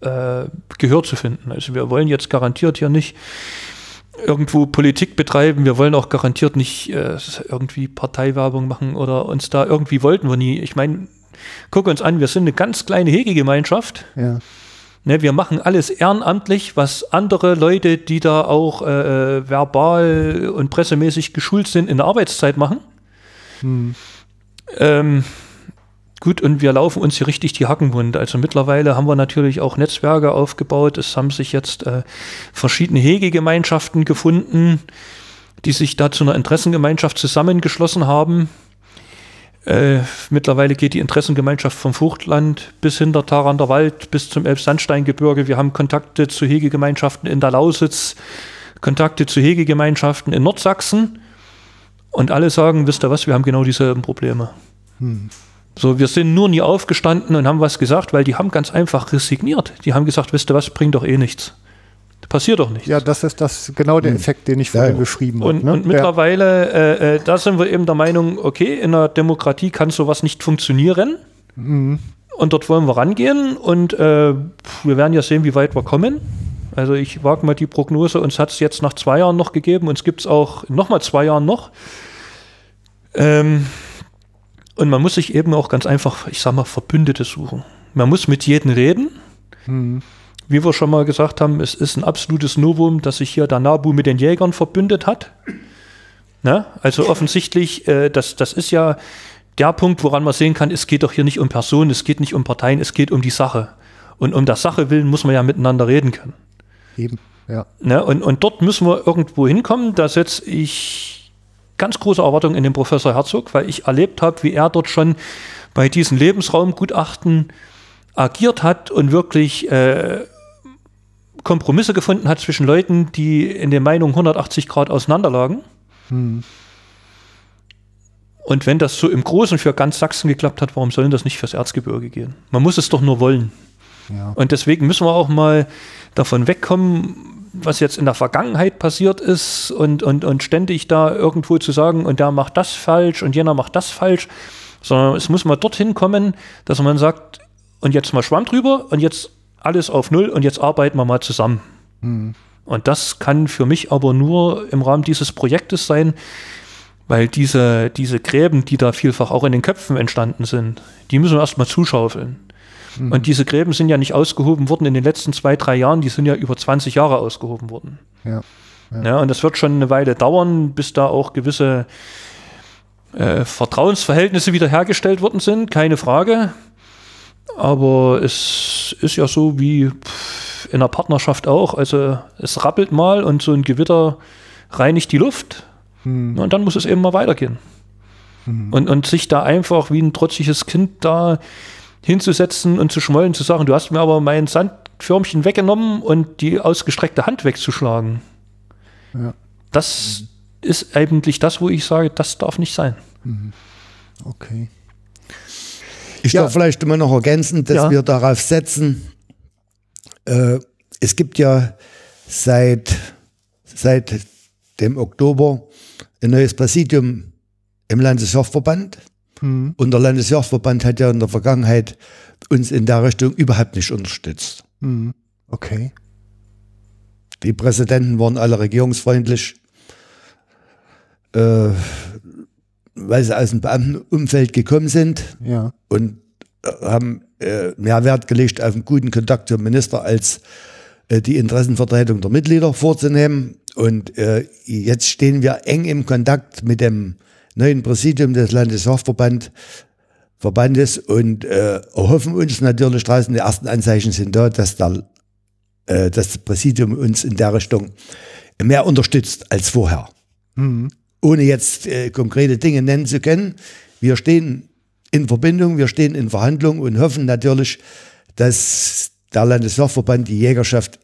äh, Gehör zu finden. Also wir wollen jetzt garantiert hier nicht irgendwo Politik betreiben. Wir wollen auch garantiert nicht äh, irgendwie Parteiwerbung machen oder uns da irgendwie wollten wir nie. Ich meine, guck uns an, wir sind eine ganz kleine Hegegemeinschaft. Ja. Ne, wir machen alles ehrenamtlich, was andere Leute, die da auch äh, äh, verbal und pressemäßig geschult sind, in der Arbeitszeit machen. Hm. Ähm, gut, und wir laufen uns hier richtig die Hacken wund. Also mittlerweile haben wir natürlich auch Netzwerke aufgebaut. Es haben sich jetzt äh, verschiedene Hegegemeinschaften gefunden, die sich da zu einer Interessengemeinschaft zusammengeschlossen haben. Äh, mittlerweile geht die Interessengemeinschaft vom Fruchtland bis hinter Tarander Wald bis zum Elbsandsteingebirge. Wir haben Kontakte zu Hegegemeinschaften in der Lausitz, Kontakte zu Hegegemeinschaften in Nordsachsen. Und alle sagen, wisst ihr was, wir haben genau dieselben Probleme. Hm. So, wir sind nur nie aufgestanden und haben was gesagt, weil die haben ganz einfach resigniert. Die haben gesagt, wisst ihr was, bringt doch eh nichts passiert doch nichts. Ja, das ist das genau der hm. Effekt, den ich vorhin ja. beschrieben habe. Und, ne? und mittlerweile, äh, äh, da sind wir eben der Meinung, okay, in einer Demokratie kann sowas nicht funktionieren. Mhm. Und dort wollen wir rangehen und äh, wir werden ja sehen, wie weit wir kommen. Also ich wage mal die Prognose, uns hat es jetzt nach zwei Jahren noch gegeben, uns gibt es auch nochmal zwei Jahren noch. Ähm, und man muss sich eben auch ganz einfach, ich sag mal, Verbündete suchen. Man muss mit jedem reden. Mhm wie wir schon mal gesagt haben, es ist ein absolutes Novum, dass sich hier der Nabu mit den Jägern verbündet hat. Ne? Also offensichtlich, äh, das, das ist ja der Punkt, woran man sehen kann, es geht doch hier nicht um Personen, es geht nicht um Parteien, es geht um die Sache. Und um der Sache willen muss man ja miteinander reden können. Eben, ja. Ne? Und, und dort müssen wir irgendwo hinkommen. Da setze ich ganz große Erwartungen in den Professor Herzog, weil ich erlebt habe, wie er dort schon bei diesen Lebensraumgutachten agiert hat und wirklich äh, Kompromisse gefunden hat zwischen Leuten, die in der Meinung 180 Grad auseinanderlagen. Hm. Und wenn das so im Großen für ganz Sachsen geklappt hat, warum soll das nicht fürs Erzgebirge gehen? Man muss es doch nur wollen. Ja. Und deswegen müssen wir auch mal davon wegkommen, was jetzt in der Vergangenheit passiert ist und, und, und ständig da irgendwo zu sagen, und der macht das falsch und jener macht das falsch, sondern es muss mal dorthin kommen, dass man sagt, und jetzt mal Schwamm drüber und jetzt alles auf Null und jetzt arbeiten wir mal zusammen. Mhm. Und das kann für mich aber nur im Rahmen dieses Projektes sein, weil diese, diese Gräben, die da vielfach auch in den Köpfen entstanden sind, die müssen wir erstmal zuschaufeln. Mhm. Und diese Gräben sind ja nicht ausgehoben worden in den letzten zwei, drei Jahren, die sind ja über 20 Jahre ausgehoben worden. Ja. Ja. ja und das wird schon eine Weile dauern, bis da auch gewisse äh, Vertrauensverhältnisse wiederhergestellt worden sind, keine Frage. Aber es ist ja so wie in einer Partnerschaft auch. Also es rappelt mal und so ein Gewitter reinigt die Luft. Hm. Und dann muss es eben mal weitergehen. Hm. Und, und sich da einfach wie ein trotziges Kind da hinzusetzen und zu schmollen, zu sagen, du hast mir aber mein Sandförmchen weggenommen und die ausgestreckte Hand wegzuschlagen. Ja. Das mhm. ist eigentlich das, wo ich sage, das darf nicht sein. Mhm. Okay. Ich ja. darf vielleicht immer noch ergänzen, dass ja. wir darauf setzen, äh, es gibt ja seit, seit dem Oktober ein neues Präsidium im Landesjagdverband. Mhm. Und der Landesjagdverband hat ja in der Vergangenheit uns in der Richtung überhaupt nicht unterstützt. Mhm. Okay. Die Präsidenten waren alle regierungsfreundlich. Äh, weil sie aus dem Beamtenumfeld gekommen sind ja. und äh, haben äh, mehr Wert gelegt auf einen guten Kontakt zum Minister als äh, die Interessenvertretung der Mitglieder vorzunehmen. Und äh, jetzt stehen wir eng im Kontakt mit dem neuen Präsidium des Landesfachverbandes Verbandes und äh, erhoffen uns natürlich draußen, die ersten Anzeichen sind da, dass, der, äh, das Präsidium uns in der Richtung mehr unterstützt als vorher. Mhm ohne jetzt äh, konkrete Dinge nennen zu können. Wir stehen in Verbindung, wir stehen in Verhandlungen und hoffen natürlich, dass der Landesfachverband die Jägerschaft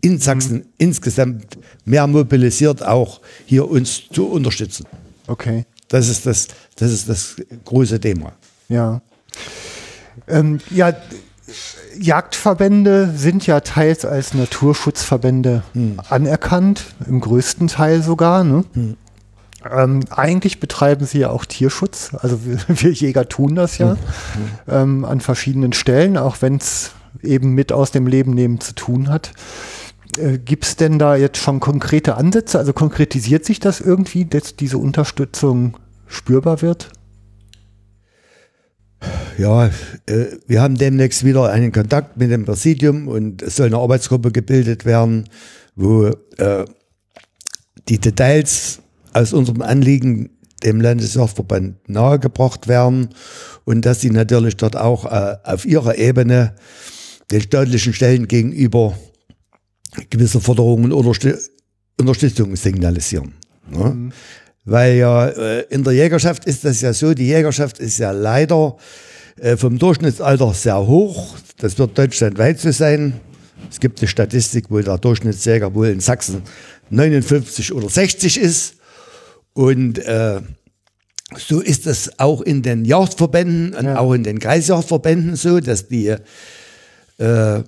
in Sachsen mhm. insgesamt mehr mobilisiert, auch hier uns zu unterstützen. Okay. Das ist das, das, ist das große Thema. Ja. Ähm, ja, Jagdverbände sind ja teils als Naturschutzverbände hm. anerkannt, im größten Teil sogar. Ne? Hm. Ähm, eigentlich betreiben sie ja auch Tierschutz. Also wir, wir Jäger tun das ja mhm. ähm, an verschiedenen Stellen, auch wenn es eben mit aus dem Leben nehmen zu tun hat. Äh, Gibt es denn da jetzt schon konkrete Ansätze? Also konkretisiert sich das irgendwie, dass diese Unterstützung spürbar wird? Ja, äh, wir haben demnächst wieder einen Kontakt mit dem Präsidium und es soll eine Arbeitsgruppe gebildet werden, wo äh, die Details aus unserem Anliegen dem Landesjagdverband nahegebracht werden und dass sie natürlich dort auch äh, auf ihrer Ebene den staatlichen Stellen gegenüber gewisse Forderungen oder Unterstützung signalisieren. Ne? Mhm. Weil ja äh, in der Jägerschaft ist das ja so, die Jägerschaft ist ja leider äh, vom Durchschnittsalter sehr hoch. Das wird deutschlandweit so sein. Es gibt eine Statistik, wo der Durchschnittsjäger wohl in Sachsen 59 oder 60 ist. Und äh, so ist es auch in den Jagdverbänden und ja. auch in den Kreisjagdverbänden so, dass die, äh,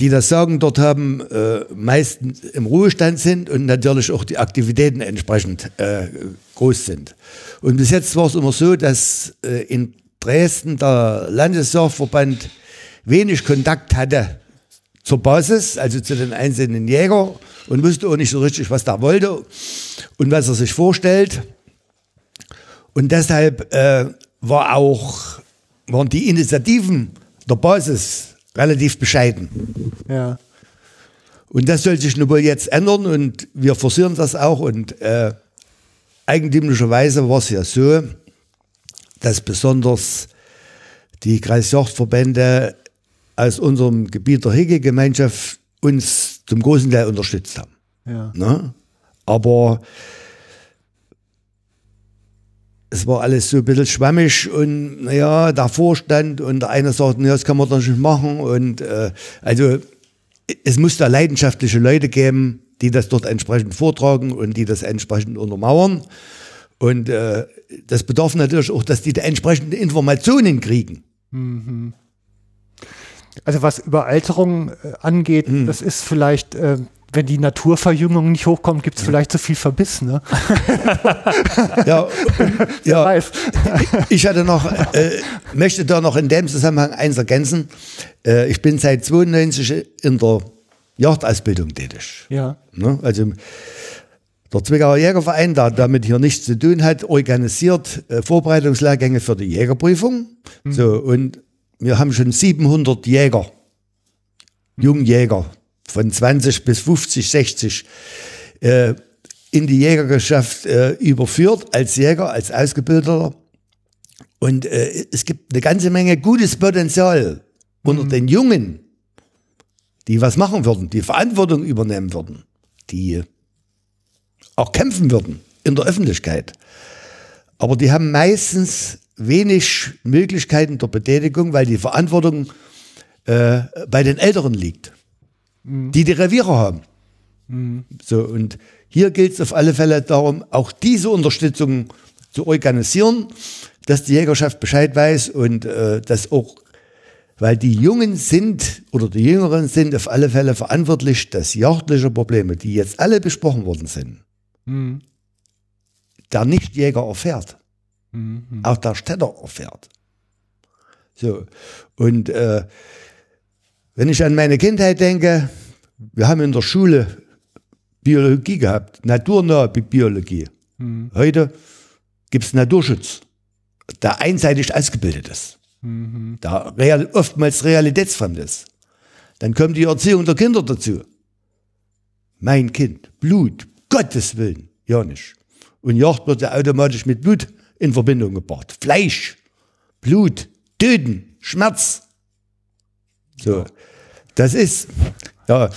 die das Sagen dort haben, äh, meistens im Ruhestand sind und natürlich auch die Aktivitäten entsprechend äh, groß sind. Und bis jetzt war es immer so, dass äh, in Dresden der Landesjagdverband wenig Kontakt hatte zur Basis, also zu den einzelnen Jägern und wusste auch nicht so richtig, was der wollte und was er sich vorstellt. Und deshalb äh, war auch, waren die Initiativen der Basis relativ bescheiden. Ja. Und das soll sich nun wohl jetzt ändern und wir forcieren das auch. Und äh, eigentümlicherweise war es ja so, dass besonders die Kreisjagdverbände aus unserem Gebiet der Hege-Gemeinschaft uns zum großen Teil unterstützt haben. Ja. Ne? Aber es war alles so ein bisschen schwammig und naja, der Vorstand und der eine sagt, naja, das kann man doch nicht machen. Und äh, also es muss da leidenschaftliche Leute geben, die das dort entsprechend vortragen und die das entsprechend untermauern. Und äh, das bedarf natürlich auch, dass die da entsprechende Informationen kriegen. Mhm. Also was Überalterung äh, angeht, mhm. das ist vielleicht, äh, wenn die Naturverjüngung nicht hochkommt, gibt es vielleicht zu viel Verbiss. Ne? ja, ja weiß. ich hatte noch, äh, möchte da noch in dem Zusammenhang eins ergänzen. Äh, ich bin seit 92 in der Jagdausbildung tätig. Ja. Ne? Also der Zwickauer Jägerverein, der damit hier nichts zu tun hat, organisiert äh, Vorbereitungslehrgänge für die Jägerprüfung. Mhm. So, und wir haben schon 700 Jäger, Jungjäger von 20 bis 50, 60 äh, in die Jägergeschaft äh, überführt als Jäger, als Ausgebildeter. Und äh, es gibt eine ganze Menge gutes Potenzial mhm. unter den Jungen, die was machen würden, die Verantwortung übernehmen würden, die auch kämpfen würden in der Öffentlichkeit. Aber die haben meistens wenig Möglichkeiten der Betätigung, weil die Verantwortung äh, bei den Älteren liegt, mhm. die die Reviere haben. Mhm. So, und hier gilt es auf alle Fälle darum, auch diese Unterstützung zu organisieren, dass die Jägerschaft Bescheid weiß und äh, dass auch, weil die Jungen sind oder die Jüngeren sind auf alle Fälle verantwortlich, dass jagdliche Probleme, die jetzt alle besprochen worden sind, mhm. der Nichtjäger erfährt mhm. auch der Städter erfährt. So, und äh, wenn ich an meine Kindheit denke, wir haben in der Schule Biologie gehabt, naturnahe Biologie. Mhm. Heute gibt es Naturschutz, der einseitig ausgebildet ist, mhm. der real, oftmals realitätsfremd ist. Dann kommt die Erziehung der Kinder dazu. Mein Kind, Blut, Gottes Willen, ja nicht. Und Jagd wird ja automatisch mit Blut in Verbindung gebracht. Fleisch, Blut, Töten, Schmerz. So, das ist ja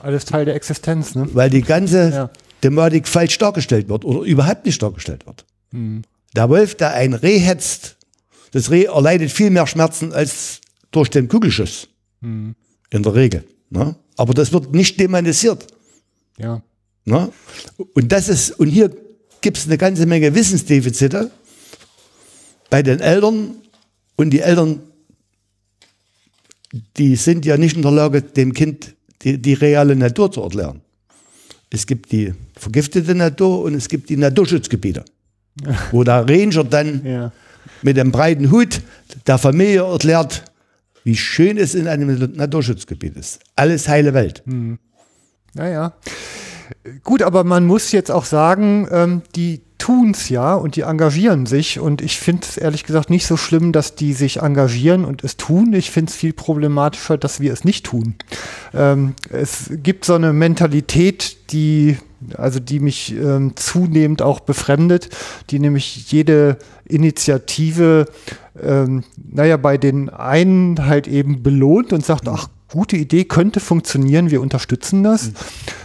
alles Teil der Existenz, ne? Weil die ganze ja. Thematik falsch dargestellt wird oder überhaupt nicht dargestellt wird. Mhm. Der Wolf, der ein Reh hetzt, das Reh erleidet viel mehr Schmerzen als durch den Kugelschuss. Mhm. In der Regel. Ne? Aber das wird nicht demonisiert. Ja. Ne? Und das ist, und hier gibt es eine ganze Menge Wissensdefizite bei den Eltern und die Eltern, die sind ja nicht in der Lage, dem Kind die, die reale Natur zu erklären. Es gibt die vergiftete Natur und es gibt die Naturschutzgebiete, wo der Ranger dann ja. mit dem breiten Hut der Familie erklärt, wie schön es in einem Naturschutzgebiet ist. Alles heile Welt. Hm. Naja. Gut, aber man muss jetzt auch sagen, ähm, die tun's ja und die engagieren sich und ich finde es ehrlich gesagt nicht so schlimm, dass die sich engagieren und es tun. Ich finde es viel problematischer, dass wir es nicht tun. Ähm, es gibt so eine Mentalität, die also die mich ähm, zunehmend auch befremdet, die nämlich jede Initiative, ähm, naja, bei den einen halt eben belohnt und sagt, ach, gute Idee, könnte funktionieren, wir unterstützen das. Mhm.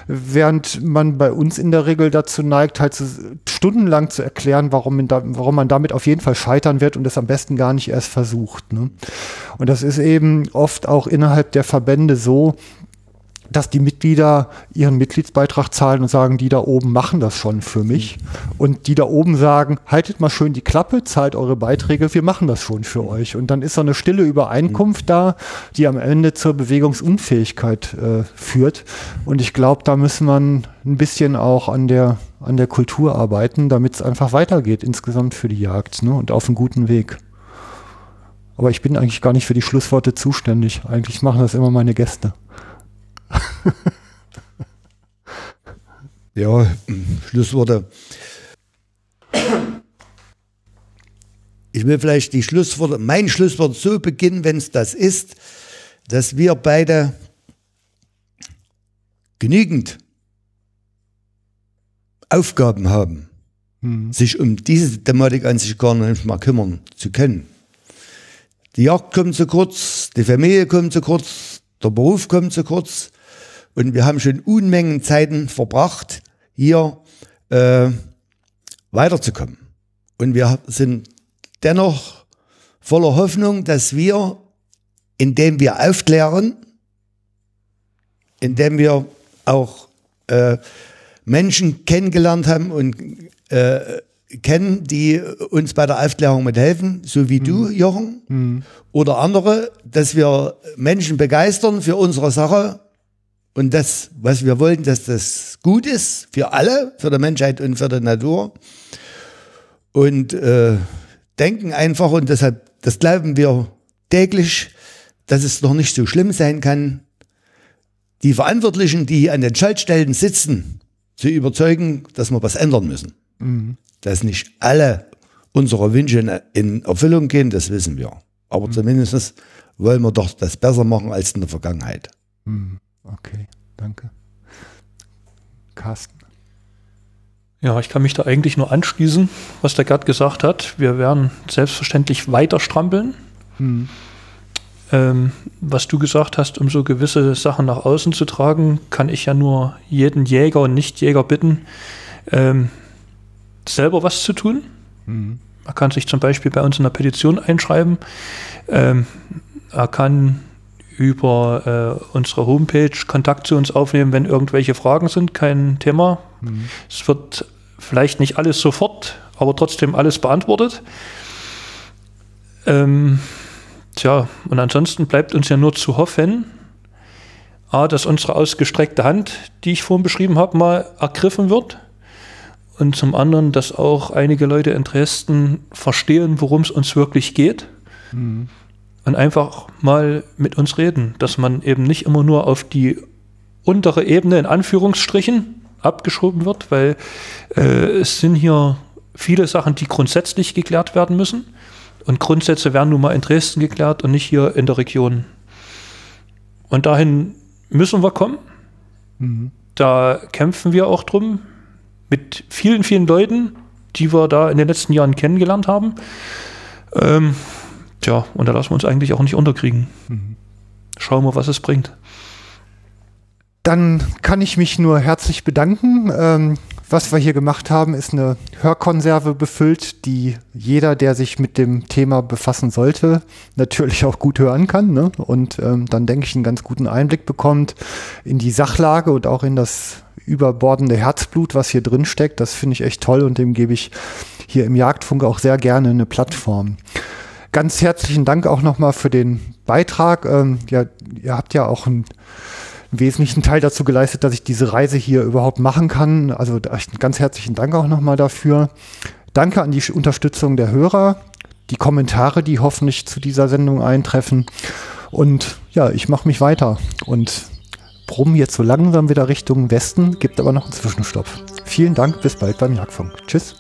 Während man bei uns in der Regel dazu neigt, halt zu, stundenlang zu erklären, warum man, da, warum man damit auf jeden Fall scheitern wird und es am besten gar nicht erst versucht. Ne? Und das ist eben oft auch innerhalb der Verbände so, dass die Mitglieder ihren Mitgliedsbeitrag zahlen und sagen, die da oben machen das schon für mich. Und die da oben sagen, haltet mal schön die Klappe, zahlt eure Beiträge, wir machen das schon für euch. Und dann ist so eine stille Übereinkunft da, die am Ende zur Bewegungsunfähigkeit äh, führt. Und ich glaube, da müssen wir ein bisschen auch an der, an der Kultur arbeiten, damit es einfach weitergeht insgesamt für die Jagd ne? und auf einem guten Weg. Aber ich bin eigentlich gar nicht für die Schlussworte zuständig. Eigentlich machen das immer meine Gäste. Ja, Schlussworte. Ich will vielleicht die Schlussworte, mein Schlusswort so beginnen, wenn es das ist, dass wir beide genügend Aufgaben haben, mhm. sich um diese Thematik an sich gar nicht mal kümmern zu können. Die Jagd kommt zu kurz, die Familie kommt zu kurz, der Beruf kommt zu kurz. Und wir haben schon Unmengen Zeiten verbracht, hier äh, weiterzukommen. Und wir sind dennoch voller Hoffnung, dass wir, indem wir aufklären, indem wir auch äh, Menschen kennengelernt haben und äh, kennen, die uns bei der Aufklärung mithelfen, so wie mhm. du, Jochen, mhm. oder andere, dass wir Menschen begeistern für unsere Sache und das, was wir wollen, dass das gut ist für alle, für die Menschheit und für die Natur. Und äh, denken einfach, und deshalb, das glauben wir täglich, dass es noch nicht so schlimm sein kann, die Verantwortlichen, die an den Schaltstellen sitzen, zu überzeugen, dass wir was ändern müssen. Mhm. Dass nicht alle unsere Wünsche in Erfüllung gehen, das wissen wir. Aber mhm. zumindest wollen wir doch das besser machen als in der Vergangenheit. Mhm. Okay, danke. Carsten. Ja, ich kann mich da eigentlich nur anschließen, was der Gerd gesagt hat. Wir werden selbstverständlich weiter strampeln. Hm. Ähm, was du gesagt hast, um so gewisse Sachen nach außen zu tragen, kann ich ja nur jeden Jäger und Nichtjäger bitten, ähm, selber was zu tun. Mhm. Man kann sich zum Beispiel bei uns in der Petition einschreiben. Ähm, er kann über äh, unsere Homepage Kontakt zu uns aufnehmen, wenn irgendwelche Fragen sind, kein Thema. Mhm. Es wird vielleicht nicht alles sofort, aber trotzdem alles beantwortet. Ähm, tja, und ansonsten bleibt uns ja nur zu hoffen, A, dass unsere ausgestreckte Hand, die ich vorhin beschrieben habe, mal ergriffen wird. Und zum anderen, dass auch einige Leute in Dresden verstehen, worum es uns wirklich geht. Mhm und einfach mal mit uns reden, dass man eben nicht immer nur auf die untere Ebene in Anführungsstrichen abgeschoben wird, weil äh, es sind hier viele Sachen, die grundsätzlich geklärt werden müssen. Und Grundsätze werden nun mal in Dresden geklärt und nicht hier in der Region. Und dahin müssen wir kommen. Mhm. Da kämpfen wir auch drum mit vielen, vielen Leuten, die wir da in den letzten Jahren kennengelernt haben. Ähm, Tja, und da lassen wir uns eigentlich auch nicht unterkriegen. Schauen wir, was es bringt. Dann kann ich mich nur herzlich bedanken. Ähm, was wir hier gemacht haben, ist eine Hörkonserve befüllt, die jeder, der sich mit dem Thema befassen sollte, natürlich auch gut hören kann. Ne? Und ähm, dann denke ich, einen ganz guten Einblick bekommt in die Sachlage und auch in das überbordende Herzblut, was hier drin steckt. Das finde ich echt toll und dem gebe ich hier im Jagdfunk auch sehr gerne eine Plattform. Ganz herzlichen Dank auch nochmal für den Beitrag. Ähm, ja, ihr habt ja auch einen, wesentlichen Teil dazu geleistet, dass ich diese Reise hier überhaupt machen kann. Also einen ganz herzlichen Dank auch nochmal dafür. Danke an die Unterstützung der Hörer, die Kommentare, die hoffentlich zu dieser Sendung eintreffen. Und ja, ich mache mich weiter und brumm jetzt so langsam wieder Richtung Westen, gibt aber noch einen Zwischenstopp. Vielen Dank, bis bald beim Jagdfunk. Tschüss.